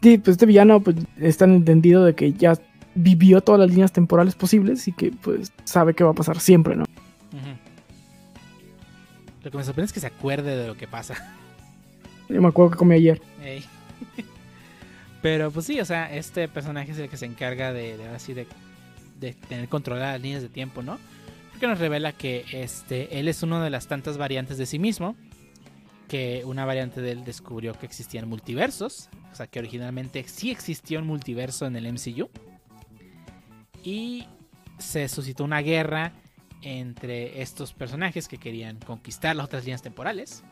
Sí, pues este villano pues está entendido de que ya vivió todas las líneas temporales posibles y que pues sabe que va a pasar siempre, ¿no? Lo que me sorprende es que se acuerde de lo que pasa. Yo me acuerdo que comí ayer. Ey. Pero pues sí, o sea, este personaje es el que se encarga de, de ahora sí de, de tener controladas las líneas de tiempo, ¿no? Porque nos revela que este, él es una de las tantas variantes de sí mismo. Que una variante de él descubrió que existían multiversos. O sea, que originalmente sí existió un multiverso en el MCU. Y se suscitó una guerra entre estos personajes que querían conquistar las otras líneas temporales.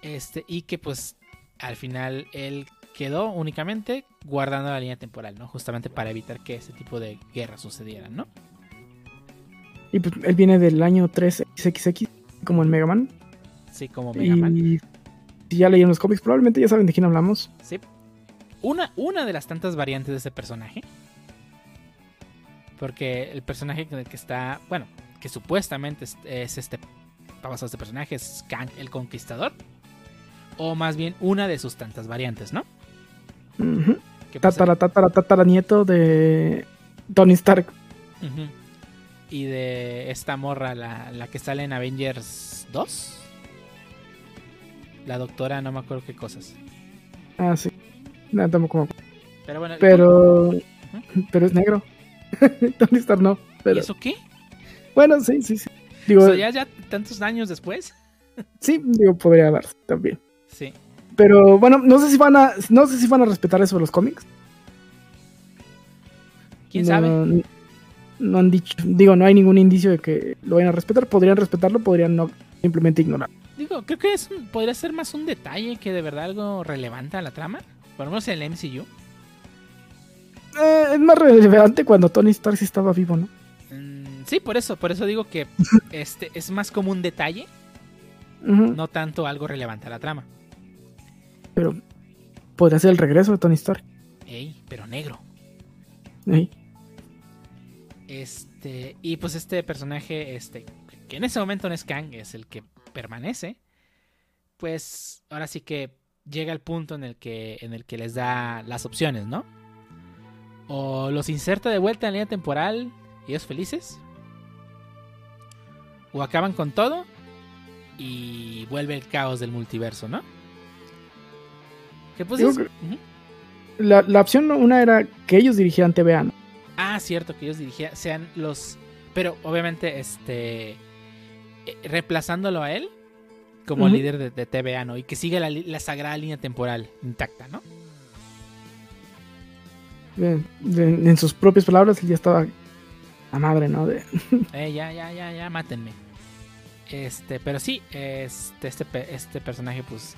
Este, y que pues al final él quedó únicamente guardando la línea temporal, ¿no? Justamente para evitar que ese tipo de guerras sucedieran, ¿no? Y pues él viene del año 3XXX, como el Mega Man. Sí, como Mega Man. Y si ya leyeron los cómics, probablemente ya saben de quién hablamos. Sí. Una, una de las tantas variantes de ese personaje. Porque el personaje que está, bueno, que supuestamente es, es este, basado en este personaje, es Kang el Conquistador. O más bien una de sus tantas variantes, ¿no? Pues, Tatara, tatara, tatara, nieto de Tony Stark. Y de esta morra, la, la que sale en Avengers 2. La doctora, no me acuerdo qué cosas. Ah, sí. No, tampoco me acuerdo. Pero bueno, Pero. Pero es negro. Tony Stark no. ¿y Pero, eso qué? bueno, sí, sí, sí. Digo, O sea, ya, ya tantos años después. sí, digo, podría darse también. Sí. Pero bueno, no sé si van a, no sé si van a respetar eso de los cómics. ¿Quién No- sabe? No han dicho, digo, no hay ningún indicio de que lo vayan a respetar. Podrían respetarlo, podrían no simplemente ignorar. Digo, creo que es un- podría ser más un detalle que de verdad algo relevante a la trama. Por lo menos en el MCU. Eh, es más relevante cuando Tony Stark sí estaba vivo, ¿no? Mm, sí, por eso, por eso digo que este es más como un detalle, no tanto algo relevante a la trama. Pero podría ser el regreso de Tony Stark. Ey, pero negro. Ey. Este, y pues este personaje, este, que en ese momento no es Kang, es el que permanece. Pues ahora sí que llega el punto en el que, en el que les da las opciones, ¿no? O los inserta de vuelta en la línea temporal y ellos felices. O acaban con todo y vuelve el caos del multiverso, ¿no? Que pues. La, la opción una era que ellos dirigieran TVA, ¿no? Ah, cierto, que ellos dirigían, sean los... Pero obviamente, este... eh, reemplazándolo a él como líder de, de TVA, ¿no? Y que siga la, la sagrada línea temporal intacta, ¿no? De- en sus propias palabras, él ya estaba a madre, ¿no? De, Eh, ya, ya, ya, ya, mátenme. Este, pero sí, este, este, este personaje, pues,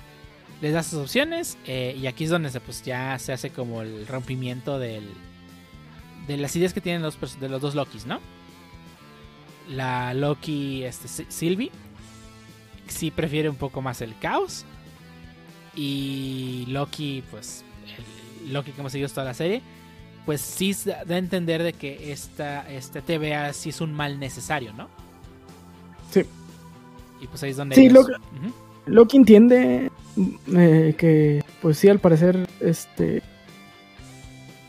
les da sus opciones. eh, y aquí es donde se, pues, ya se hace como el rompimiento del, de las ideas que tienen los, de los dos Lokis, ¿no? La Loki, este, Sylvie, sí prefiere un poco más el caos. Y Loki, pues, el Loki que hemos seguido toda la serie, pues sí da a entender de que esta, este TVA sí es un mal necesario, ¿no? Sí. Y pues ahí es donde Sí, ellos- lo- Ujú. Loki entiende eh, que, pues sí, al parecer, este.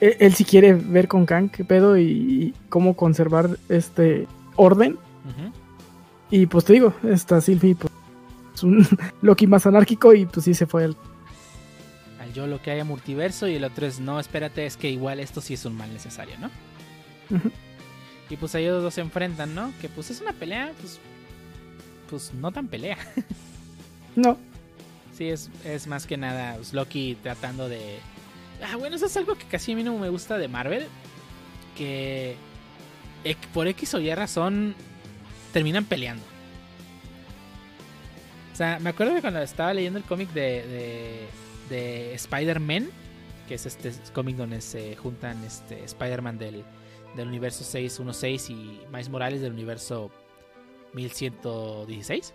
Él, él sí quiere ver con Kang qué pedo y, y cómo conservar este orden. Y pues te digo, esta Sylvie, pues, es un Loki más anárquico y pues sí se fue al. Al yo lo que haya multiverso y el otro es no, espérate, es que igual esto sí es un mal necesario, ¿no? Y pues ellos dos se enfrentan, ¿no? Que pues es una pelea, pues. Pues no tan pelea. No, Sí, es, es más que nada pues, Loki tratando de... Ah, bueno, eso es algo que casi a mí no me gusta de Marvel. Que por X o Y razón terminan peleando. O sea, me acuerdo que cuando estaba leyendo el cómic de, de, de Spider-Man, que es este cómic donde se juntan este Spider-Man del, del universo 616 y Miles Morales del universo 1116.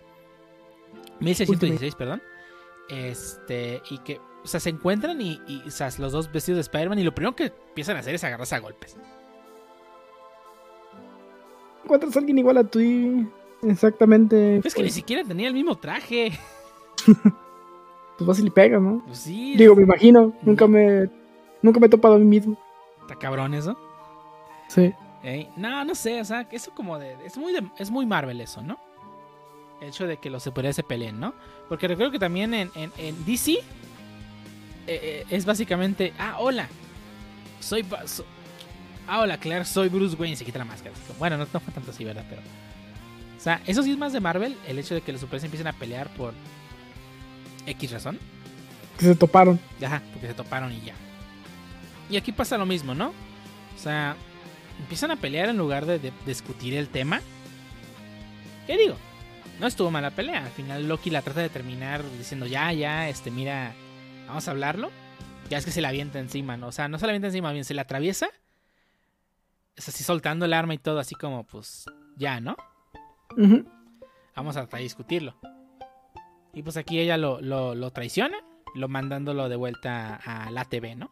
1616, perdón. Este, y que, o sea, se encuentran y, y, o sea, los dos vestidos de Spider-Man y lo primero que empiezan a hacer es agarrarse a golpes. encuentras a alguien igual a ti. Exactamente. Es que ni pues, siquiera tenía el mismo traje. pues vas y le pegas, ¿no? Pues sí, Digo, me imagino. Nunca me. Nunca me he topado a mí mismo. está cabrón eso. Sí. No, no sé, o sea, eso como de. Es muy, de- es muy Marvel eso, ¿no? El hecho de que los superhéroes se peleen, ¿no? Porque recuerdo que también en, en, en DC eh, eh, es básicamente. Ah, hola. Soy. So- ah, hola, Claire, soy Bruce Wayne. Se quita la máscara. Bueno, no, no fue tanto así, ¿verdad? Pero. O sea, eso sí es más de Marvel. El hecho de que los superhéroes empiecen a pelear por. X razón. Que se toparon. Ajá, porque se toparon y ya. Y aquí pasa lo mismo, ¿no? O sea, empiezan a pelear en lugar de, de discutir el tema. ¿Qué digo? No estuvo mala pelea. Al final Loki la trata de terminar diciendo, ya, ya, este, mira, vamos a hablarlo. Ya es que se la avienta encima, ¿no? O sea, no se la avienta encima, bien, se la atraviesa. Es así soltando el arma y todo, así como, pues, ya, ¿no? Vamos a discutirlo. Y pues aquí ella lo, lo, lo traiciona, lo mandándolo de vuelta a la TV, ¿no?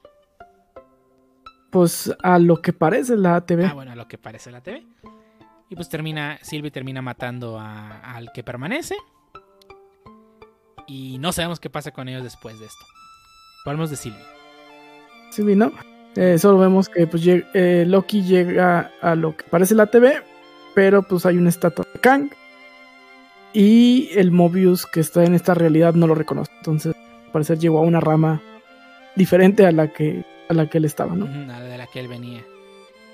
Pues a lo que parece la ATV. Ah, bueno, a lo que parece la TV. Y pues termina, Sylvie termina matando a- al que permanece. Y no sabemos qué pasa con ellos después de esto. Hablamos de Sylvie. Sí, vi, ¿no? Eh, solo vemos que pues, lleg- eh, Loki llega a lo que parece la TV, pero pues hay una estatua de Kang. Y el Mobius que está en esta realidad no lo reconoce. Entonces, al parecer llegó a una rama diferente a la que, a la que él estaba, ¿no? A la de la que él venía.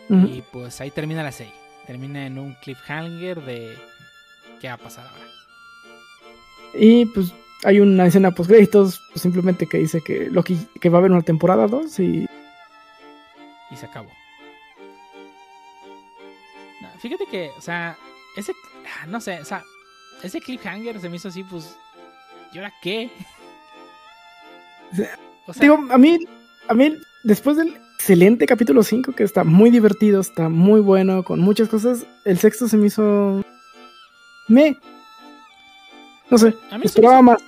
Y pues ahí termina la serie. Termina en un cliffhanger de qué va a pasar ahora. Y pues hay una escena post créditos, pues, simplemente que dice que Loki que va a haber una temporada 2 y Y se acabó. No, fíjate que, o sea, ese, ah, no sé, o sea, ese cliffhanger se me hizo así, pues, ¿y ahora qué? O sea, digo, a mí a mí después del excelente capítulo 5 que está muy divertido, está muy bueno con muchas cosas, el sexto se me hizo me no sé, a mí esperaba hizo- más.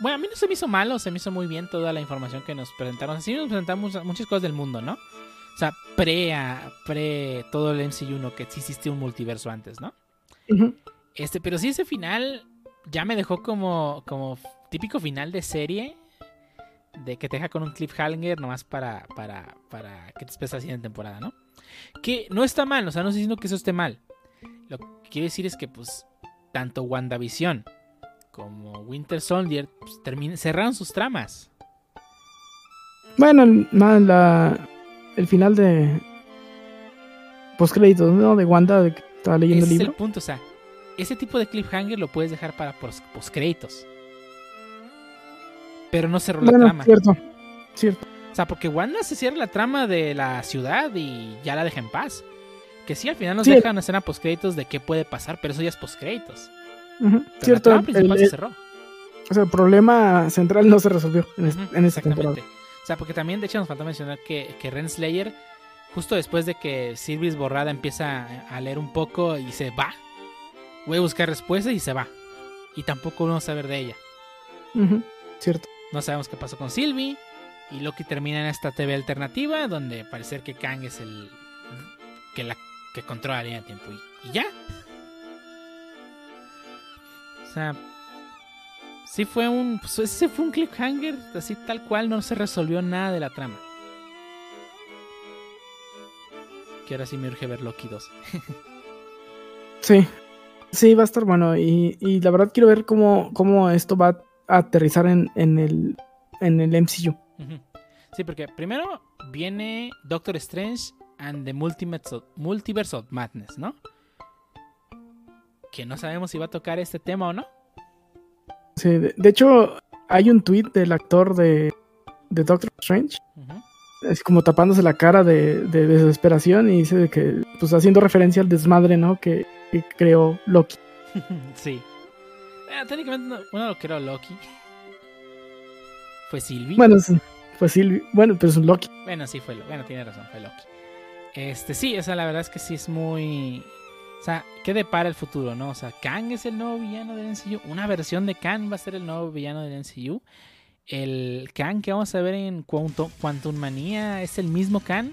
Bueno, a mí no se me hizo malo, se me hizo muy bien toda la información que nos presentaron. Sí nos presentaron muchas, cosas del mundo, ¿no? O sea, pre, a- pre todo el MCU, ¿no? Que sí existía un multiverso antes, ¿no? Ujú. Este, pero sí ese final ya me dejó como, como típico final de serie. De que te deja con un cliffhanger nomás para, para, para que te esperes la siguiente temporada, ¿no? Que no está mal, o sea, no estoy diciendo que eso esté mal. Lo que quiero decir es que, pues, tanto WandaVision como Winter Soldier pues, cerraron sus tramas. Bueno, el, la el final de post créditos, ¿no? De Wanda de que estaba leyendo Ese el es el libro. punto, o sea, ese tipo de cliffhanger lo puedes dejar para pos- postcréditos. Pero no cerró la trama. cierto. Cierto. O sea, porque Wanda se cierra la trama de la ciudad y ya la deja en paz. Que sí, al final nos Sí. deja una escena postcréditos de qué puede pasar, pero eso ya es postcréditos. Pero Cierto. la trama principal el- se el- cerró. o sea, el problema central no se resolvió en, es- Ujú, en esta temporada. exactamente. O sea, porque también, de hecho, nos falta mencionar que, que Renslayer, justo después de que Sylvie es borrada, empieza a- leer un poco y se va. Voy a buscar respuestas y se va. Y tampoco vamos a saber de ella. Cierto. No sabemos qué pasó con Sylvie. Y Loki termina en esta TV alternativa donde parece que Kang es el que la que controla la línea de tiempo. Y, y ya. O sea, sí fue un pues, ese fue un cliffhanger así tal cual no se resolvió nada de la trama. Que ahora sí me urge ver Loki 2. Sí. Sí, va a estar bueno. Y, y la verdad quiero ver cómo, cómo esto va a aterrizar en, en el, en el MCU. Sí, porque primero viene Doctor Strange and the Multiverse of, Multiverse of Madness, ¿no? Que no sabemos si va a tocar este tema o no. Sí, de, de hecho, hay un tweet del actor de, de Doctor Strange. Es como tapándose la cara de, de desesperación y dice que, pues haciendo referencia al desmadre, ¿no? Que, que creó Loki. sí. Eh, técnicamente, no, bueno, lo era Loki. Fue Sylvie. Bueno, sí, pues sí, bueno, pero es un Loki. Bueno, sí, fue Loki. Bueno, tiene razón, fue Loki. Este, sí, o sea, la verdad es que sí es muy. O sea, ¿qué depara el futuro, no? O sea, Kang es el nuevo villano del MCU. Una versión de Kang va a ser el nuevo villano del MCU. El Kang que vamos a ver en Quantum, Quantum Manía es el mismo Kang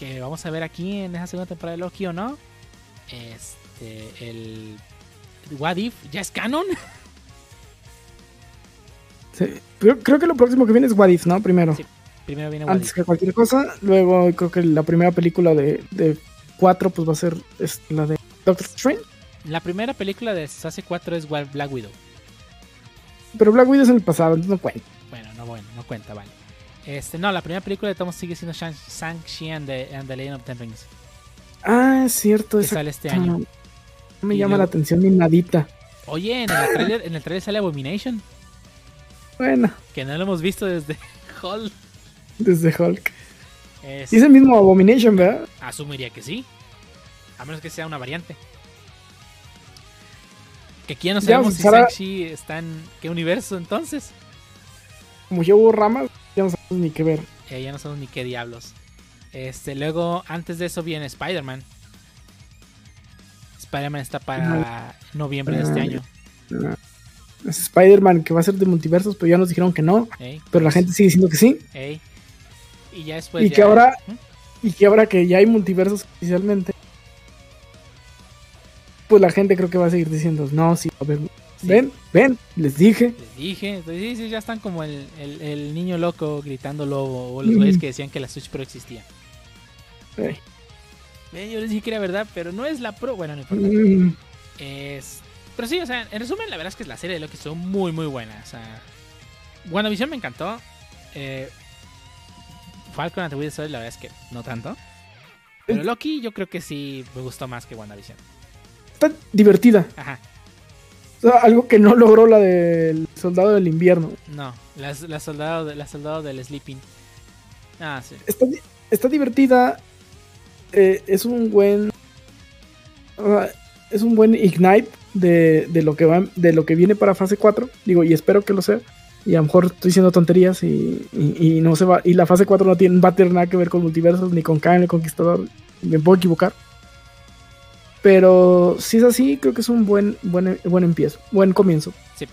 que vamos a ver aquí en esa segunda temporada de Loki o no. Este, el What If ya es canon. Sí. Creo, creo que lo próximo que viene es What If, ¿no? Primero. Sí, Primero viene Antes que cualquier cosa. Luego creo que la primera película de, de cuatro pues va a ser es la de Doctor Strange. La primera película de Fase 4 es Black Widow. Pero Black Widow es en el pasado, entonces no cuenta. Bueno, no bueno, no cuenta, vale. Este, no, la primera película de Thomas sigue siendo Shang- Shang-Chi and the, and the Legend of Ten Rings. Ah, es cierto. Que esa- sale este año. No me Y llama luego- la atención ni nadita. Oye, en el trailer, en el trailer sale Abomination, Bueno, que no lo hemos visto desde Hall. Desde Hulk. Es- el mismo Abomination, ¿verdad? Asumiría que sí. A menos que sea una variante. Que aquí ya no sabemos si Shang-Chi está en qué universo entonces. Como ya hubo ramas, ya no sabemos ni qué ver. Eh, ya no sabemos ni qué diablos. Este, luego, antes de eso viene Spider-Man. Spider-Man está para noviembre de este año. Ah, Es Spider-Man que va a ser de multiversos, pero ya nos dijeron que no. Ey, Pero la gente sigue diciendo que sí. ey. Y ya después. y ya- que ahora, y que ahora que ya hay multiversos oficialmente, pues la gente creo que va a seguir diciendo, no, sí, a ver, Sí. ven, ven, les dije. Les dije, entonces, sí, sí, ya están como el, el- el niño loco gritando lobo o los güeyes que decían que la Switch Pro existía. Eh, yo les dije que era verdad, pero no es la Pro. Bueno, no importa. Mm, Es... Pero sí, o sea, en resumen, la verdad es que la serie de Loki estuvo muy, muy buena. O sea, WandaVision me encantó. Eh, Falcon and the Winter Soldier, la verdad es que no tanto. Pero Loki, yo creo que sí me gustó más que WandaVision. Está divertida. Ajá, O sea, algo que no logró la del Soldado del Invierno. no, la, la soldado, de- la soldado del Sleeping. Ah, sí. Está, está divertida. eh, es un buen. es un buen ignite de, de lo que va, de lo que viene para fase 4. Digo, y espero que lo sea. Y a lo mejor estoy diciendo tonterías y, y- y no se va. Y la fase 4 no tiene, va a tener nada que ver con multiversos ni con Kang el Conquistador. Me puedo equivocar. Pero si es así, creo que es un buen, buen, buen empiezo, buen comienzo. Sí.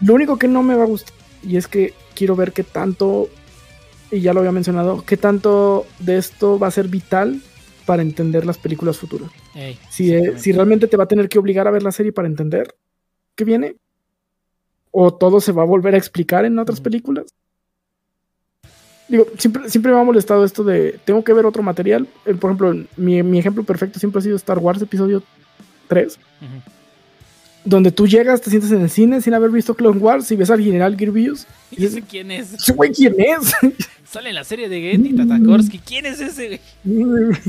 Lo único que no me va a gustar, y es que quiero ver qué tanto, y ya lo había mencionado, qué tanto de esto va a ser vital para entender las películas futuras. Ey, Si, eh, si realmente te va a tener que obligar a ver la serie para entender qué viene, o todo se va a volver a explicar en otras películas. Digo, siempre, siempre me ha molestado esto de tengo que ver otro material. Eh, por ejemplo, mi, mi ejemplo perfecto siempre ha sido Star Wars Episodio 3, Ujú. donde tú llegas, te sientes en el cine sin haber visto Clone Wars y ves al general Grievous. ¿Y ese quién es? ¿Ese güey quién es? Sale en la serie de Getty Tatakorsky. ¿Quién es ese, güey?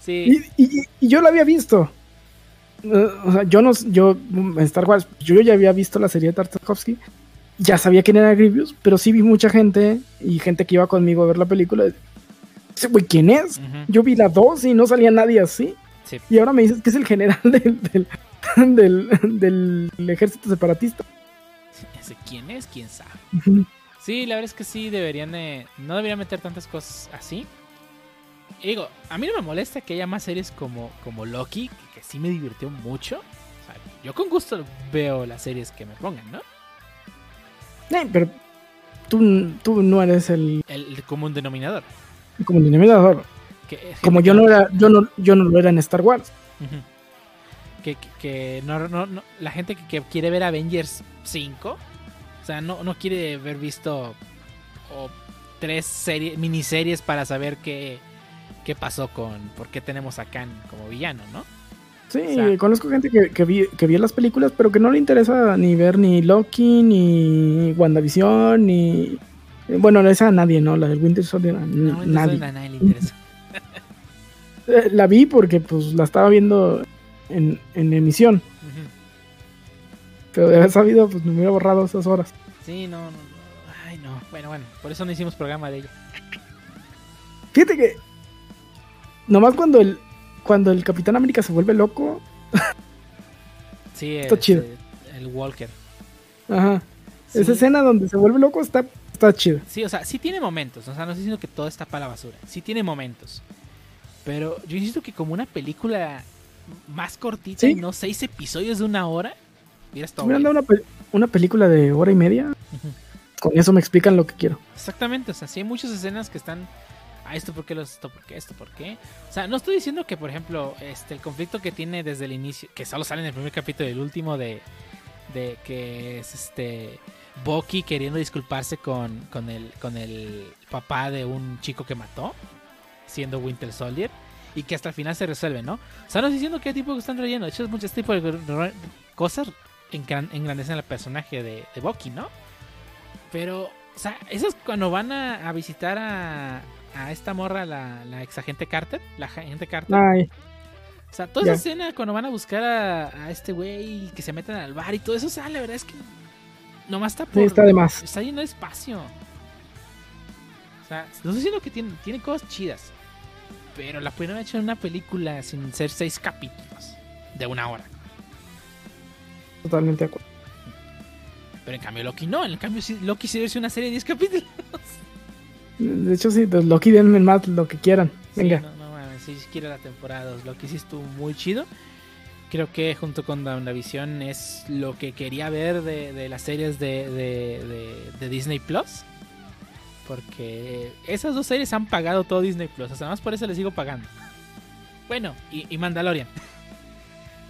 Sí. Y, y- y yo lo había visto. O sea, yo no, yo en Star Wars, yo ya había visto la serie de Tartakovsky, ya sabía quién era Grievous, pero sí vi mucha gente y gente que iba conmigo a ver la película. Güey, ¿quién es? Yo vi la 2 y no salía nadie así. Sí. Y ahora me dices que es el general del, del, del- del ejército separatista. ¿Ese quién es? ¿Quién sabe? Sí, la verdad es que sí deberían de... No deberían meter tantas cosas así. Digo, a mí no me molesta que haya más series como, como Loki, que, que sí me divirtió mucho. O sea, yo con gusto veo las series que me pongan, ¿no? Eh, pero tú, tú no eres el, El, el común denominador. el denominador. Que, gente Como que yo no era, yo no, yo no lo era en Star Wars. Que, que, que no, no, no- la gente que, que quiere ver Avengers 5, o sea, no, no quiere haber visto o tres series, miniseries para saber qué, qué pasó con, por qué tenemos a Khan como villano, ¿no? Sí, O sea- conozco gente que, que, vi, que vio las películas, pero que no le interesa ni ver ni Loki, ni WandaVision, ni... Bueno, esa a nadie, ¿no? La del Winter Soldier, a No, nadie. a nadie le interesa. Eh, La vi porque pues la estaba viendo en, en emisión, pero de haber sabido, pues me hubiera borrado esas horas. Sí, no, no, no. Ay, no. Bueno, bueno, por eso no hicimos programa de ella. Fíjate que nomás cuando el, cuando el Capitán América se vuelve loco, Sí, Está este, chido. El Walker. ajá, Sí. esa escena donde se vuelve loco está, está chida. Sí, o sea, sí tiene momentos. O sea, no estoy diciendo que todo está para la basura. Sí tiene momentos. Pero yo insisto que como una película más cortita Sí. y no seis episodios de una hora, Si estado hubieran dado una, pe- una película de hora y media, con eso me explican lo que quiero. Exactamente, o sea, sí hay muchas escenas que están. Ah, esto por qué, los- esto por qué, esto por qué. O sea, no estoy diciendo que, por ejemplo, este el conflicto que tiene desde el inicio, que solo sale en el primer capítulo y el último de, de que es este Bucky queriendo disculparse con, con el con el papá de un chico que mató, siendo Winter Soldier, y que hasta el final se resuelve, ¿no? O sea, no estoy diciendo que tipo que están relleno, de hecho, muchos tipos de cosas engran- engrandecen al personaje de, de ¿no? Pero, o sea, eso es cuando van a visitar a, a esta morra, la, la ex agente Carter, la agente Carter. Ay, O sea, toda Ya. esa escena cuando van a buscar a, a este güey que se meten al bar y todo eso, o sea, la verdad es que nomás está sí, por. está de más. Está lleno de espacio. O sea, no estoy diciendo que tiene, tiene cosas chidas. Pero la pudieron haber hecho en una película sin ser seis capítulos de una hora. Totalmente de acuerdo. Pero en cambio Loki no, en cambio Loki sí debe ser una serie de 10 capítulos. De hecho, sí, pues Loki denme más lo que quieran. Sí, Venga. no, no mames. sí quiero la temporada 2. Lo que sí estuvo muy chido. Creo que junto con WandaVision es lo que quería ver de, de las series de, de- Disney Plus. Porque esas dos series han pagado todo Disney Plus. O sea, más por eso les sigo pagando. Bueno, y, y Mandalorian.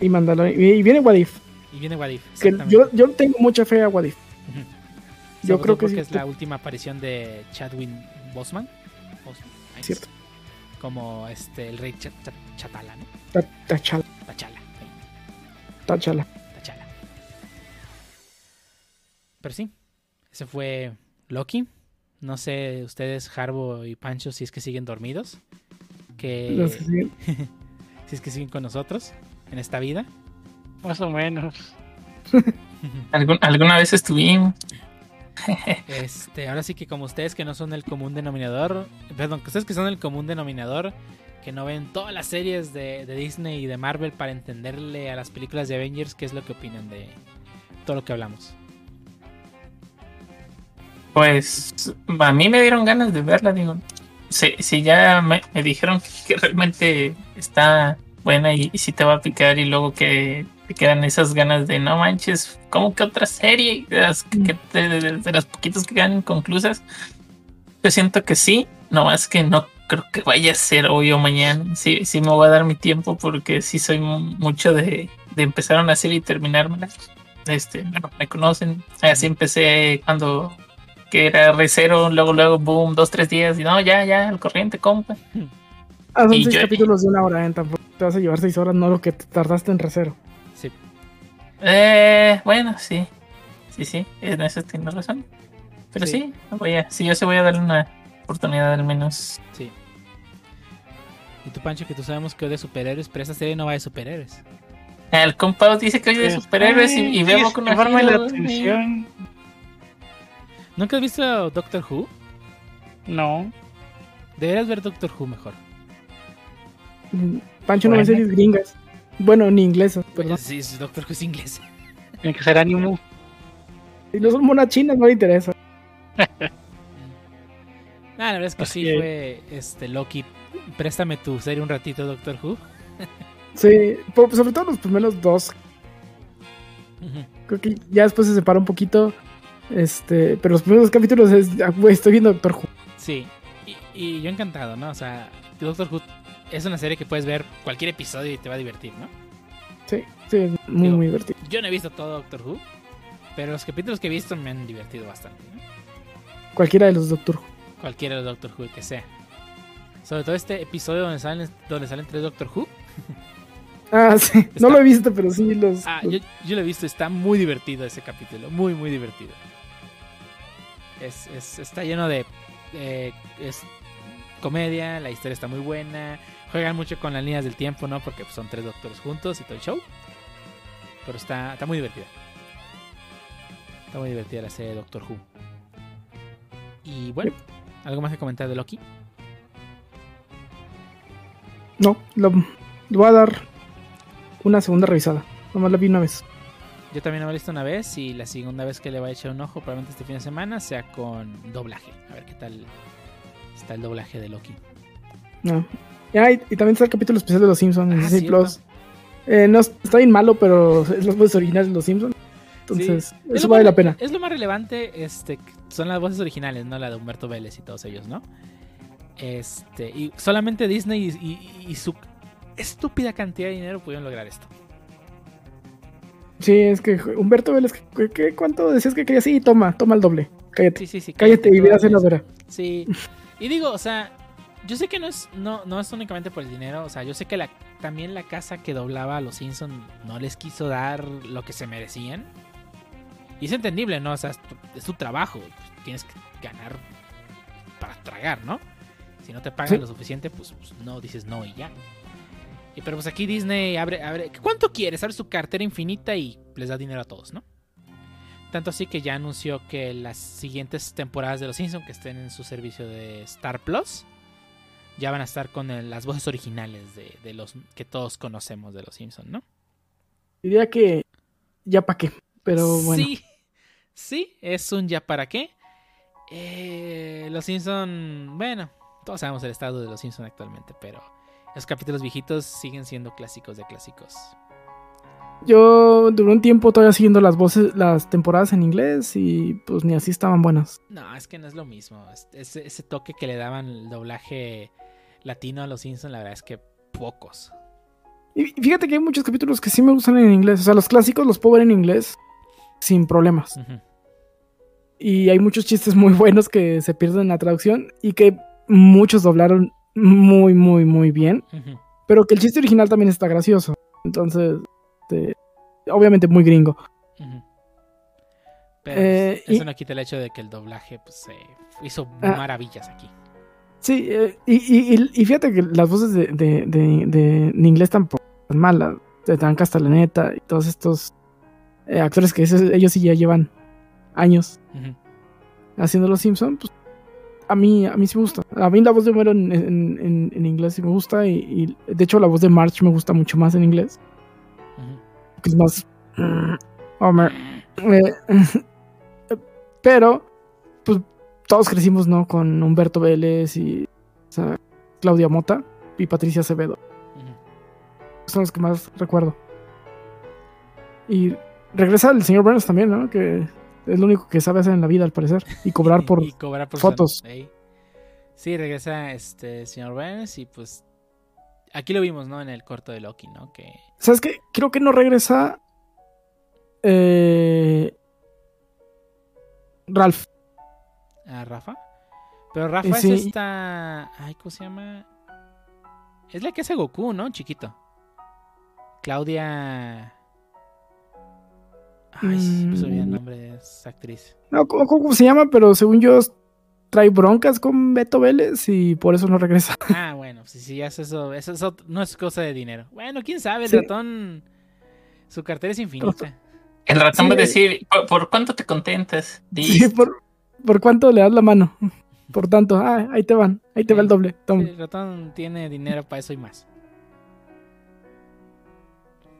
Y Mandalorian. Y, viene Wadif. Y viene Wadif. Yo, yo tengo mucha fe a Wadif. Yo creo que sí. es la última aparición de. Boseman, ahí Cierto. Como este, el rey Cha- Chatala, ¿no? Ta- Tachala. Tachala. Tachala. Tachala. Pero sí, ese fue Loki. No sé ustedes, Harbo y Pancho, si es que siguen dormidos. Que No sé si- si es que siguen con nosotros en esta vida. Más o menos. Algún- alguna vez estuvimos. Este, ahora sí que como ustedes que no son el común denominador, perdón, que ustedes que son el común denominador, que no ven todas las series de, Disney y de Marvel para entenderle a las películas de Avengers, ¿qué es lo que opinan de todo lo que hablamos? Pues a mí me dieron ganas de verla, digo. Si, ya me, me dijeron que realmente está buena y, si te va a picar y luego que te quedan esas ganas de no manches, como que otra serie de las, que- poquitas que quedan inconclusas. Yo siento que sí, nomás que no creo que vaya a ser hoy o mañana. Sí, sí me voy a dar mi tiempo porque sí soy mu- mucho de, de empezar una serie y terminármela. Este, bueno, me conocen. Así empecé cuando que era recero, luego, luego, boom, dos, tres días, y no, ya, ya, al corriente, compa. Ah, son Y seis yo- capítulos de una hora, ¿eh? Tampoco te vas a llevar seis horas, no lo que te tardaste en recero. Sí, Eh, bueno, sí, sí, sí, en eso tienes razón. Pero Sí. sí, voy a, sí, yo se voy a darle una oportunidad al menos. sí. Y tú, Pancho, que tú sabemos que es de superhéroes, pero esta serie no va de superhéroes. El compa dice que hoy de superhéroes y, y veo con una llamarme la atención. ¿Nunca has visto Doctor Who? No. Deberías ver Doctor Who mejor. Pancho no ve Bueno. series gringas. Bueno, ni inglesas, perdón. Sí, sí, Doctor Who es inglés. Tiene que ser ánimo. Si no son monas chinas, no le interesa. Ah, la verdad es que Así sí fue este Loki. Préstame tu serie un ratito, Doctor Who. Sí, por- sobre todo los primeros dos. Creo que ya después se separa un poquito. Este, pero los primeros capítulos es, ah, estoy viendo Doctor Who. Sí, y, y yo encantado, ¿no? O sea, Doctor Who es una serie que puedes ver cualquier episodio y te va a divertir, ¿no? Sí, sí, es muy, Digo- muy divertido. Yo no he visto todo Doctor Who, pero los capítulos que he visto me han divertido bastante, ¿no? Cualquiera de los Doctor Who. Cualquiera de Doctor Who que sea. Sobre todo este episodio donde salen, donde salen tres Doctor Who. Ah, sí. Está- No lo he visto, pero sí los. Ah, los- yo, yo lo he visto, está muy divertido ese capítulo, muy, muy divertido. Es, es- está lleno de eh, es comedia, la historia está muy buena, juegan mucho con las líneas del tiempo, ¿no? Porque son tres doctores juntos y todo el show. Pero está, está muy divertida. Está muy divertida la serie de Doctor Who. Y bueno, ¿algo más que comentar de Loki? No, lo, lo voy a dar una segunda revisada. Nomás la vi una vez. Yo también lo he visto una vez y la segunda vez que le voy a echar un ojo, probablemente este fin de semana, sea con doblaje. A ver qué tal está el doblaje de Loki. No. Ah, y, y también está el capítulo especial de Los Simpsons en Ah, Disney cierto. Plus. Eh, no, está bien malo, pero es los voces originales de Los Simpsons. Entonces, Sí. Eso vale más- la pena. Es lo más relevante, este, son las voces originales, ¿no? La de Humberto Vélez y todos ellos, ¿no? Este, y solamente Disney y, y- y su estúpida cantidad de dinero pudieron lograr esto. Sí, es que Humberto Vélez, ¿qué, qué- cuánto decías que quería? Sí, toma, toma el doble. Cállate. Sí, sí, sí. Cállate y verás en la vera. Sí. Y digo, o sea, yo sé que no es, no, no es únicamente por el dinero. O sea, yo sé que la, también la casa que doblaba a los Simpsons no les quiso dar lo que se merecían. Y es entendible, ¿no? O sea, es tu, es tu trabajo. pues, tienes que ganar para tragar, ¿no? Si no te pagan Sí. lo suficiente, pues, pues, no dices no y ya. Y pero pues aquí Disney abre, abre. ¿Cuánto quieres? Abre su cartera infinita y les da dinero a todos, ¿no? Tanto así que ya anunció que las siguientes temporadas de Los Simpsons que estén en su servicio de Star Plus ya van a estar con el- las voces originales de, de los que todos conocemos de Los Simpsons, ¿no? Diría que ya pa' qué. Pero bueno. Sí, sí, es un ya para qué. Eh, los Simpsons, bueno, todos sabemos el estado de Los Simpsons actualmente, pero Los capítulos viejitos siguen siendo clásicos de clásicos. Yo duré un tiempo todavía siguiendo las voces, las temporadas en inglés y pues ni así estaban buenas. No, es que no es lo mismo. Es- Ese, ese toque que le daban el doblaje latino a los Simpsons, la verdad es que pocos. Y fíjate que hay muchos capítulos que sí me gustan en inglés. O sea, los clásicos los puedo ver en inglés sin problemas. Y hay muchos chistes muy buenos que se pierden en la traducción y que muchos doblaron muy, muy, muy bien. Pero que el chiste original también está gracioso. Entonces, este, obviamente muy gringo. Pero Eh, pues, eso y- no quita el hecho de que el doblaje pues, hizo Ah. maravillas aquí. Sí, eh, y, y- y- fíjate que las voces de, de, de- de- en inglés tampoco son malas. De Dan Castellaneta y todos estos eh, actores que ellos sí ya llevan años haciendo los Simpsons, pues a mí, a mí sí me gusta. A mí la voz de Homero en, en- en- en inglés sí me gusta y, y, de hecho la voz de March me gusta mucho más en inglés, que es más Homer. Eh, pero, pues todos crecimos, ¿no? Con Humberto Vélez y o sea, Claudia Mota y Patricia Acevedo. Son los que más recuerdo. Y regresa el señor Burns también, ¿no? Que es lo único que sabe hacer en la vida, al parecer. Y cobrar por... Y cobrar por fotos. Sí, regresa este señor Burns y pues aquí lo vimos, ¿no? En el corto de Loki, ¿no? Que ¿Sabes qué? Creo que no regresa... eh, Ralph. A Rafa. Pero Rafa Sí. es esta. Ay, ¿cómo se llama? Es la que hace Goku, ¿no? Chiquito. Claudia. Ay, se me olvidó el Mm. nombre de esa actriz. No, ¿cómo, cómo se llama? Pero según yo trae broncas con Beto Vélez y por eso no regresa. Ah, bueno, si si haces eso, eso, eso no es cosa de dinero. Bueno, quién sabe, el Sí. ratón. Su cartera es infinita. El ratón Sí, va a eh. decir, ¿por, por cuánto te contentas? Di, Sí, por, ¿por cuánto le das la mano? Por tanto, ah, ahí te van, ahí te va el doble. Toma. El ratón tiene dinero para eso y más.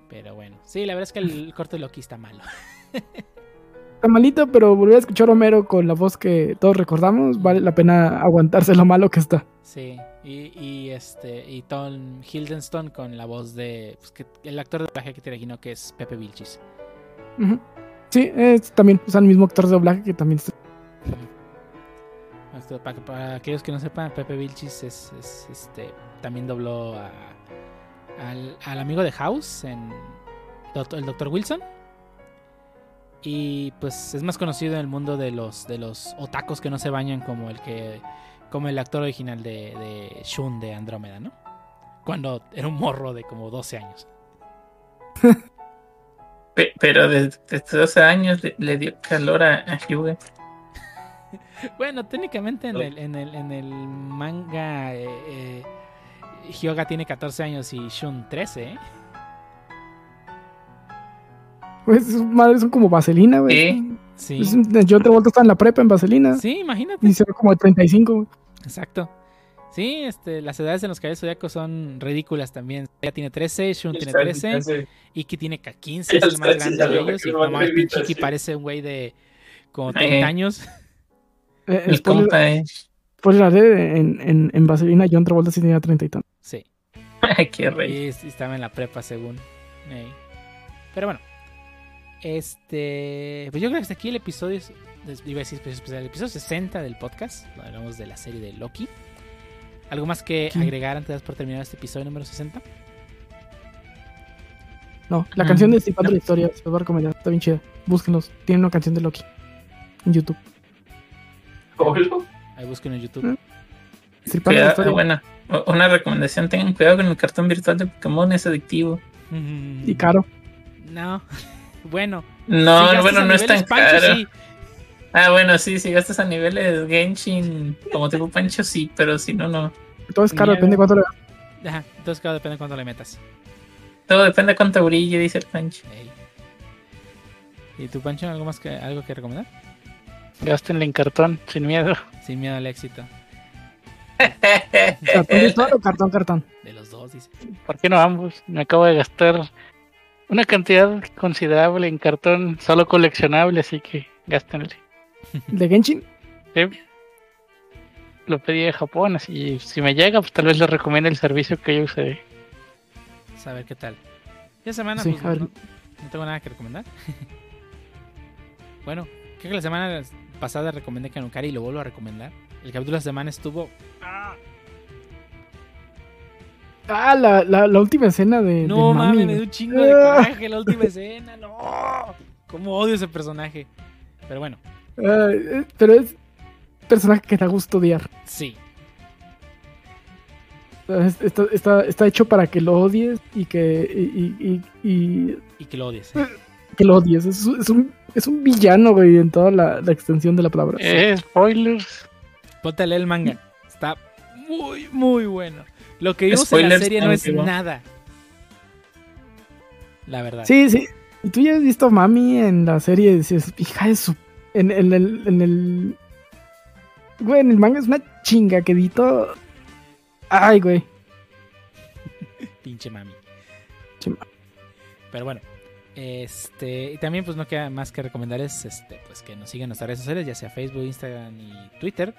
Pero bueno, sí, la verdad es que el corto de Loki está malo. Está malito, pero volver a escuchar a Homero con la voz que todos recordamos, vale la pena aguantarse lo malo que está. Sí, y, y este y Tom Hiddleston con la voz de pues, que, el actor de doblaje que te imagino que es Pepe Vilchis. Sí, es también, sea, el mismo actor de doblaje que también está. Para, aquellos que no sepan, Pepe Vilchis es, es, este también dobló al, amigo de House en el Dr. Wilson. Y pues es más conocido en el mundo de los de los otacos que no se bañan como el que como el actor original de, Shun de Andrómeda, ¿no? Cuando era un morro de como 12 años. Pe- Pero desde, desde 12 años le, dio calor a, a Hyuga. Bueno, técnicamente en el, en el, en el manga eh, eh, Hyoga tiene 14 años y Shun 13, ¿eh? Pues sus madres son como vaselina, güey. Sí. Sí. Pues, John Travolta está en la prepa en vaselina. Sí, imagínate. Y se ve como de 35. güey. Exacto. Sí, este, las edades en los caballeros zodiacos son ridículas también. Ella tiene 13, Shun tiene 13, Iki tiene ca- 15, es el más grande de ellos. lo Y que no mames, va a pinche Iki parece un güey de como 30 Eh. años. Eh, El spoiler, compa es. spoiler alert, en, en, en vaselina John Travolta sí tenía 30 y tantos. Sí. Qué rey. Y es- estaba en la prepa según. Pero bueno. Este. Pues yo creo que hasta aquí el episodio. es- Iba a decir especial, especial, el episodio 60 del podcast. Donde hablamos de la serie de Loki. ¿Algo más que agregar antes de por terminar este episodio número 60? No, la Mm, canción de Stipando no. la historia, recomendar, está bien chida. Búsquenlos, tienen una canción de Loki en YouTube. Ahí busquen en YouTube. Mm. La Cuidado, o- una recomendación, tengan cuidado con el cartón virtual de Pokémon, es adictivo. y caro. No. Bueno. No, si bueno, no es tan Pancho, caro. sí. Ah, bueno, sí, si gastas a niveles Genshin como tipo Pancho, sí, pero si no, no. Todo es caro, depende de cuánto le Ajá, entonces claro, depende de cuánto le metas. Todo depende de cuánto brille, dice el Pancho. ¿Y tú, Pancho, algo más que algo que recomendar? Gástenle en cartón, sin miedo. Sin miedo al éxito. ¿Cartón virtual o cartón cartón? De los dos, dice. ¿Por qué no ambos? Me acabo de gastar una cantidad considerable en cartón solo coleccionable, así que gástenle. ¿De Genshin? ¿Sí? lo pedí de Japón, así si me llega, pues tal vez le recomiende el servicio que yo usé. A ver qué tal. Esta semana Sí, pues, a ver. no, no tengo nada que recomendar. bueno, creo que la semana pasada recomendé Kanukari y lo vuelvo a recomendar. El capítulo de la semana estuvo. Ah, la, la, la última escena de. No mames, me dio un chingo de coraje la última escena. No, cómo odio ese personaje. Pero bueno, Ah, eh, pero es personaje que da gusto odiar. sí. Ah, es- Está, está, está hecho para que lo odies y que. Y, y- y- Y que lo odies. Que lo odies. Es, es un, es un villano, güey, en toda la, la extensión de la palabra. Eh, spoilers. Ponte a leer el manga. Está muy, muy bueno. Lo que vimos en la serie no es nada. La verdad. Sí, sí. Y tú ya has visto a Mami en la serie, dices, hija de su. En, en el. En el. Güey, en el manga es una chinga que edito. Ay, güey. Pinche mami. Pinche mami. Pero bueno. Este. Y también, pues no queda más que recomendarles este, pues que nos sigan en nuestras redes sociales, ya sea Facebook, Instagram y Twitter.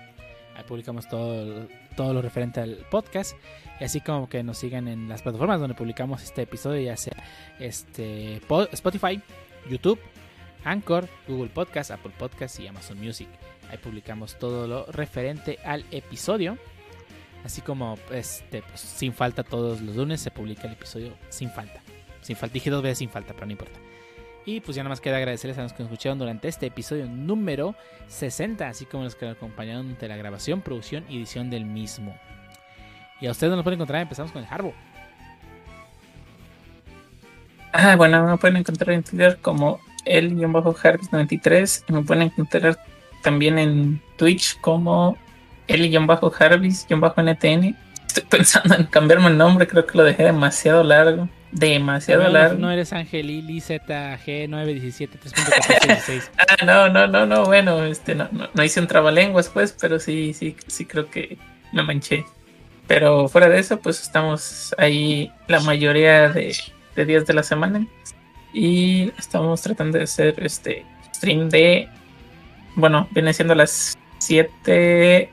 Ahí publicamos todo, todo lo referente al podcast. Y así como que nos sigan en las plataformas donde publicamos este episodio, ya sea este po- Spotify, YouTube, Anchor, Google Podcast, Apple Podcast y Amazon Music. Ahí publicamos todo lo referente al episodio. Así como este, pues, sin falta todos los lunes se publica el episodio sin falta. Sin falta, dije dos veces sin falta, pero no importa. Y pues ya nada más queda agradecerles a los que nos escucharon durante este episodio número 60, así como los que nos acompañaron durante la grabación, producción y edición del mismo. Y a ustedes nos pueden encontrar, empezamos con el Harbo. Ah, bueno, me pueden encontrar en Twitter como el-harvis93 y me pueden encontrar también en Twitch como el-harvis-ntn. Estoy pensando en cambiarme el nombre, creo que lo dejé demasiado largo. Demasiado No, largo. no eres Ángel Lili ZG917 3.1416. Ah, no, no, no, no, bueno, este, no, no, no hice un trabalenguas, pues, pero sí, sí, sí creo que me manché. Pero fuera de eso, pues estamos ahí la mayoría de, de días de la semana. Y estamos tratando de hacer este stream de, bueno, viene siendo las 7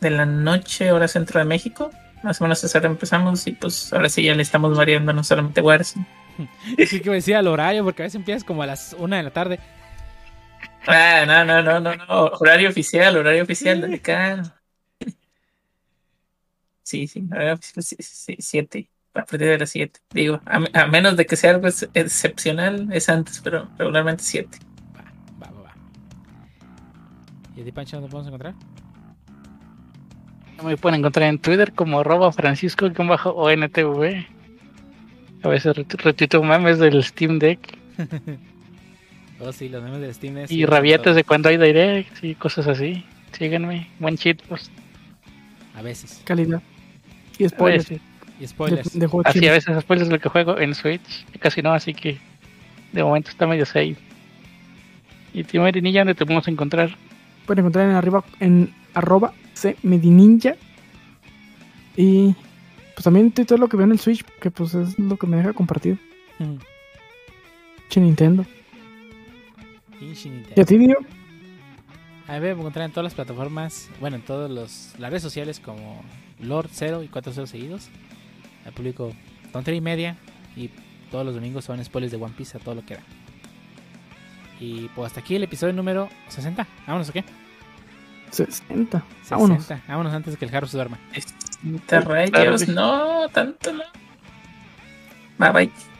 de la noche, hora centro de México. Más o menos a esa empezamos y pues ahora sí ya le estamos variando, no solamente Warzone. Sí que me decía el horario, porque a veces empiezas como a las 1 de la tarde. Ah, no, no, no, no, no. Horario oficial, horario oficial, dale, calma. Sí, sí, horario oficial, sí, sí, siete. A partir de las 7. Digo, a, me- a menos de que sea algo ex- excepcional, es antes, pero regularmente 7. Va, va, va, va. ¿Y a ti, Pancho, dónde podemos encontrar? Me pueden encontrar en Twitter como arroba francisco-ontv. A veces ret- retuiteo memes del Steam Deck Oh, sí, los memes de Steam. y rabietas de cuando hay direct y cosas así. Síganme, buen cheat post. A veces. Calidad. Y spoilers. Y De, spoilers. de Así a veces después es lo que juego en Switch, casi no, así que de momento está medio safe. Y Timo Ninja, ¿dónde te podemos encontrar? Pueden encontrar en arriba en arroba cmedininja. Y pues también todo lo que veo en el Switch, que pues es lo que me deja compartir. Che Nintendo. Pinche Nintendo. ¿Y a ti, Dio? A mí me encontrar en todas las plataformas, bueno, en todas las redes sociales como Lord 0 y 40 seguidos. Ahí publico tontería y media y todos los domingos son spoilers de One Piece a todo lo que da. Y pues hasta aquí el episodio número 60. Vámonos, ¿o qué? 60. 60. Vámonos. Vámonos, antes que el Haru se duerma. Rayos, no, tanto no. Bye bye.